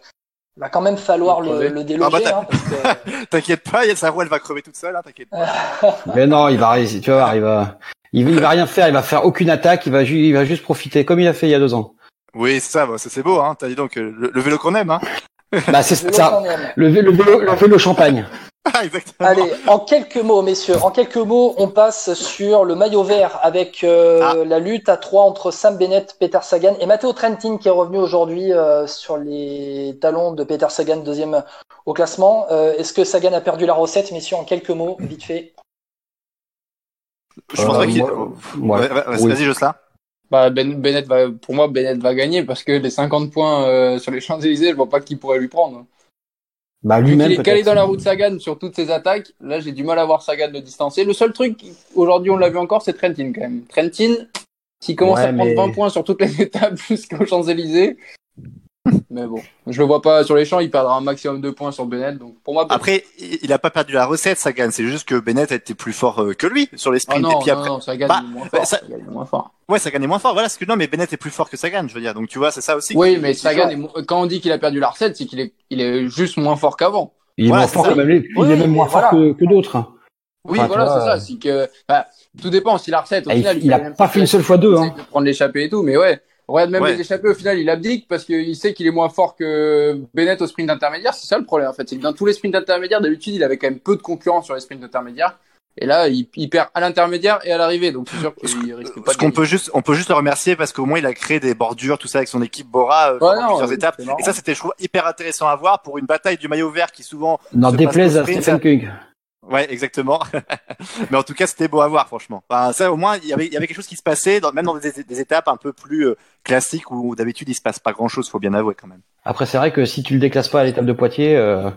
il va quand même falloir Le le, déloger. Ah bah, hein, parce que- [laughs] T'inquiète pas, il y a sa roue, elle va crever toute seule, hein, t'inquiète pas. [laughs] Mais non, il va réussir. Tu vas voir, il va, il, il va rien faire. Il va faire aucune attaque. Il va, ju- il va juste profiter, comme il a fait il y a deux ans. Oui, c'est ça, bah, ça, c'est beau, hein. T'as dit donc euh, le, le vélo qu'on aime, hein. Bah, c'est Vélo ça. le vélo, le vélo champagne. [laughs] Ah, exactement. Allez, en quelques mots, messieurs, en quelques mots, on passe sur le maillot vert avec euh, Ah. la lutte à trois entre Sam Bennett, Peter Sagan et Matteo Trentin qui est revenu aujourd'hui euh, sur les talons de Peter Sagan, deuxième au classement. Euh, Est-ce que Sagan a perdu la recette, messieurs, en quelques mots, vite fait? Je pense Euh, pas qu'il. moi- Ouais, ouais, oui. Vas-y, Jocelyn. Bah, ben, Bennett va, pour moi, Bennett va gagner parce que les 50 points euh, sur les Champs-Élysées, je vois pas qui pourrait lui prendre. Bah, lui-même qu'il est calé dans la route Sagan sur toutes ses attaques, là j'ai du mal à voir Sagan le distancer. Le seul truc, aujourd'hui on l'a vu encore, c'est Trentin quand même. Trentin, s'il commence Ouais, à prendre mais- 20 points sur toutes les [laughs] étapes jusqu'aux Champs-Élysées, mais bon, je le vois pas sur les champs, il perdra un maximum de points sur Bennett. Donc pour moi, Après, il il a pas perdu la recette, Sagan. C'est juste que Bennett a été plus fort euh, que lui sur les ah sprints. non, Et puis non, après, non, Sagan Bah, il est moins bah, fort. ça- Sagan est moins fort. ouais, Sagan est moins fort. Voilà, ce que non, mais Bennett est plus fort que Sagan, je veux dire. Donc tu vois, c'est ça aussi. Oui, mais Sagan, est quand on dit qu'il a perdu la recette, c'est qu'il est, il est juste moins fort qu'avant. Il est Voilà, moins fort que même il Oui, est même moins fort que, que d'autres. hein. Oui, Enfin, voilà, c'est ça. C'est que, bah, tout dépend. Si la recette, au Ah, il- final, il a fait pas fait une seule fois deux, hein. de prendre l'échappée et tout, mais ouais. Regarde, même Ouais. les échappées, au final, il abdique parce qu'il sait qu'il est moins fort que Bennett au sprint intermédiaire. C'est ça le problème, en fait. C'est que dans tous les sprints intermédiaires, d'habitude, il avait quand même peu de concurrence sur les sprints intermédiaires. Et là, il, il perd à l'intermédiaire et à l'arrivée. Donc, c'est sûr qu'il risque pas Ce de qu'on peut juste, on peut juste le remercier parce qu'au moins il a créé des bordures, tout ça avec son équipe Bora euh, non, plusieurs oui, étapes. Et ça, c'était, je trouve, hyper intéressant à voir pour une bataille du maillot vert qui souvent. N'en se déplaise à Stephen. King. Ouais, exactement. [laughs] mais en tout cas, c'était beau à voir, franchement. Enfin, ça, au moins, il y avait, il y avait quelque chose qui se passait, dans, même dans des, des étapes un peu plus euh, classiques où d'habitude il se passe pas grand chose, faut bien avouer quand même. Après, c'est vrai que si tu le déclasses pas à l'étape de Poitiers, euh,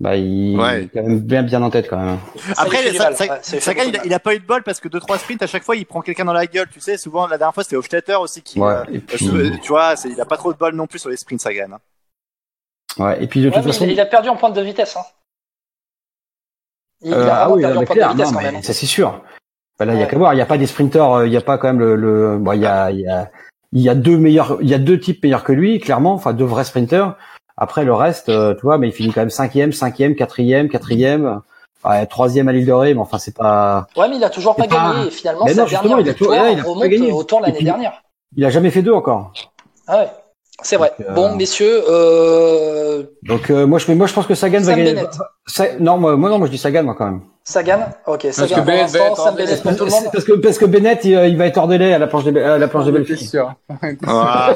bah, il Ouais. est quand même bien, bien en tête quand même. Après, ça, ça- Ouais, Sagan, il, il a pas eu de bol parce que deux trois sprints à chaque fois il prend quelqu'un dans la gueule. Tu sais, souvent la dernière fois c'était Hofstetter aussi qui. Ouais. euh, puis, euh, tu vois, il a pas trop de bol non plus sur les sprints Sagan. hein. ouais. Et puis de Ouais, toute mais façon, il, il a perdu en pointe de vitesse. Hein. Il, il Euh, a ah oui, perdu non, en mais pointe clair, de vitesse non, quand mais même. ça c'est sûr. Bah, là, il y a qu'à voir, il n'y a pas des sprinters, euh, il n'y a pas quand même le, le bon, il y a, il y a, il y a deux meilleurs, il y a deux types meilleurs que lui, clairement, enfin deux vrais sprinters. Après le reste, euh, tu vois, mais il finit quand même cinquième, cinquième, quatrième, quatrième, ouais, troisième à l'île de Ré, mais enfin c'est pas, Ouais, mais il a toujours pas gagné. Finalement, Mais sa non, justement, dernière il a toujours- victoire ouais, il a pas remonte gagné. au tour l'année dernière. il a jamais fait deux encore. Ah ouais, c'est vrai. Donc, euh, Bon, messieurs, euh, Donc euh, moi je, moi je pense que Sagan va Sam gagner. Bennett. Sa- non, moi, moi non, moi je dis Sagan moi quand même. Sagan. Ok, Sagan que pour Bennett va l'instant, Sam en Bennett pour tout le C'est monde. Parce que parce que Bennett il, il va être hors délai à la planche de à la planche de C'est Belfi. sûr. [laughs] Ah,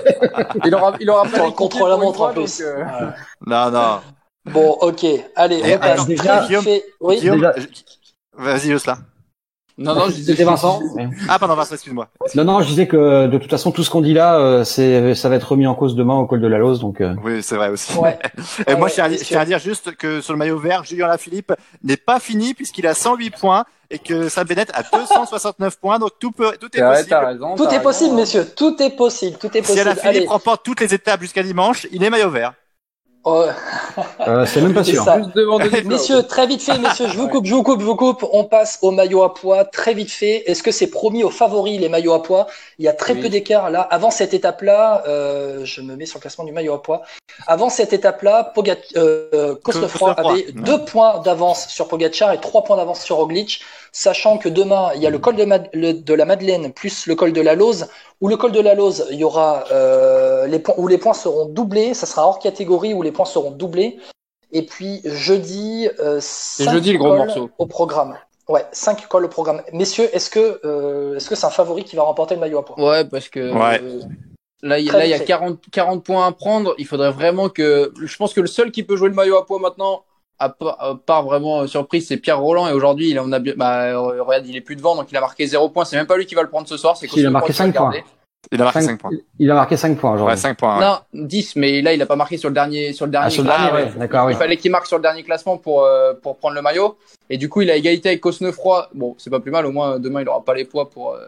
Il aura, il aura pas contre la montre en plus. non, non. Bon, ok. Allez, Et on passe. alors, déjà, Très vite fait. Oui. Guillaume, déjà- je- vas-y Jocelyn. Non, non, je disais. C'était Vincent. Ah pardon Vincent, excuse-moi. Non non, je disais que de toute façon tout ce qu'on dit là, euh, c'est ça va être remis en cause demain au col de la Lose, donc. euh, Oui, c'est vrai aussi. Ouais. [laughs] Et Ouais, moi, ouais, je tiens, à, bien je tiens à dire juste que sur le maillot vert, Julien Lafilippe n'est pas fini puisqu'il a 108 points et que Sam Bennett a 269 points, donc tout peut, tout est possible. raison. Tout est raison, possible, hein. messieurs. Tout est possible. Tout est Si possible. Alaphilippe Allez. remporte toutes les étapes jusqu'à dimanche, il est maillot vert. Oh, Euh, c'est même pas sûr. Messieurs, très vite fait, messieurs, je vous coupe, je vous coupe, je vous coupe. On passe au maillot à poids très vite fait. Est-ce que c'est promis aux favoris les maillots à poids? Il y a très Oui. peu d'écart là. Avant cette étape-là, euh, je me mets sur le classement du maillot à poids. Avant cette étape-là, Pogat, euh, avait ouais. deux points d'avance sur Pogacar et trois points d'avance sur Roglic, sachant que demain il y a le col de, Mad- le- de la Madeleine plus le col de la Lose. Ou le col de la Lose, il y aura euh, les points où les points seront doublés. Ça sera hors catégorie où les points seront doublés. Et puis jeudi, euh, cinq jeudi, le gros cols morceau. au programme. Ouais, 5 cols au programme. Messieurs, est-ce que euh, est-ce que c'est un favori qui va remporter le maillot à poids Ouais, parce que Ouais. euh, là, il y a- Très là, il y a vite fait. 40, 40 points à prendre. Il faudrait vraiment que. Je pense que le seul qui peut jouer le maillot à poids maintenant, à part, à part vraiment euh, surprise, c'est Pierre Roland. Et aujourd'hui, il en a bien. Bah, euh, regarde, il est plus devant, donc il a marqué 0 points. C'est même pas lui qui va le prendre ce soir. C'est il a marqué Cosnefroy qui va cinq le garder. Il a marqué Cinq- 5 points. Il a marqué 5 points aujourd'hui. Ouais, 5 points. ouais. Non, 10, mais là, il a pas marqué sur le dernier, sur le dernier. ah, sur le classement. dernier, ouais, d'accord, oui. Il fallait qu'il marque sur le dernier classement pour, euh, pour prendre le maillot. Et du coup, il a égalité avec Cosnefroy. Bon, c'est pas plus mal. Au moins, demain, il aura pas les poids pour, euh,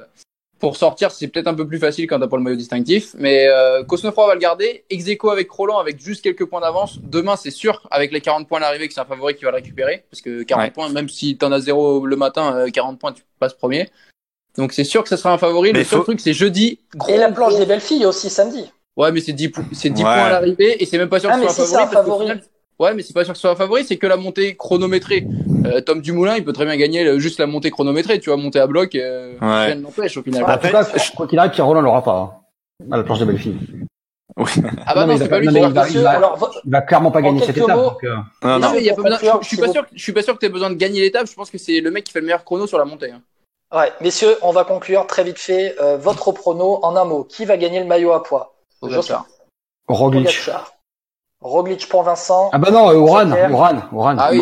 pour sortir. C'est peut-être un peu plus facile quand t'as pas le maillot distinctif. Mais euh, Cosnefroy va le garder. Execo avec Roland avec juste quelques points d'avance. Demain, c'est sûr, avec les 40 points à l'arrivée, que c'est un favori qui va le récupérer. Parce que 40 Ouais. points, même si t'en as zéro le matin, euh, 40 points, tu passes premier. Donc c'est sûr que ce sera un favori. Mais le seul faut- truc, c'est jeudi. Et la planche gros- des belles filles aussi samedi. Ouais, mais c'est 10, pou- c'est 10 Ouais. points à l'arrivée et c'est même pas sûr Ah, que ce soit un favori. un parce qu'au favori. final- Ouais, mais c'est pas sûr que ce soit un favori, c'est que la montée chronométrée. Euh, Tom Dumoulin, il peut très bien gagner le- juste la montée chronométrée, tu vois, monter à bloc, euh, Ouais. rien ne l'empêche au final. Bah, en Après, tout cas, quoi qu'il arrive, Pierre Roland l'aura pas. hein, À la planche des belles filles. ah bah non, non, mais il c'est va- pas lui qui va il va- il va- Alors, vo- Il va clairement pas gagner cette étape. mots. donc, euh, Non, Non, non. mais il y a Pour pas besoin- conclure, je, je suis pas sûr, que- je suis pas sûr que tu aies besoin de gagner l'étape, je pense que c'est le mec qui fait le meilleur chrono sur la montée. hein. ouais, messieurs, on va conclure très vite fait euh, votre prono en un mot. Qui va gagner le maillot à poids? Roglic. Roglic pour Vincent. Ah bah non, euh, Ouran. Ouran, Ouran. Ah oui,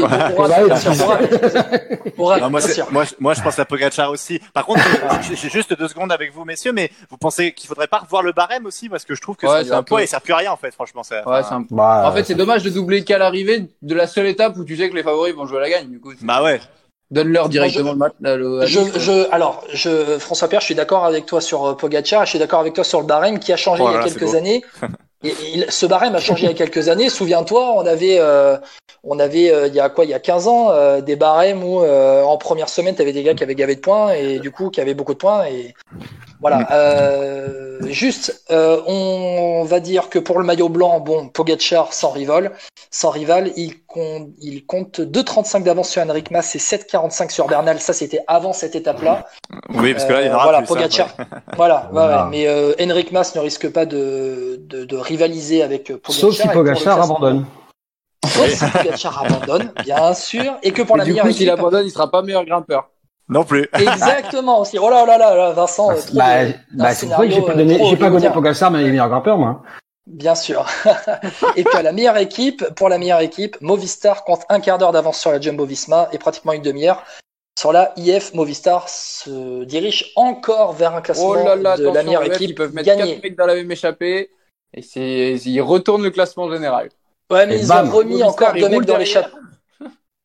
Ouran, moi, moi, je- moi, je pense à Pogacar aussi. Par contre, j'ai j'ai juste deux secondes avec vous, messieurs, mais vous pensez qu'il faudrait pas revoir le barème aussi? Parce que je trouve que Ouais, c'est un un poids et ça sert plus à rien en fait, franchement. ça- Ouais, un- Bah, En fait, c'est dommage de doubler qu'à l'arrivée de la seule étape où tu sais que les favoris vont jouer à la gagne. Du coup, Bah ouais. donne-leur directement le match. Je, je, alors, je, François Pierre, je suis d'accord avec toi sur euh, Pogacar, je suis d'accord avec toi sur le barème qui a changé Oh il y a là, quelques années. [laughs] Et, et ce barème a changé il y a quelques années. Souviens-toi, on avait, euh, on avait, euh, il y a quoi, il y a 15 ans, euh, des barèmes où euh, en première semaine, tu avais des gars qui avaient gavé de points et du coup qui avaient beaucoup de points. Et voilà. Euh, juste, euh, on va dire que pour le maillot blanc, bon, Pogacar sans rival, sans rival, il compte, il compte 2,35 d'avance sur Henrik Mas et 7,45 sur Bernal. Ça, c'était avant cette étape-là. Oui, parce que là, il y en aura voilà, plus. hein, Pogacar. [laughs] ouais. Voilà, ouais, Voilà. ouais. mais euh, Henrik Mas ne risque pas de, de, de rivaliser avec euh, Pogacar. Sauf si Pogacar abandonne. Sauf si Pogacar abandonne, bien sûr. Et que pour Et la du meilleure coup, s'il abandonne, il sera pas meilleur grimpeur. Non plus. [laughs] Exactement aussi. Oh là là là, là Vincent. euh, Bah, bah, c'est pour ça que j'ai pas donné, j'ai pas donné. Pogacar, mais il est meilleur grimpeur, moi. Bien sûr. [laughs] et puis à la meilleure équipe, pour la meilleure équipe, Movistar compte un quart d'heure d'avance sur la Jumbo Visma et pratiquement une demi-heure. Sur la IF, Movistar se dirige encore vers un classement Oh là là, de la meilleure équipe ils peuvent mettre gagnée. 4 mecs dans la même échappée. Et ils retournent le classement général. Ouais, mais Et ils bam. ont remis Movistar, encore deux mecs dans l'échappée.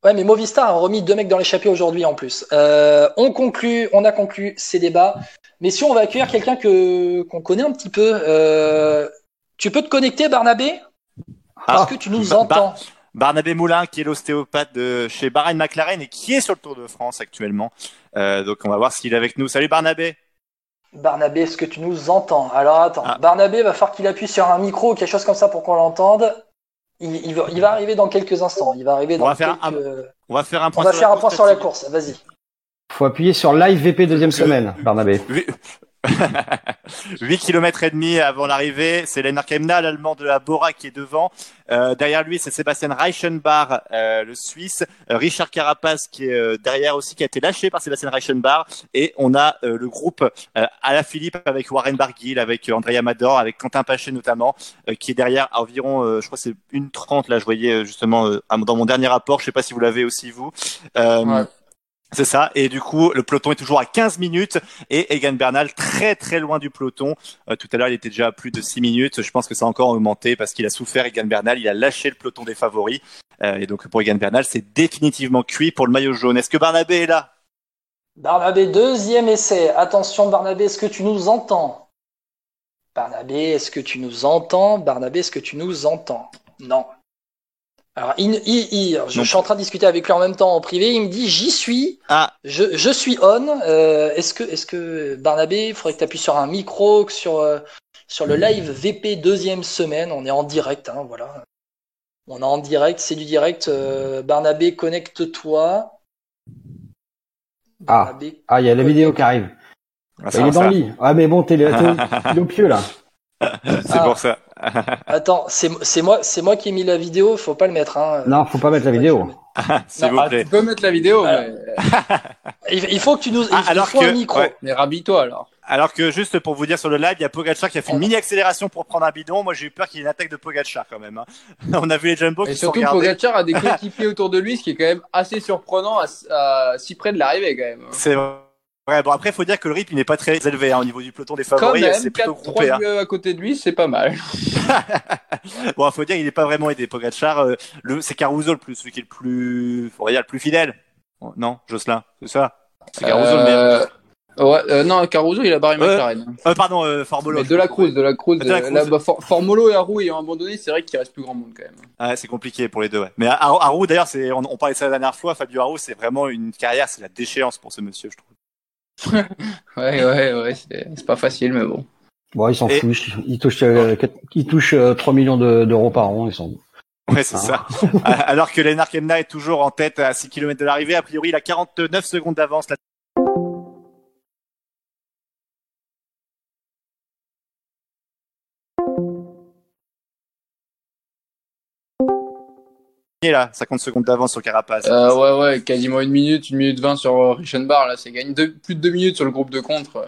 Ouais, mais Movistar a remis deux mecs dans l'échappée aujourd'hui en plus. Euh, on conclut, on a conclu ces débats. Mais si on va accueillir quelqu'un que qu'on connaît un petit peu, euh, tu peux te connecter, Barnabé? Est-ce Ah, que tu nous Ba- entends Barnabé Moulin, qui est l'ostéopathe de chez Bahrain McLaren et qui est sur le Tour de France actuellement. Euh, donc on va voir s'il est avec nous. Salut Barnabé. Barnabé, est-ce que tu nous entends? Alors attends, Ah. Barnabé va falloir qu'il appuie sur un micro ou quelque chose comme ça pour qu'on l'entende. Il, il va, il va arriver dans quelques instants. Il va arriver On dans va faire un- quelques... On va faire un On point va sur faire la un point course, sur la course. Vas-y. Faut appuyer sur live VP deuxième semaine, Barnabé. Oui. 8 km et demi avant l'arrivée, c'est Lennart Kemna, l'allemand de la Bora qui est devant. Euh, derrière lui, c'est Sébastien Reichenbach, euh, le Suisse. Euh, Richard Carapace qui est euh, derrière aussi, qui a été lâché par Sébastien Reichenbach. Et on a euh, le groupe à la Philippe avec Warren Barguil, avec Andrea Mador, avec Quentin Paché notamment, qui est derrière à environ, je crois c'est une 30 là, je voyais justement dans mon dernier rapport. Je sais pas si vous l'avez aussi vous. Ouais. C'est ça. Et du coup, le peloton est toujours à 15 minutes et Egan Bernal très très loin du peloton. Euh, tout à l'heure, il était déjà à plus de 6 minutes. Je pense que ça a encore augmenté parce qu'il a souffert Egan Bernal. Il a lâché le peloton des favoris. Euh, et donc pour Egan Bernal, c'est définitivement cuit pour le maillot jaune. Est-ce que Barnabé est là? Barnabé, deuxième essai. Attention, Barnabé, est-ce que tu nous entends? Barnabé, est-ce que tu nous entends? Barnabé, est-ce que tu nous entends? Non. Alors, il, il- il- je, suis en train de discuter avec lui en même temps en privé. Il me dit J'y suis, Ah, je, je suis on. Euh, est-ce que, est-ce que Barnabé, il faudrait que tu appuies sur un micro, que sur, euh, sur le live VP deuxième semaine? On est en direct, hein, voilà. On est en direct, c'est du direct. Euh, Barnabé, connecte-toi. Ah. Barnabé, Ah, il y a la vidéo qui arrive. ah, Bah, il est dans le lit. Ah, mais bon, t'es t'es au, t'es au pieu, là. [laughs] C'est Ah. pour ça. [laughs] Attends, c'est moi, c'est moi qui ai mis la vidéo. Faut pas le mettre. Hein. Non, faut pas mettre la vidéo. S'il vous Ah, plaît. tu peux mettre la vidéo, mais, [laughs] Il, il faut que tu nous. Ah, il alors faut que- un micro. ouais. mais rhabille-toi alors. Alors que juste pour vous dire sur le live, il y a Pogacar qui a fait une mini accélération pour prendre un bidon. Moi, j'ai eu peur qu'il y ait une attaque de Pogacar quand même. hein. On a vu les Jumbo Et qui sont surtout, regardés. Pogacar a des coéquipiers autour de lui, ce qui est quand même assez surprenant à, à si près de l'arrivée quand même. C'est vrai. Bon, après, il faut dire que le rythme il n'est pas très élevé hein, au niveau du peloton des favoris. même, C'est plutôt 4 groupé. 3 Hein. à côté de lui, c'est pas mal. [laughs] [laughs] Bon, il faut dire qu'il n'est pas vraiment aidé. Pogacar, euh, le, c'est Caruso le plus, celui qui est le plus, va dire, le plus fidèle. Non, Jocelyn, c'est ça. C'est Caruso le meilleur. Euh, ouais, euh, non, Caruso, il a barré Ouais. McLaren. Euh, pardon, euh, Formolo. De la Cruz, de la Cruz. De la euh, Cruz. là, bah, For- Formolo et Haru ayant abandonné, c'est vrai qu'il reste plus grand monde quand même. Ouais, c'est compliqué pour les deux. Ouais. Mais Haru, d'ailleurs, c'est, on, on parlait de ça la dernière fois. Fabio Haru, c'est vraiment une carrière, c'est la déchéance pour ce monsieur, je trouve. [laughs] Ouais, ouais, ouais, c'est c'est pas facile, mais bon. Bon, ils s'en Et- foutent. Ils touchent, euh, ils touchent euh, 3 millions de- d'euros par an. Ils sont. Ouais, c'est Ah. ça. [laughs] Alors que Lennart Kemna est toujours en tête à 6 km de l'arrivée. A priori, il a 49 secondes d'avance. Là, 50 secondes d'avance sur Carapace. Euh, ouais, ouais, quasiment une minute, une minute vingt sur euh, Reichenbach, là, c'est gagné. Deux- plus de deux minutes sur le groupe de contre. Ouais,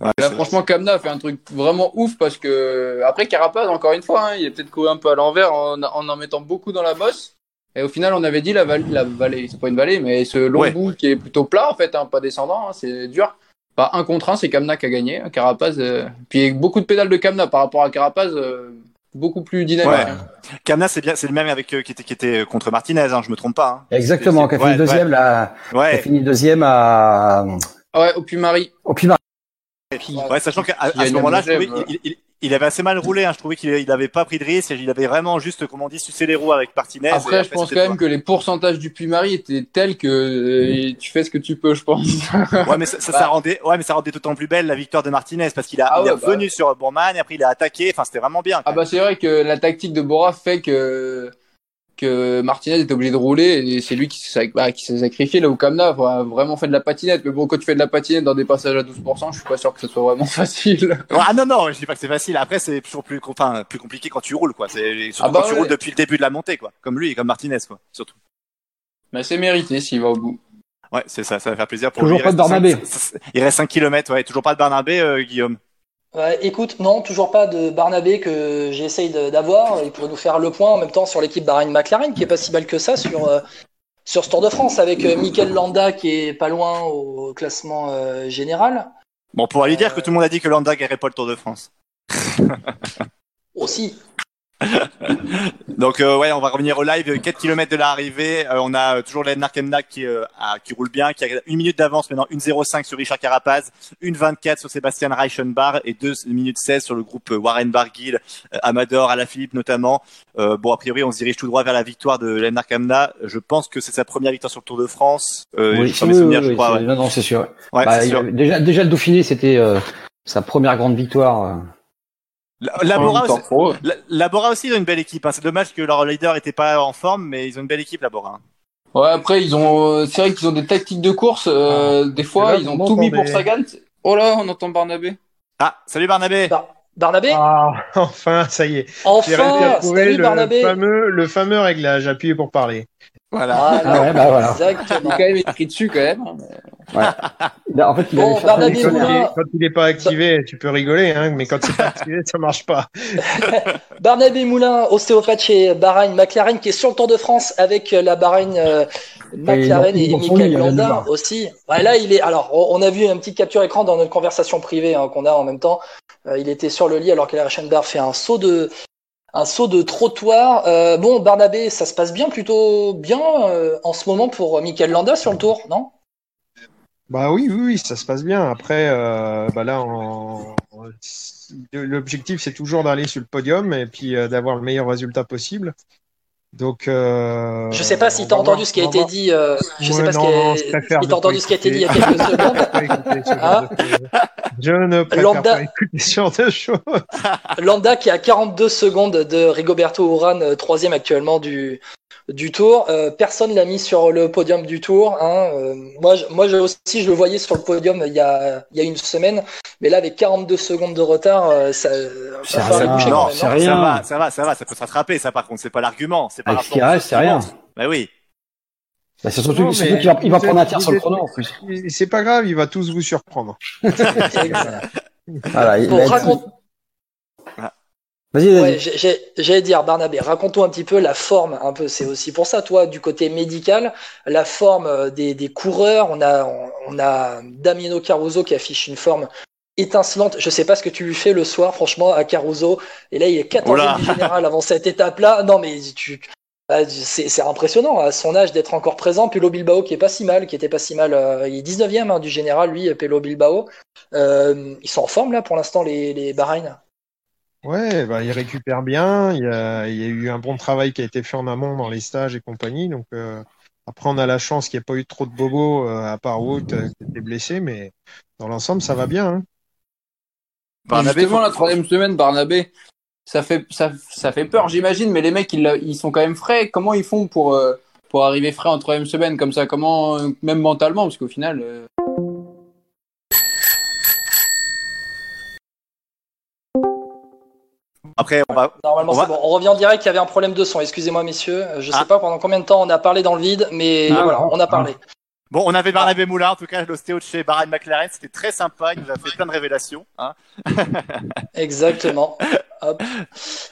Là, c'est- franchement, Kamna a fait un truc vraiment ouf parce que, après, Carapaz, encore une fois, hein, il a peut-être couru un peu à l'envers en, en en mettant beaucoup dans la bosse. Et au final, on avait dit la, val- la vallée, c'est pas une vallée, mais ce long Ouais. bout qui est plutôt plat, en fait, hein, pas descendant, hein, c'est dur. Pas un contre un, c'est Kamna qui a gagné. hein, Carapaz, euh, puis beaucoup de pédales de Kamna par rapport à Carapaz, euh, beaucoup plus dynamique. Ouais. hein. Kamna, c'est bien, c'est le même avec euh, qui était qui était contre Martinez. Hein, je me trompe pas. Exactement. C'est- Qui a fini ouais, deuxième, là. hein. Qui a fini deuxième à, Ouais, au Puy-Marie. au Pinard. Ouais, sachant qu'à ce moment-là, il, il- il avait assez mal roulé. Hein. Je trouvais qu'il il avait pas pris de risque. Il avait vraiment juste, comme on dit, sucé les roues avec Martinez. Après, je pense quand même que les pourcentages du Puy-Marie étaient tels que euh, tu fais ce que tu peux, je pense. Ouais, mais ça, ça, ça Bah. rendait, ouais, mais ça rendait d'autant plus belle la victoire de Martinez parce qu'il a, Ah il est bah. revenu sur Bourman et après il a attaqué. Enfin, c'était vraiment bien. Ah bah c'est vrai que la tactique de Bora fait que que Martinez est obligé de rouler et c'est lui qui s'est bah, qui s'est sacrifié là où Kamna a vraiment fait de la patinette mais bon quand tu fais de la patinette dans des passages à 12% je suis pas sûr que ce soit vraiment [laughs] facile Ah non non, je dis pas que c'est facile. Après, c'est toujours plus, enfin, plus compliqué quand tu roules, quoi. C'est surtout Ah bah quand tu ouais. roules depuis le début de la montée, quoi. Comme lui et comme Martinez, quoi. Surtout. mais c'est mérité s'il va au bout Ouais, c'est ça, ça va faire plaisir pour Toujours lui. pas Il de reste Barnabé. [laughs] Il reste 5 km, ouais. Toujours pas de Barnabé, euh, Guillaume. Ouais, écoute, non, toujours pas de Barnabé que j'essaye d'avoir. Il pourrait nous faire le point en même temps sur l'équipe Bahreïn-McLaren, qui est pas si mal que ça sur, euh, sur ce Tour de France, avec euh, Mikel Landa qui est pas loin au classement euh, général. Bon, on pourra lui dire que tout le monde a dit que Landa gagnerait pas le Tour de France. Aussi. [laughs] Donc euh, ouais, on va revenir au live. 4 km de l'arrivée, euh, on a euh, toujours Lennart Kemna qui, euh, a- qui roule bien, qui a une minute d'avance maintenant, 1.05 sur Richard Carapaz, 1.24 sur Sébastien Reichenbach et 2 minutes 16 sur le groupe euh, Warren Barguil, euh, Amador, Alaphilippe notamment. Euh, bon, a priori, on se dirige tout droit vers la victoire de Lennart Kemna. Je pense que c'est sa première victoire sur le Tour de France. Euh, Oui, oui, souvenirs, oui, je crois. c'est- Ouais. Non, non, c'est sûr. Ouais, Bah, sûr. déjà, déjà le Dauphiné, c'était euh, sa première grande victoire. La- Labora, aussi, pro. La- Labora aussi, ils ont une belle équipe. hein. C'est dommage que leur leader était pas en forme, mais ils ont une belle équipe, Labora. hein. ouais après ils ont euh, c'est vrai qu'ils ont des tactiques de course euh, des fois là, ils ont tout mis pour Sagan oh là on entend Barnabé Ah, salut Barnabé. Bar- Barnabé? Ah, [laughs] enfin, ça y est. J'ai Enfin réussi à trouver Salut le Barnabé fameux, le fameux réglage. Appuyez pour parler. Voilà. Voilà, Ah ouais, bah voilà. il Exactement. est quand même écrit dessus quand même En fait, il Bon, Quand il, est, quand il est pas activé, tu peux rigoler, hein, mais quand c'est pas activé, ça marche pas. [laughs] Barnabé Moulin, ostéopathe chez Bahreïn McLaren, qui est sur le Tour de France avec euh, la Bahreïn euh, McLaren il et, dans son Michael voir. aussi. Ouais, là, il est. Alors, on a vu un petit capture écran dans notre conversation privée hein, qu'on a en même temps. Euh, il était sur le lit alors que Reichenberg fait un saut de un saut de trottoir. Euh, bon, Barnabé, ça se passe bien, plutôt bien euh, en ce moment pour Michael Landa sur le Tour, non? Bah oui, oui, ça se passe bien. Après, euh, bah l'objectif, c'est toujours d'aller sur le podium et puis euh, d'avoir le meilleur résultat possible. Donc, euh, Je sais pas si tu as entendu voir- ce qui a été dit. euh, je sais Ouais, pas ce non, qui non, a- je préfère si t'as entendu pas ce qui a été dit il y a quelques [laughs] secondes. Je Hein de. Je ne préfère Lambda- pas écouter ce genre de choses. Lambda qui a 42 secondes de Rigoberto Urán, euh, troisième actuellement du, du tour. Euh, personne l'a mis sur le podium du tour. Hein. Euh, moi, je- moi je- aussi, je le voyais sur le podium il y a, il y a une semaine. Mais là, avec 42 secondes de retard, euh, ça, C'est va falloir rien. les boucher Non. Ça va, ça va, ça va, ça peut se rattraper, ça par contre, c'est pas l'argument. C'est aux reste, autres c'est rien. Bah oui. Bah, c'est surtout, mais va, il va prendre un tiers sur le chrono en plus. C'est pas grave, il va tous vous surprendre. [laughs] Voilà, il va raconte- Vas-y, vas-y. Ouais, j'ai- j'ai- j'allais dire, Barnabé, raconte-toi un petit peu la forme, un peu. C'est aussi pour ça, toi, du côté médical, la forme euh, des, des coureurs. On a, on, on a Damiano Caruso qui affiche une forme étincelante. Je sais pas ce que tu lui fais le soir, franchement, à Caruso. Et là, il est 14e Oula. du général avant cette étape-là. Non, mais tu, ah, c'est c'est impressionnant à son âge d'être encore présent. Pelo Bilbao qui est pas si mal, qui était pas si mal. euh, il est 19e hein, du général, lui, Pelo Bilbao. Euh, ils sont en forme là pour l'instant, les, les Bahreïn. Ouais, bah, il récupère bien. Il y, a, il y a eu un bon travail qui a été fait en amont dans les stages et compagnie. Donc, euh, après, on a la chance qu'il n'y ait pas eu trop de bobos, euh, à part Wout euh, qui était blessé. Mais dans l'ensemble, ça va bien. Hein. Barnabé, Justement, faut- la troisième semaine, Barnabé, ça fait, ça, ça fait peur, j'imagine, mais les mecs, ils, ils sont quand même frais. Comment ils font pour, euh, pour arriver frais en troisième semaine comme ça? Comment, même mentalement, parce qu'au final, Après, on va. Normalement, On c'est va- bon. On revient en direct. Il y avait un problème de son. Excusez-moi, messieurs. Je sais Ah. pas pendant combien de temps on a parlé dans le vide, mais Ah, voilà, on a parlé. Bon, on avait Barnabé Moulin, en tout cas, l'ostéo de chez Bahrain McLaren. C'était très sympa. Il nous a fait plein de révélations. Hein. [laughs] Exactement. Hop.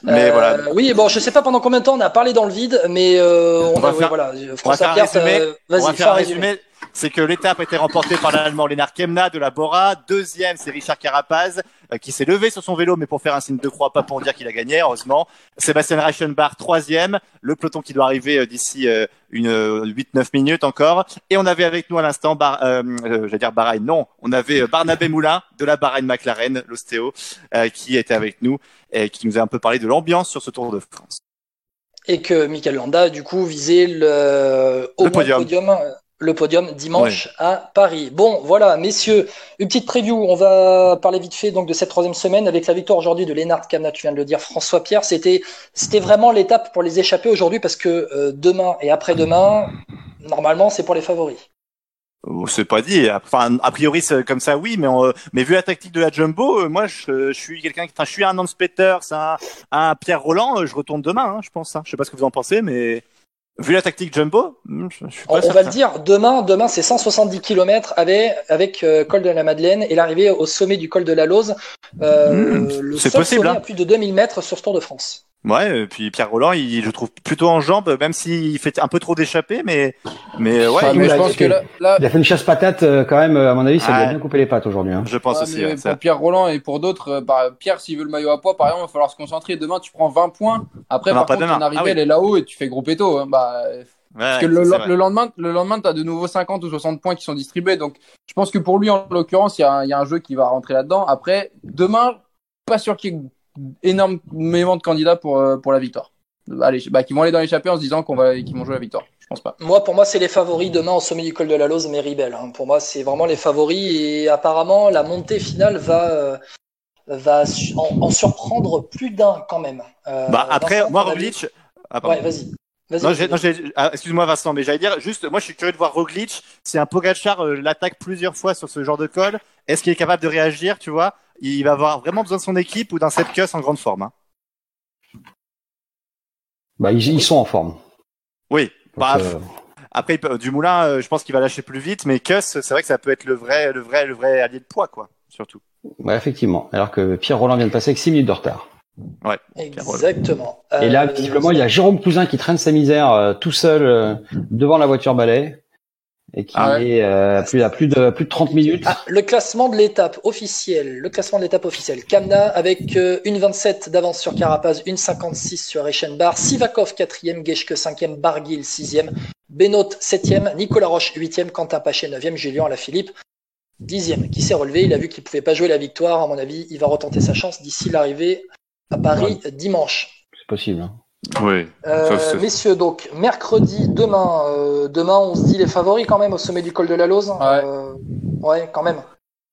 Mais Euh, voilà. Oui, bon, je sais pas pendant combien de temps on a parlé dans le vide, mais euh, on, On va a, oui, faire- voilà. On va François faire Pierre, résumé. euh, on va vas-y, fais faire un un résumé. résumé. C'est que l'étape a été remportée par l'Allemand Lennart Kemna de la Bora. Deuxième, c'est Richard Carapaz euh, qui s'est levé sur son vélo, mais pour faire un signe de croix, pas pour dire qu'il a gagné, heureusement. Sébastien Reichenbach, troisième. Le peloton qui doit arriver euh, d'ici euh, une euh, 8-9 minutes encore. Et on avait avec nous à l'instant, Bar, euh, euh, j'allais dire Bahreïn, non, on avait euh, Barnabé Moulin de la Bahreïn McLaren, l'ostéo, euh, qui était avec nous et qui nous a un peu parlé de l'ambiance sur ce Tour de France. Et que Michael Landa, du coup, visait le, au Le podium. Le podium dimanche à Paris. Bon, voilà, messieurs, une petite preview. On va parler vite fait donc de cette troisième semaine avec la victoire aujourd'hui de Lennart Kamna. Tu viens de le dire, François Pierre. C'était, c'était vraiment l'étape pour les échapper aujourd'hui parce que euh, demain et après-demain, normalement, c'est pour les favoris. C'est pas dit. Enfin, a priori, c'est comme ça, oui, mais, on- mais vu la tactique de la Jumbo, euh, moi, je, je suis quelqu'un, qui- enfin, je suis un Hans Peters, un, un Pierre Roland, euh, je retourne demain, hein, je pense. hein. Je sais pas ce que vous en pensez, mais vu la tactique Jumbo, hmm, je, je suis pas On, va le dire, demain, demain c'est 170 km avec, avec euh, col de la Madeleine et l'arrivée au sommet du col de la Lose. Euh, Mmh, le c'est seul possible, sommet hein. à plus de 2000 mètres sur ce Tour de France. Ouais, et puis Pierre Roland, il, je le trouve plutôt en jambes, même s'il fait un peu trop d'échappées, mais, mais ouais, ouais, il- mais je il pense que là, là, Il a fait une chasse patate euh, quand même, euh, à mon avis, ça lui a Ouais. bien coupé les pattes aujourd'hui. hein. je pense Ouais, aussi. ouais, pour ça. Pierre Roland et pour d'autres, euh, bah, Pierre, s'il veut le maillot à poids, par exemple, il va falloir se concentrer. Demain, tu prends 20 points. Après, Non, par pas contre, demain. ton arrivée, Ah oui. elle est là-haut et tu fais gros péto. hein. Bah, parce que Ouais, le, lendemain, le lendemain, tu as de nouveau 50 ou 60 points qui sont distribués. Donc, je pense que pour lui, en l'occurrence, il y, a un- il y a un jeu qui va rentrer là-dedans. Après, demain, pas sûr qu'il y ait énormément de candidats pour, euh, pour la victoire. Allez, bah, qui vont aller dans l'échappée en se disant qu'on va, qu'ils vont jouer la victoire. Je pense pas. Moi, pour moi, c'est les favoris demain au sommet du col de la Lose, Méribel. Hein. Pour moi, c'est vraiment les favoris et apparemment, la montée finale va, euh, va en, en surprendre plus d'un quand même. Euh, Bah, après, Vincent, moi, Roglic, ah. Ouais, vas-y. Vas-y. Non, vas-y. j'ai- non, j'ai- ah, excuse-moi Vincent, mais j'allais dire juste, moi je suis curieux de voir Roglic. Si un Pogacar euh, l'attaque plusieurs fois sur ce genre de col, est-ce qu'il est capable de réagir Tu vois, il va avoir vraiment besoin de son équipe ou d'un Sepkus en grande forme. hein. Bah, ils, ils sont en forme. Oui. Donc, Bah, euh, Après, il peut- Dumoulin, euh, je pense qu'il va lâcher plus vite, mais Kuss, c'est vrai que ça peut être le vrai, le vrai, le vrai allié de poids, quoi. Surtout. ouais, effectivement. Alors que Pierre Roland vient de passer avec 6 minutes de retard. Exactement. Et là, Euh, visiblement, il y a Jérôme Cousin qui traîne sa misère euh, tout seul euh, devant la voiture balai et qui Ah ouais. est euh, plus, à plus de plus de 30 minutes. Ah, le classement de l'étape officielle, le classement de l'étape officielle. Kamna avec euh, une 27 d'avance sur Carapaz, une 56 sur Reichenbach, Sivakov 4e, Geschke 5e, Barguil 6e, Benoît 7e, Nicolas Roche 8e, Quentin Paché 9e, Julien Alaphilippe 10e qui s'est relevé. Il a vu qu'il pouvait pas jouer la victoire. À mon avis, il va retenter sa chance d'ici l'arrivée à Paris dimanche. C'est possible. hein. Oui. Euh, Ça, messieurs, donc mercredi, demain, euh, demain, on se dit les favoris quand même au sommet du col de la Lose. Ouais. Euh, ouais, quand même.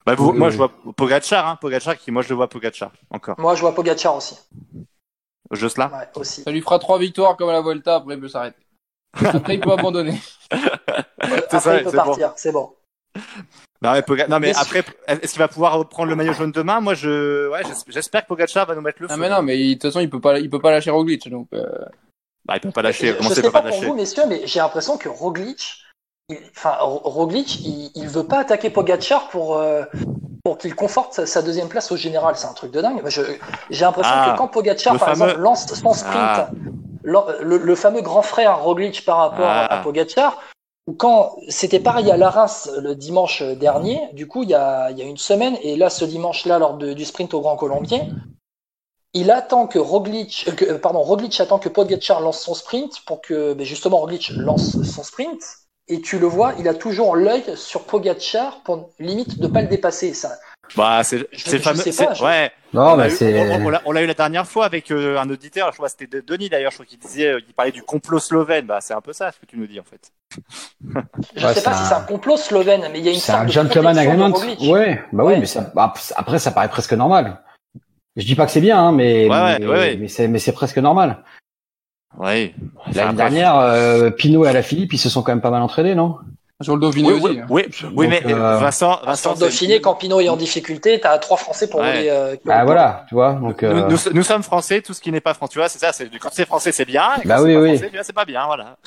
Bah, vous- Oui, moi, oui. je vois Pogacar, hein, Pogacar qui, moi, je le vois Pogacar encore. Moi, je vois Pogacar aussi. Jocelyn. Ouais, aussi. Ça lui fera trois victoires comme à la Volta, après il peut s'arrêter. [laughs] Après il peut abandonner. Après, ça, il peut bon. partir, c'est bon. Non, mais, non, mais après, est-ce qu'il va pouvoir reprendre le maillot jaune demain? Moi, je, ouais, j'espère que Pogacar va nous mettre le feu. Ah mais non, mais de toute façon il peut pas, il peut pas lâcher Roglic, donc. euh, Bah, il peut pas lâcher. Je Comment sais pas pas pour lâcher vous, messieurs, mais j'ai l'impression que Roglic, il- enfin Ro- Roglic, il, il veut pas attaquer Pogacar pour euh, pour qu'il conforte sa, sa deuxième place au général. C'est un truc de dingue. Je- J'ai l'impression Ah, que quand Pogacar, par fameux- exemple, lance son sprint, Ah. le, le- le fameux grand frère Roglic par rapport Ah. à Pogacar, quand c'était pareil à Laras le dimanche dernier, du coup il y a, y a une semaine, et là ce dimanche-là lors du sprint au Grand Colombier, il attend que Roglic, euh, euh, pardon, Roglic attend que Pogacar lance son sprint pour que justement Roglic lance son sprint. Et tu le vois, il a toujours l'œil sur Pogacar pour limite de pas le dépasser. Ça, Bah, c'est le fameux. Ouais. Non, On l'a mais eu- c'est. on- l'a- On l'a eu la dernière fois avec euh, un auditeur, je crois que c'était de- Denis d'ailleurs, je crois qu'il disait, euh, il parlait du complot slovène. Bah, c'est un peu ça ce que tu nous dis en fait. [laughs] je Ouais, sais pas si c'est un complot slovène, mais il y a une C'est sorte un de gentleman agreement. Ouais, bah Ouais. oui, mais ça, bah, après, ça paraît presque normal. Je dis pas que c'est bien, hein, mais, Ouais, mais, ouais, ouais. mais c'est, mais c'est presque normal. Oui. L'année dernière, euh, Pinot et Alaphilippe, ils se sont quand même pas mal entraînés, non? Sur le Dauphiné Oui, aussi. oui, hein. oui, oui, Donc, mais euh, Vincent, Sur Vincent, le Dauphiné, quand Pinot est en difficulté, t'as trois Français pour Ouais. rouler. euh, Ah roulent voilà, tu vois. Donc, Nous, euh, nous, nous sommes français, tout ce qui n'est pas français, tu vois, c'est ça, c'est quand c'est français, c'est bien, et quand Bah c'est oui, pas oui. français, c'est pas bien, voilà.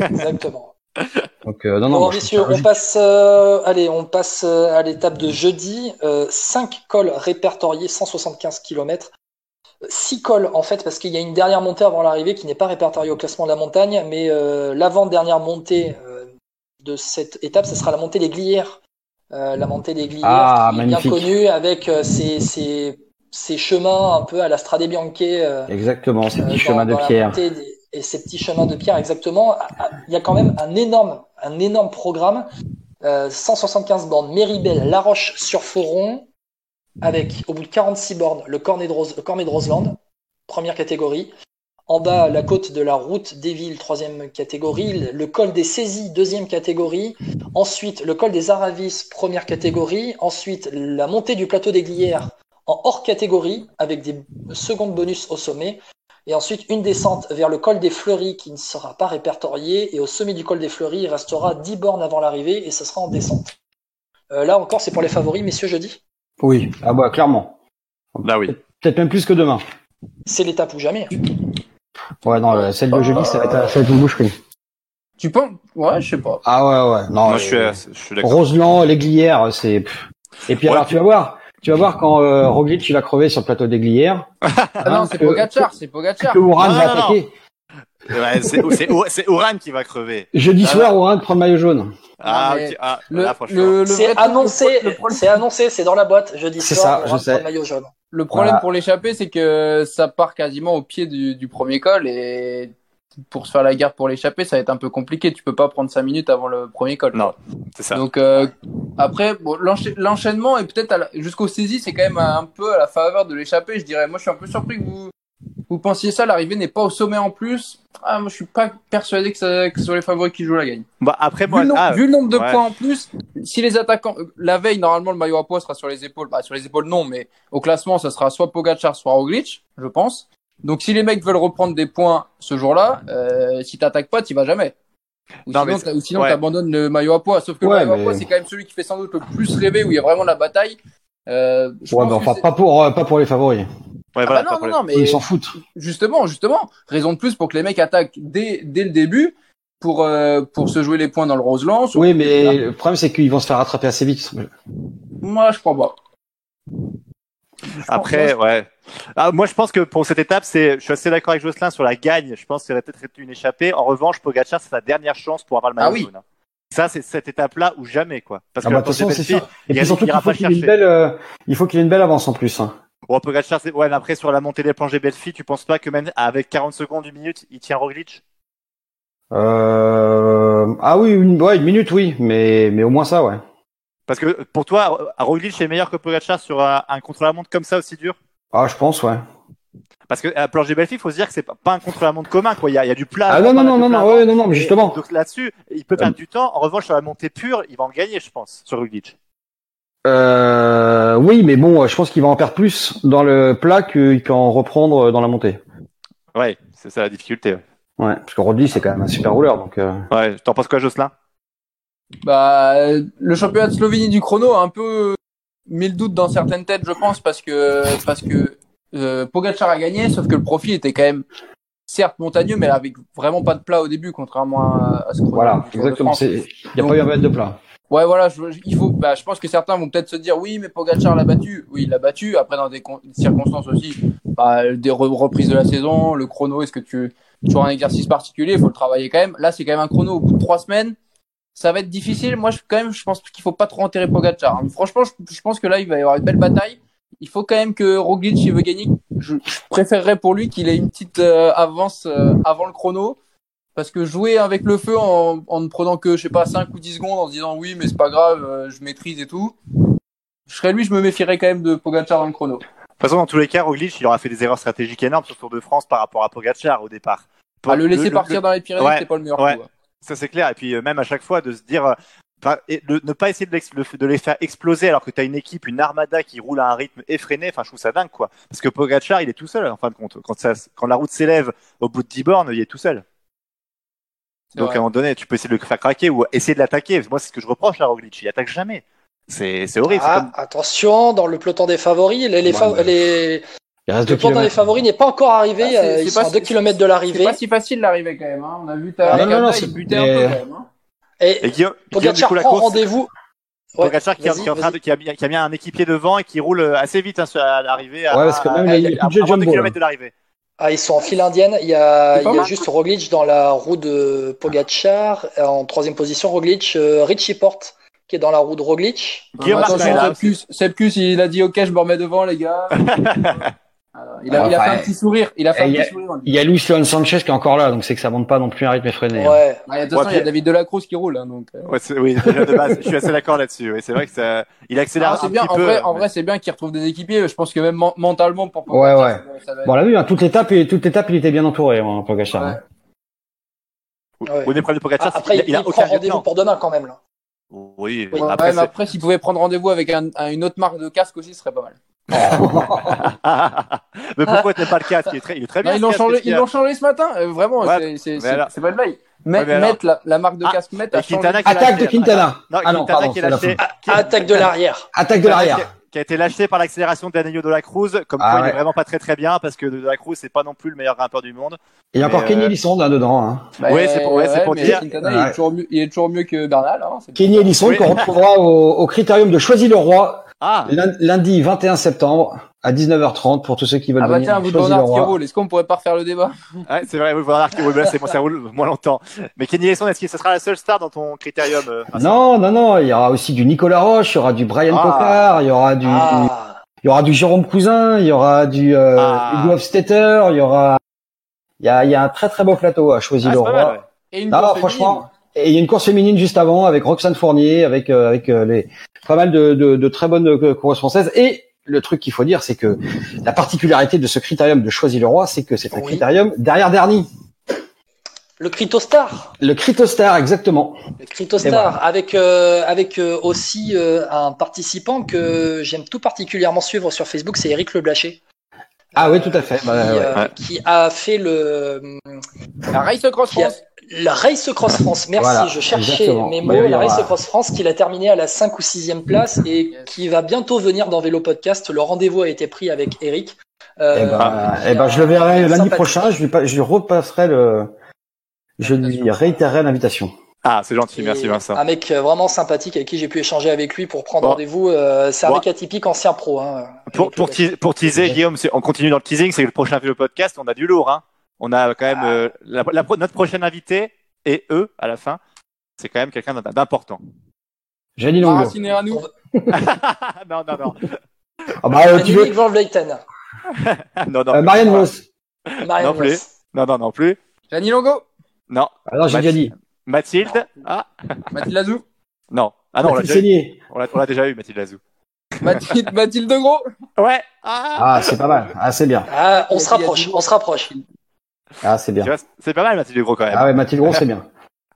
Exactement. [laughs] donc euh, non, non. bon, moi, messieurs, on passe, euh, allez, on passe euh, à l'étape de jeudi. Euh, 5 cols répertoriés, 175 km. 6 cols, en fait, parce qu'il y a une dernière montée avant l'arrivée qui n'est pas répertoriée au classement de la montagne, mais euh, l'avant-dernière montée de cette étape, ce sera la montée des Glières. Euh, la montée des Glières, Ah, qui est magnifique. bien connue avec euh, ces, ces, ces chemins un peu à la Strade Bianche. euh, Exactement, ces euh, petits dans- chemins de pierre. des- et ces petits chemins de pierre, exactement. Ah, ah, Il y a quand même un énorme, un énorme programme. Euh, 175 bornes, Méribel, La Roche-sur-Foron, avec au bout de 46 bornes le Cornet de, Rose- le Cornet de Roseland, première catégorie. En bas, la côte de la route des villes, troisième catégorie. Le col des saisies, deuxième catégorie. Ensuite, le col des Aravis, première catégorie. Ensuite, la montée du plateau des Glières en hors catégorie, avec des secondes bonus au sommet. Et ensuite, une descente vers le col des Fleuries qui ne sera pas répertoriée. Et au sommet du col des Fleuries, il restera 10 bornes avant l'arrivée et ce sera en descente. Euh, là encore, c'est pour les favoris, messieurs, jeudi. Oui, ah bah clairement. Bah oui. Peut-être même plus que demain. C'est l'étape ou jamais. Ouais, non, le- celle de jeudi, ça va être, ça va être une boucherie. Tu penses? Ouais, je sais pas. Ah ouais, ouais. Non, Moi, je suis, euh, euh, je suis d'accord. Roseland, les Glières, c'est. pff. Et puis Ouais, alors, tu vas voir, tu vas voir quand euh, Roglic il va crever sur le plateau des Glières. [laughs] Ah non, c'est Pogacar, c'est Pogacar. Que Ouran va attaquer. Ouais, c'est c'est Ou- c'est Oran qui va crever. Jeudi Ah, soir, Ouran prend le maillot jaune. Ah, ok. Ah, Le, là, franchement. le, le C'est annoncé, c'est annoncé, c'est dans la boîte jeudi C'est soir. ça, on je sais. le maillot jaune. Le problème Voilà. pour l'échapper, c'est que ça part quasiment au pied du, du premier col et pour se faire la garde pour l'échapper, ça va être un peu compliqué. Tu peux pas prendre 5 minutes avant le premier col. Non, c'est ça. Donc euh, après, bon, l'encha- l'enchaînement est peut-être la- jusqu'au saisie, c'est quand même un peu à la faveur de l'échappée, je dirais. Moi, je suis un peu surpris que vous vous pensiez ça. L'arrivée n'est pas au sommet en plus? Ah, moi, je suis pas persuadé que, ça, que ce soit les favoris qui jouent la gagne. Bah, après, Vu moi, le, nom- ah, vu le nombre de ouais. points en plus, si les attaquants, euh, la veille, normalement, le maillot à poids sera sur les épaules. Bah, sur les épaules, non, mais au classement, ça sera soit Pogacar, soit Roglic, je pense. Donc, si les mecs veulent reprendre des points ce jour-là, euh, si t'attaques pas, t'y vas jamais. Ou Non, sinon, mais sinon ouais. t'abandonnes le maillot à poids. Sauf que Ouais, le maillot mais- à poids, c'est quand même celui qui fait sans doute le plus rêver, où il y a vraiment la bataille. Euh, je Ouais, pense mais enfin, pas pour, euh, pas pour les favoris. Ouais, Ah voilà, bah pas non, pour non, les- non, mais Ils s'en foutent. justement, justement, raison de plus pour que les mecs attaquent dès, dès le début pour, euh, pour se jouer les points dans le Roseland. Sur- Oui, mais le problème, c'est qu'ils vont se faire rattraper assez vite. Moi, je crois pas. Après, ouais. Ah, moi, je pense que pour cette étape, c'est, je suis assez d'accord avec Jocelyn sur la gagne. Je pense que ça va peut-être être une échappée. En revanche, Pogacar, c'est sa dernière chance pour avoir le maillot Ah oui. jaune. Ça, c'est cette étape-là ou jamais, quoi. Parce Ah que bah, façon, sûr. Et il puis surtout qu'il ira faut qu'il ait une belle, euh, il faut qu'il ait une belle avance en plus. Hein. Bon, Pogacar, c'est, ouais, mais après, sur la montée des des Belfi, tu penses pas que même avec 40 secondes, une minute, il tient Roglic? Euh... Ah oui, une, ouais, une minute, oui, mais, mais au moins ça, ouais. Parce que pour toi, Roglic est meilleur que Pogacar sur un, un contre-la-montre comme ça aussi dur? Ah, je pense, ouais. Parce que à planche des Belfi, il faut se dire que c'est pas un contre-la-montre commun, quoi. Il y a, il y a du plat. Ah non, non, non, non, non, ouais, non, non, mais Et- justement. Donc là-dessus, il peut perdre du temps. En revanche, sur la montée pure, il va en gagner, je pense, sur Roglic. Euh, oui, mais bon, je pense qu'il va en perdre plus dans le plat qu'il qu'en reprendre dans la montée. Ouais, c'est ça la difficulté. Ouais, Ouais, parce que Rodri, c'est quand même un super rouleur, donc. euh, ouais t'en penses quoi, Jocelyn? Bah, le championnat de Slovénie du chrono a un peu mis le doute dans certaines têtes, je pense, parce que parce que euh, Pogacar a gagné, sauf que le profil était quand même certes montagneux, mais avec vraiment pas de plat au début, contrairement à, à ce chrono Voilà, exactement. Il n'y a pas eu un mètre de plat. Ouais, voilà, je, il faut. Bah, je pense que certains vont peut-être se dire oui, mais Pogacar l'a battu. Oui, il l'a battu. Après, dans des con- circonstances aussi, bah, des re- reprises de la saison, le chrono. Est-ce que tu tu un exercice particulier? Il faut le travailler quand même. Là, c'est quand même un chrono au bout de trois semaines. Ça va être difficile. Moi, je, quand même, je pense qu'il faut pas trop enterrer Pogacar. hein. Franchement, je, je pense que là, il va y avoir une belle bataille. Il faut quand même que Roglic, il veut gagner. Je, je préférerais pour lui qu'il ait une petite euh, avance euh, avant le chrono. Parce que jouer avec le feu en, en ne prenant que, je sais pas, 5 ou 10 secondes en se disant oui, mais c'est pas grave, euh, je maîtrise et tout. Je serais lui, je me méfierais quand même de Pogacar dans le chrono. De toute façon, dans tous les cas, Roglic, il aura fait des erreurs stratégiques énormes sur le Tour de France par rapport à Pogacar au départ. À le laisser partir dans les Pyrénées, Ouais, c'était pas le meilleur ouais. coup. hein. Ça c'est clair. Et puis euh, même à chaque fois de se dire, euh, enfin, et de ne pas essayer de, les faire exploser alors que tu as une équipe, une armada qui roule à un rythme effréné. Enfin, je trouve ça dingue quoi. Parce que Pogacar, il est tout seul en fin de compte. Quand, ça, quand la route s'élève au bout de 10 bornes, il est tout seul. C'est Donc vrai. à un moment donné, tu peux essayer de le faire craquer ou essayer de l'attaquer. Moi, c'est ce que je reproche à Roglic. Il attaque jamais. C'est c'est horrible. c'est Ah, comme- attention, dans le peloton des favoris, les, les, fa- Ouais, mais- les- Il reste le deux peloton des favoris n'est pas encore arrivé. Ah, c'est- euh, c'est ils pas sont à si- 2 km de C'est l'arrivée. pas si facile d'arriver quand même. Hein. On a vu tout à Ah, l'heure, non, non, c'est- butait un peu quand même. hein. Et Et Guillaume, Guillaume, du coup, la prend course, rendez-vous. Ouais, Pogacar qui, qui qui, a, bien- qui a bien un équipier devant et qui roule euh, assez vite hein, à l'arrivée. à- Ouais, parce que même à, il y a à, de à kilomètres de l'arrivée. Ah, ils sont en file indienne. Il y a, il y a juste Roglic dans la roue de Pogacar. Euh, En troisième position, Roglic, euh, Richie Porte qui est dans la roue de Roglic. Guillaume Attention, Martin est là Sepkus, Sepkus, il a dit ok, je me remets devant les gars. [laughs] Alors, il a, il a fait un petit sourire. Il a fait et un il y a- petit sourire. Il y a Luis Leon Sanchez qui est encore là, donc c'est que ça monte pas non plus un rythme effréné. hein. Ouais. Ah, et de toute façon, Ouais, il y a David Delacroix qui roule. Hein, donc, euh. Ouais, c'est- oui, déjà de base, je suis assez d'accord là-dessus. Oui, c'est vrai que ça, il accélère Ah, un bien. petit En peu. vrai, en vrai, c'est bien qu'il retrouve des équipiers. Je pense que même men- mentalement, pour Ouais, Pogacar, ouais. ça ça Bon, on être- l'a vu, hein, toute l'étape, et toute l'étape, il était bien entouré, hein, Pogacar. Ouais. hein. Ouais. Au départ de Pogacar, Ah, après, il, a, il aucun rendez-vous pour demain quand même. Là. Oui, Ouais, après, mais c'est- après, s'il pouvait prendre rendez-vous avec un, un- une autre marque de casque aussi, ce serait pas mal. [laughs] mais pourquoi tu n'aimes pas le casque? Il est très, il est très bien. Non, ils ce l'ont changé, ils l'ont changé ce matin. euh, vraiment, Ouais, c'est- c'est mais c'est- alors- c'est pas de blague. Met- Ouais, alors- la, la marque de Ah, casque Met et a changé. Quintana qui a Attaque de Quintana. Non, Ah non, Quintana pardon, qui la lâché, fin. qui a- Attaque de l'arrière. Attaque de l'arrière. qui a- été lâché par l'accélération d'Anelio de la Cruz, comme Ah quoi il est vraiment pas très très bien parce que de la Cruz c'est pas non plus le meilleur grimpeur du monde. Il y a encore Kenny euh, Elissonde là-dedans. Hein. Bah, Ouais, c'est pour- ouais, c'est pour dire. Quintana, il, est toujours mieux, il est toujours mieux que Bernal. Hein, c'est- Kenny Elissonde Oui. qu'on retrouvera au, au critérium de Choisy-le-Roi Ah, lun- lundi 21 septembre à 19h30 pour tous ceux qui veulent Ah bah venir. tiens, vous Bernard qui roule. Est-ce qu'on pourrait pas refaire le débat? Ouais, c'est vrai, oui, voilà, qui roule, là, c'est bon, ça roule moins longtemps. Mais Kenny Lesson, est-ce que ce sera la seule star dans ton critérium euh, Non, non, non, il y aura aussi du Nicolas Roche, il y aura du Brian Ah. Cocard, il y aura du, Ah. il y aura du Jérôme Cousin, il y aura du euh, Ah. Hugo Hofstetter, il y aura, il y a, il y a un très très beau plateau à Ah, choisir c'est le roi. mal, ouais. Et une Non, franchement, et il y a une course féminine juste avant avec Roxane Fournier, avec euh, avec euh, les pas mal de, de, de très bonnes euh, coureuses françaises. Et le truc qu'il faut dire, c'est que la particularité de ce critérium de choisir le roi, c'est que c'est un Oui. critérium derrière dernier. Le Critostar. Le Critostar, exactement. Le Critostar, avec, euh, avec euh, aussi euh, un participant que j'aime tout particulièrement suivre sur Facebook, c'est Eric Leblaché. Ah oui, tout à fait. Qui, Bah, ouais. euh, Ouais. qui a fait le, La Race Cross France. La Race Cross France. Merci, Voilà, je cherchais exactement. mes Bah mots. oui, la Race Cross France qu'il a terminé à la 5 ou 6e place et qui va bientôt venir dans Vélo Podcast. Le rendez-vous a été pris avec Eric. Euh, Eh ben, eh ben, je le verrai lundi prochain. Je lui, je lui repasserai le, je lui réitérerai l'invitation. Ah, c'est gentil, Et merci Vincent. Un mec euh, vraiment sympathique avec qui j'ai pu échanger avec lui pour prendre Bon. rendez-vous. Euh, c'est un Bon. mec atypique, ancien pro. Hein, Pour, pour, teaser, Guillaume, on continue dans le teasing, c'est que le prochain vélo podcast, on a du lourd. Hein. On a quand même euh, la, la pro- notre prochain invité et eux à la fin. C'est quand même quelqu'un d'im- d'important. Janine Longo. Racine et Ranou. non, non, non, Ah bah, euh, tu veux, Van [laughs] non, non, euh, Marianne Vos. Marianne Non plus. Vos. non, non, non plus. Gianni Longo. Non, Alors, j'ai Mathilde. déjà dit. Mathilde. Ah, Mathilde Lazou. non. Ah non, on l'a Mathilde déjà eu. Seigné. On l'a on l'a déjà eu, Mathilde Lazou. Mathilde, Mathilde de Gros. Ouais. Ah, Ah, c'est pas mal. Ah, c'est bien. Ah, on se rapproche, on se rapproche. Ah, c'est bien. c'est pas mal, Mathilde Gros, quand même. Ah ouais, Mathilde Gros, c'est [laughs] bien.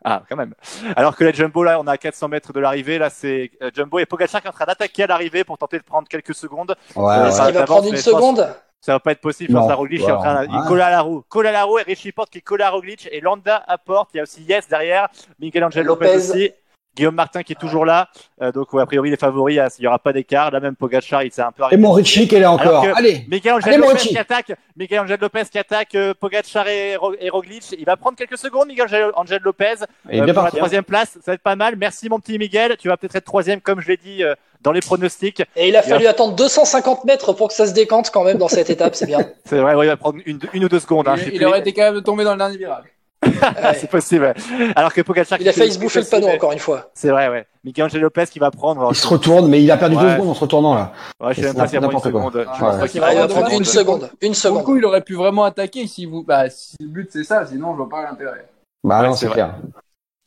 Ah, quand même. Alors que les Jumbo, là, on a 400 mètres de l'arrivée. Là, c'est euh, Jumbo et Pogacar qui est en train d'attaquer à l'arrivée pour tenter de prendre quelques secondes. Ouais, Euh, ouais. Ça qu'il va prendre une seconde Ça va pas être possible. Non. Je pense à Roglic qui est en train, Voilà. il Ouais. colle à la roue. Colle à la roue et Richie Porte qui colle à Roglic et Landa à Porte. Il y a aussi Yes derrière. Miguel Angel Lopez, Lopez. aussi. Guillaume Martin qui est toujours là. Euh, donc, ouais, a priori, les favoris, il y aura pas d'écart. Là, même Pogacar, il s'est un peu Et arrêté. mon Richie qui est là encore. que- Allez. Miguel Angel Lopez qui attaque, Miguel Angel Lopez qui attaque euh, Pogacar et, Ro- et Roglic. Il va prendre quelques secondes, Miguel Angel- Lopez. Il est Euh, bien pour la hein. troisième place, ça va être pas mal. Merci mon petit Miguel. Tu vas peut-être être troisième, comme je l'ai dit euh, dans les pronostics. Et il a fallu attendre 250 mètres pour que ça se décante quand même dans cette [laughs] étape, c'est bien. C'est vrai, ouais, il va prendre une, une ou deux secondes. Hein, Il, il aurait été capable de tomber dans le dernier virage. Ouais. [laughs] C'est possible. ouais. Alors que Pogacar, Il a failli fait- se bouffer le panneau encore une fois. C'est vrai, ouais. Miguel Angel Lopez qui va prendre. Il se retourne, mais il a perdu deux secondes en se retournant là. Ouais, je sais même pas a. Je pense qu'il Ah, il va Ouais, prendre dommage. une seconde. Une seconde. coup, il aurait pu vraiment attaquer si vous, bah, si le but c'est ça, sinon je vois pas l'intérêt. Bah Ouais, non, c'est clair.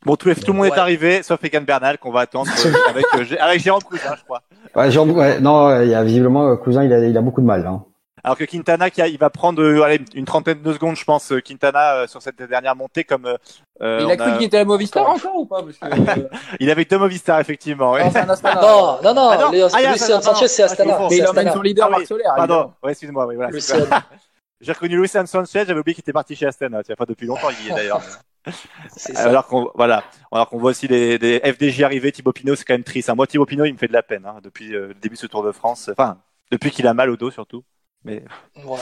Bon, tout, le monde est arrivé, sauf Egan Bernal qu'on va attendre euh, [laughs] avec, euh, avec Jérôme Cousin, je crois. Ouais, Jean, ouais, non, il y a visiblement euh, cousin, il a, il a beaucoup de mal. Hein. Alors que Quintana, qui a- il va prendre euh, allez, une trentaine de secondes, je pense, euh, Quintana euh, sur cette dernière montée, comme euh, euh, il on a cru a- qu'il était à Movistar encore ou pas Parce que, euh, [laughs] il avait deux Movistar effectivement. Ouais. non, Astana. Non, non, non, Ah non, ah, Astana, Sanchez, c'est. Astana. Ah, je Mais c'est il emmène Astana. son leader Ah oui, Marc Soler. Pardon, ouais, excuse-moi, oui, voilà. J'ai reconnu Luis Sanchez, j'avais oublié qu'il était parti chez Astana, tu vois, pas depuis longtemps, il y est d'ailleurs. [laughs] C'est ça. Alors qu'on voilà, alors qu'on voit aussi des, des FDJ arriver, Thibaut Pinot, c'est quand même triste. hein. Moi, Thibaut Pinot, il me fait de la peine hein, depuis euh, le début de ce Tour de France. Enfin, depuis qu'il a mal au dos surtout. Mais Ouais.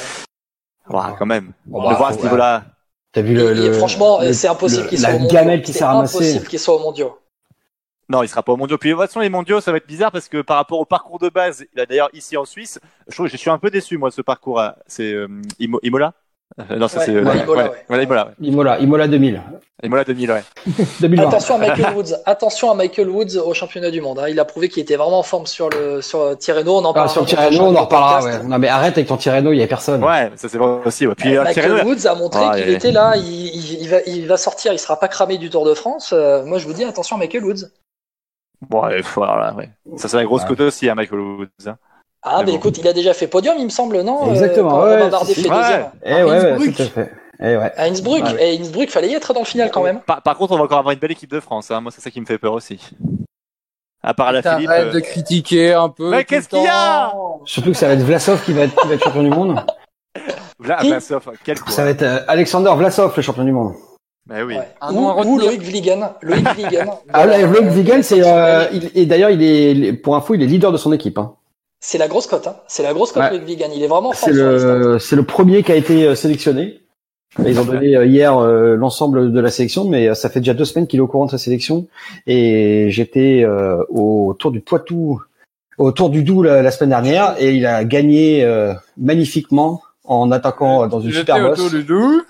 voilà, quand même. De bah, voir à ce niveau-là. T'as vu le, Et- et le- franchement, le- c'est impossible le- qu'il soit la au mondiaux. gamelle qui C'est s'est ramassée. impossible qu'il soit au mondiaux. Non, il sera pas au mondiaux. Puis de toute façon, les mondiaux, ça va être bizarre parce que par rapport au parcours de base, là, d'ailleurs ici en Suisse, je trouve, je suis un peu déçu moi de ce parcours. -là. C'est euh, Imo- Imola. Euh, Non, ça Ouais, c'est ouais, Imola, ouais. Imola. Imola, Imola 2000. Imola 2000, ouais. 2020. [laughs] Attention à Michael Woods. Attention à Michael Woods au championnat du monde. hein. Il a prouvé qu'il était vraiment en forme sur le sur euh, Tirreno. On en Ah, parlera sur dans le Tirreno, on en reparlera. Non, mais arrête avec ton Tirreno, il y a personne. Ouais, ça c'est vrai aussi. Ouais. Puis euh, Michael Tirreno, Woods a montré Ah, qu'il il- était là. Il, il- il va, il va sortir. Il sera pas cramé du Tour de France. Euh, moi, je vous dis attention à Michael Woods. bon, ouais, voilà, ouais. Ça c'est la grosse Ouais. cote aussi, hein, Michael Woods. hein. Ah, Mais bon. écoute, il a déjà fait podium, il me semble, non Exactement, Euh, ouais, Bardet si, fait si. deuxième. Eh ouais, ouais, Innsbruck. tout à fait. Eh ouais. À Innsbruck. Ouais. Et Innsbruck, fallait y être dans le final quand même. Par, par contre, on va encore avoir une belle équipe de France. Hein. Moi, c'est ça qui me fait peur aussi. À part la Philippe. Arrête euh, de critiquer un peu. Mais qu'est-ce qu'il y a. Surtout que ça va être Vlasov qui va être, qui va être champion du monde. [laughs] Vla- Qui Vlasov, quel coup. Ça va être euh, Alexander Vlasov, le champion du monde. Mais oui. Ouais. Un ou, ou. Loïc Vliegen. Loïc Vliegen. Ah, là. Vlog Vigan, c'est, euh, il- et d'ailleurs, il est, pour info, il est leader de son équipe. Hein. C'est la grosse cote. Hein. C'est la grosse cote, Ouais. Loïc Vliegen. Il est vraiment fort C'est le, c'est le premier qui a été euh, sélectionné. Ils ont donné euh, hier euh, l'ensemble de la sélection, mais ça fait déjà deux semaines qu'il est au courant de sa sélection. Et j'étais euh, au tour du Poitou, au tour du Doubs la, la semaine dernière, et il a gagné euh, magnifiquement en attaquant dans une super bosse. autour du doux.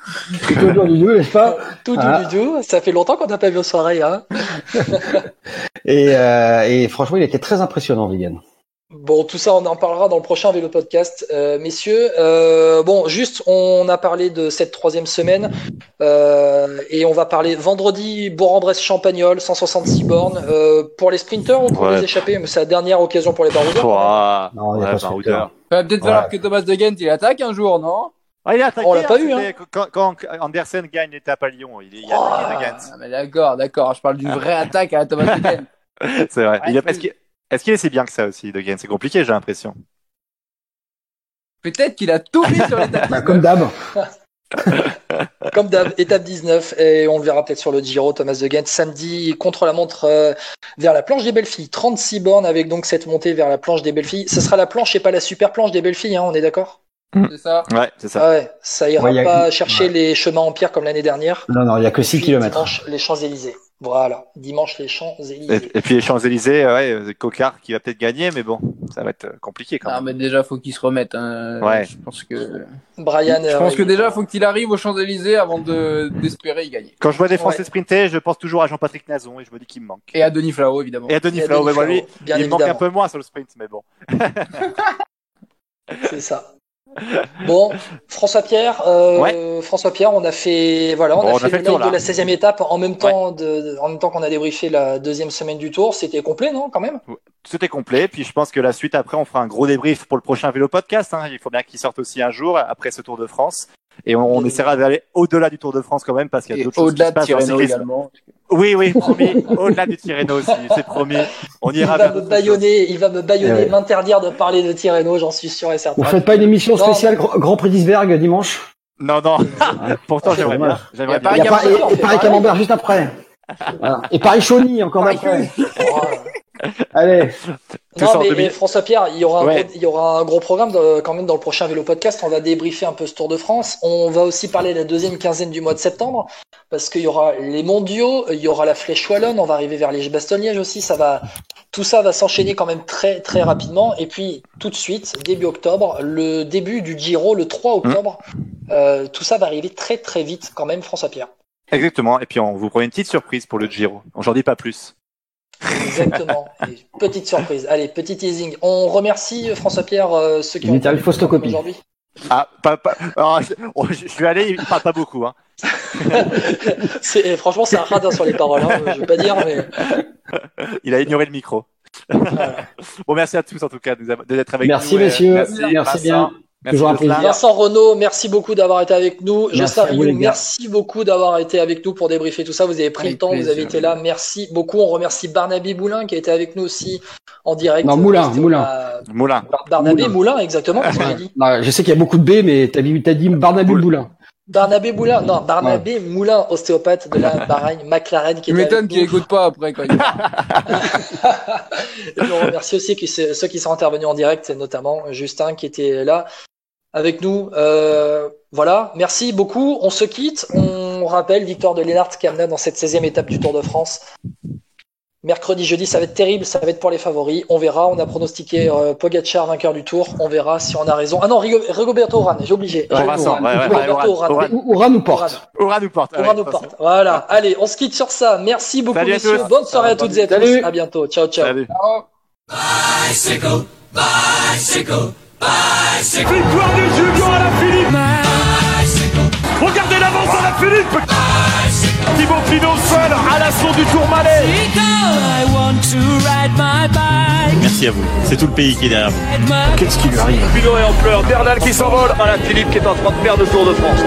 C'était au tour du Doubs, n'est-ce pas [laughs] Tout, Ah. du tout. Ça fait longtemps qu'on n'a pas vu aux soirées. Hein. [laughs] et, euh, et franchement, il était très impressionnant, Vigan. Bon, tout ça, on en parlera dans le prochain vélo podcast, euh, messieurs. Euh, bon, juste, on a parlé de cette troisième semaine euh, et on va parler vendredi Bourg-en-Bresse-Champagnol, 166 bornes euh, pour les sprinters ou pour Ouais. les échappés. Mais c'est la dernière occasion pour les baroudeurs. Ouah. Non, il y a Ouais, pas de sprinter. Rudder. Il va peut-être Ouais. falloir que Thomas de Gent il attaque un jour, non? Ah, il a attaqué. On l'a pas vu, c'était Quand, quand Andersen gagne l'étape à Lyon, il, est, il a Oh. attaqué de Gantz. Ah, mais D'accord, d'accord. Je parle d'une vraie [laughs] attaque à Thomas de Gent. C'est vrai. Il a- Est-ce qu'il est, qu'il est si bien que ça aussi, de Gantz C'est compliqué, j'ai l'impression. Peut-être qu'il a tout mis sur les [laughs] tapis. Bah, comme d'hab. [laughs] Comme d'hab, étape 19, et on le verra peut-être sur le Giro, Thomas de Gent, samedi, contre la montre euh, vers la planche des belles filles. 36 bornes avec donc cette montée vers la planche des belles filles. Ce sera la planche et pas la super planche des belles filles, hein, on est d'accord? C'est ça? Ouais, c'est ça. Ah ouais, ça ira Ouais, y a- pas chercher ouais. les chemins en pierre comme l'année dernière. Non, non, il y a que 6 Puis km. Les Champs-Élysées. Voilà, dimanche, les Champs-Élysées. et puis les Champs-Élysées, ouais, euh, Cocard qui va peut-être gagner, mais bon, ça va être euh, compliqué quand Non, même. mais déjà, faut qu'il se remette. hein. Ouais. Je pense que, Brian, je euh, pense que déjà, faut qu'il arrive aux Champs-Élysées avant de, d'espérer y gagner. Quand je vois des Français Ouais. sprinter, je pense toujours à Jean-Patrick Nazon et je me dis qu'il me manque. Et à Denis Flao, évidemment. Et à Denis Et à mais Flau, lui, bien il me manque un peu moins sur le sprint, mais bon. c'est ça. Bon, François Pierre, euh, François Pierre, on a fait, voilà, on Bon, a on a fait, le tour, de la 16e étape en même temps, de, en même temps qu'on a débriefé la deuxième semaine du Tour. C'était complet, non, quand même? Est complet. Puis je pense que la suite, après, on fera un gros débrief pour le prochain vélo podcast. hein. Il faut bien qu'il sorte aussi un jour après ce Tour de France. Et on, on essaiera d'aller au-delà du Tour de France quand même parce qu'il y a d'autres choses qui au-delà se de Tirreno également. Oui, oui, promis. [laughs] au-delà du Tirreno aussi, c'est promis. On Il ira va vers me baïonner, il va me baïonner, ouais. m'interdire de parler de Tirreno, j'en suis sûr et certain. Vous faites pas une émission spéciale Grand Grand Prix d'Isberg dimanche? Non, non. [laughs] Pourtant, j'aimerais bien. J'aimerais Il y a bien. Il y a Paris-. Camembert juste après. Voilà. Et Paris Chauny encore après. Allez, Non, mais deux minutes. eh, François Pierre, il y aura un, Ouais. gros, il y aura un gros programme de- quand même dans le prochain vélo podcast. On va débriefer un peu ce Tour de France. On va aussi parler de la deuxième quinzaine du mois de septembre parce qu'il y aura les mondiaux, il y aura la flèche wallonne, on va arriver vers les Bastogne-Liège aussi. Ça va, tout ça va s'enchaîner quand même très très rapidement. Et puis tout de suite, début octobre, le début du Giro, le 3 octobre. Euh, tout ça va arriver très très vite quand même, François Pierre. Exactement. Et puis, on vous promet une petite surprise pour le Giro. J'en dis pas plus. Exactement. Et petite surprise. Allez, petit teasing. On remercie euh, François Pierre, euh, ceux qui ont Vital Faustocopie. aujourd'hui. Ah, pas, pas... alors, je, oh, suis allé, il parle pas beaucoup. Hein. [laughs] C'est, franchement, c'est un radin sur les paroles, hein, je veux pas dire, mais Il a ignoré le micro. bon, merci à tous en tout cas d'être avec merci nous. et- messieurs, Merci, merci, bien. Merci Toujours un Jocelyn. plaisir. Vincent Renault, merci beaucoup d'avoir été avec nous. Merci à vous, merci beaucoup d'avoir été avec nous pour débriefer tout ça. Vous avez pris Avec le temps, vous avez été là. Merci beaucoup. On remercie Barnabé Boulin qui a été avec nous aussi en direct. Non, Moulin, Moulin. à- Moulin. Barnabé Moulin. Moulin, exactement. Non, je sais qu'il y a beaucoup de B, mais t'as dit, t'as dit Barnabé Boulin. Barnabé Moulin, non, Barnabé Moulin, ostéopathe de la [laughs] Bahreïn McLaren qui Tu était m'étonnes avec qu'il nous. écoute pas après quand il [laughs] Et on remercie aussi ceux qui sont intervenus en direct, notamment Justin qui était là avec nous. Euh, voilà, merci beaucoup. On se quitte. On rappelle victoire de Lennart Kamna dans cette 16e étape du Tour de France. Mercredi, jeudi, ça va être terrible, ça va être pour les favoris. On verra. On a pronostiqué euh, Pogacar vainqueur du Tour. On verra si on a raison. Ah non, Rigo- Rigoberto Urán, j'ai oublié. Ouais, Vincent, Oura nous porte. Aura nous porte. Urán Ouais, nous porte. Voilà. Allez, on se quitte sur ça. Merci beaucoup, Salut messieurs. Bonne soirée à toutes et à tous. Salut. À bientôt. Ciao, ciao. Salut. Bicycle, bicycle, bicycle, Victoire de Julien à la Philippe bicycle, Regardez l'avance à la Philippe Thibaut Pinot seul à l'assaut du Tourmalet I want to ride my bike. Merci à vous. C'est tout le pays qui est derrière vous. Qu'est-ce qui lui arrive? Pinot est en pleurs, Bernal qui s'envole, à la Philippe qui est en train de perdre le Tour de France.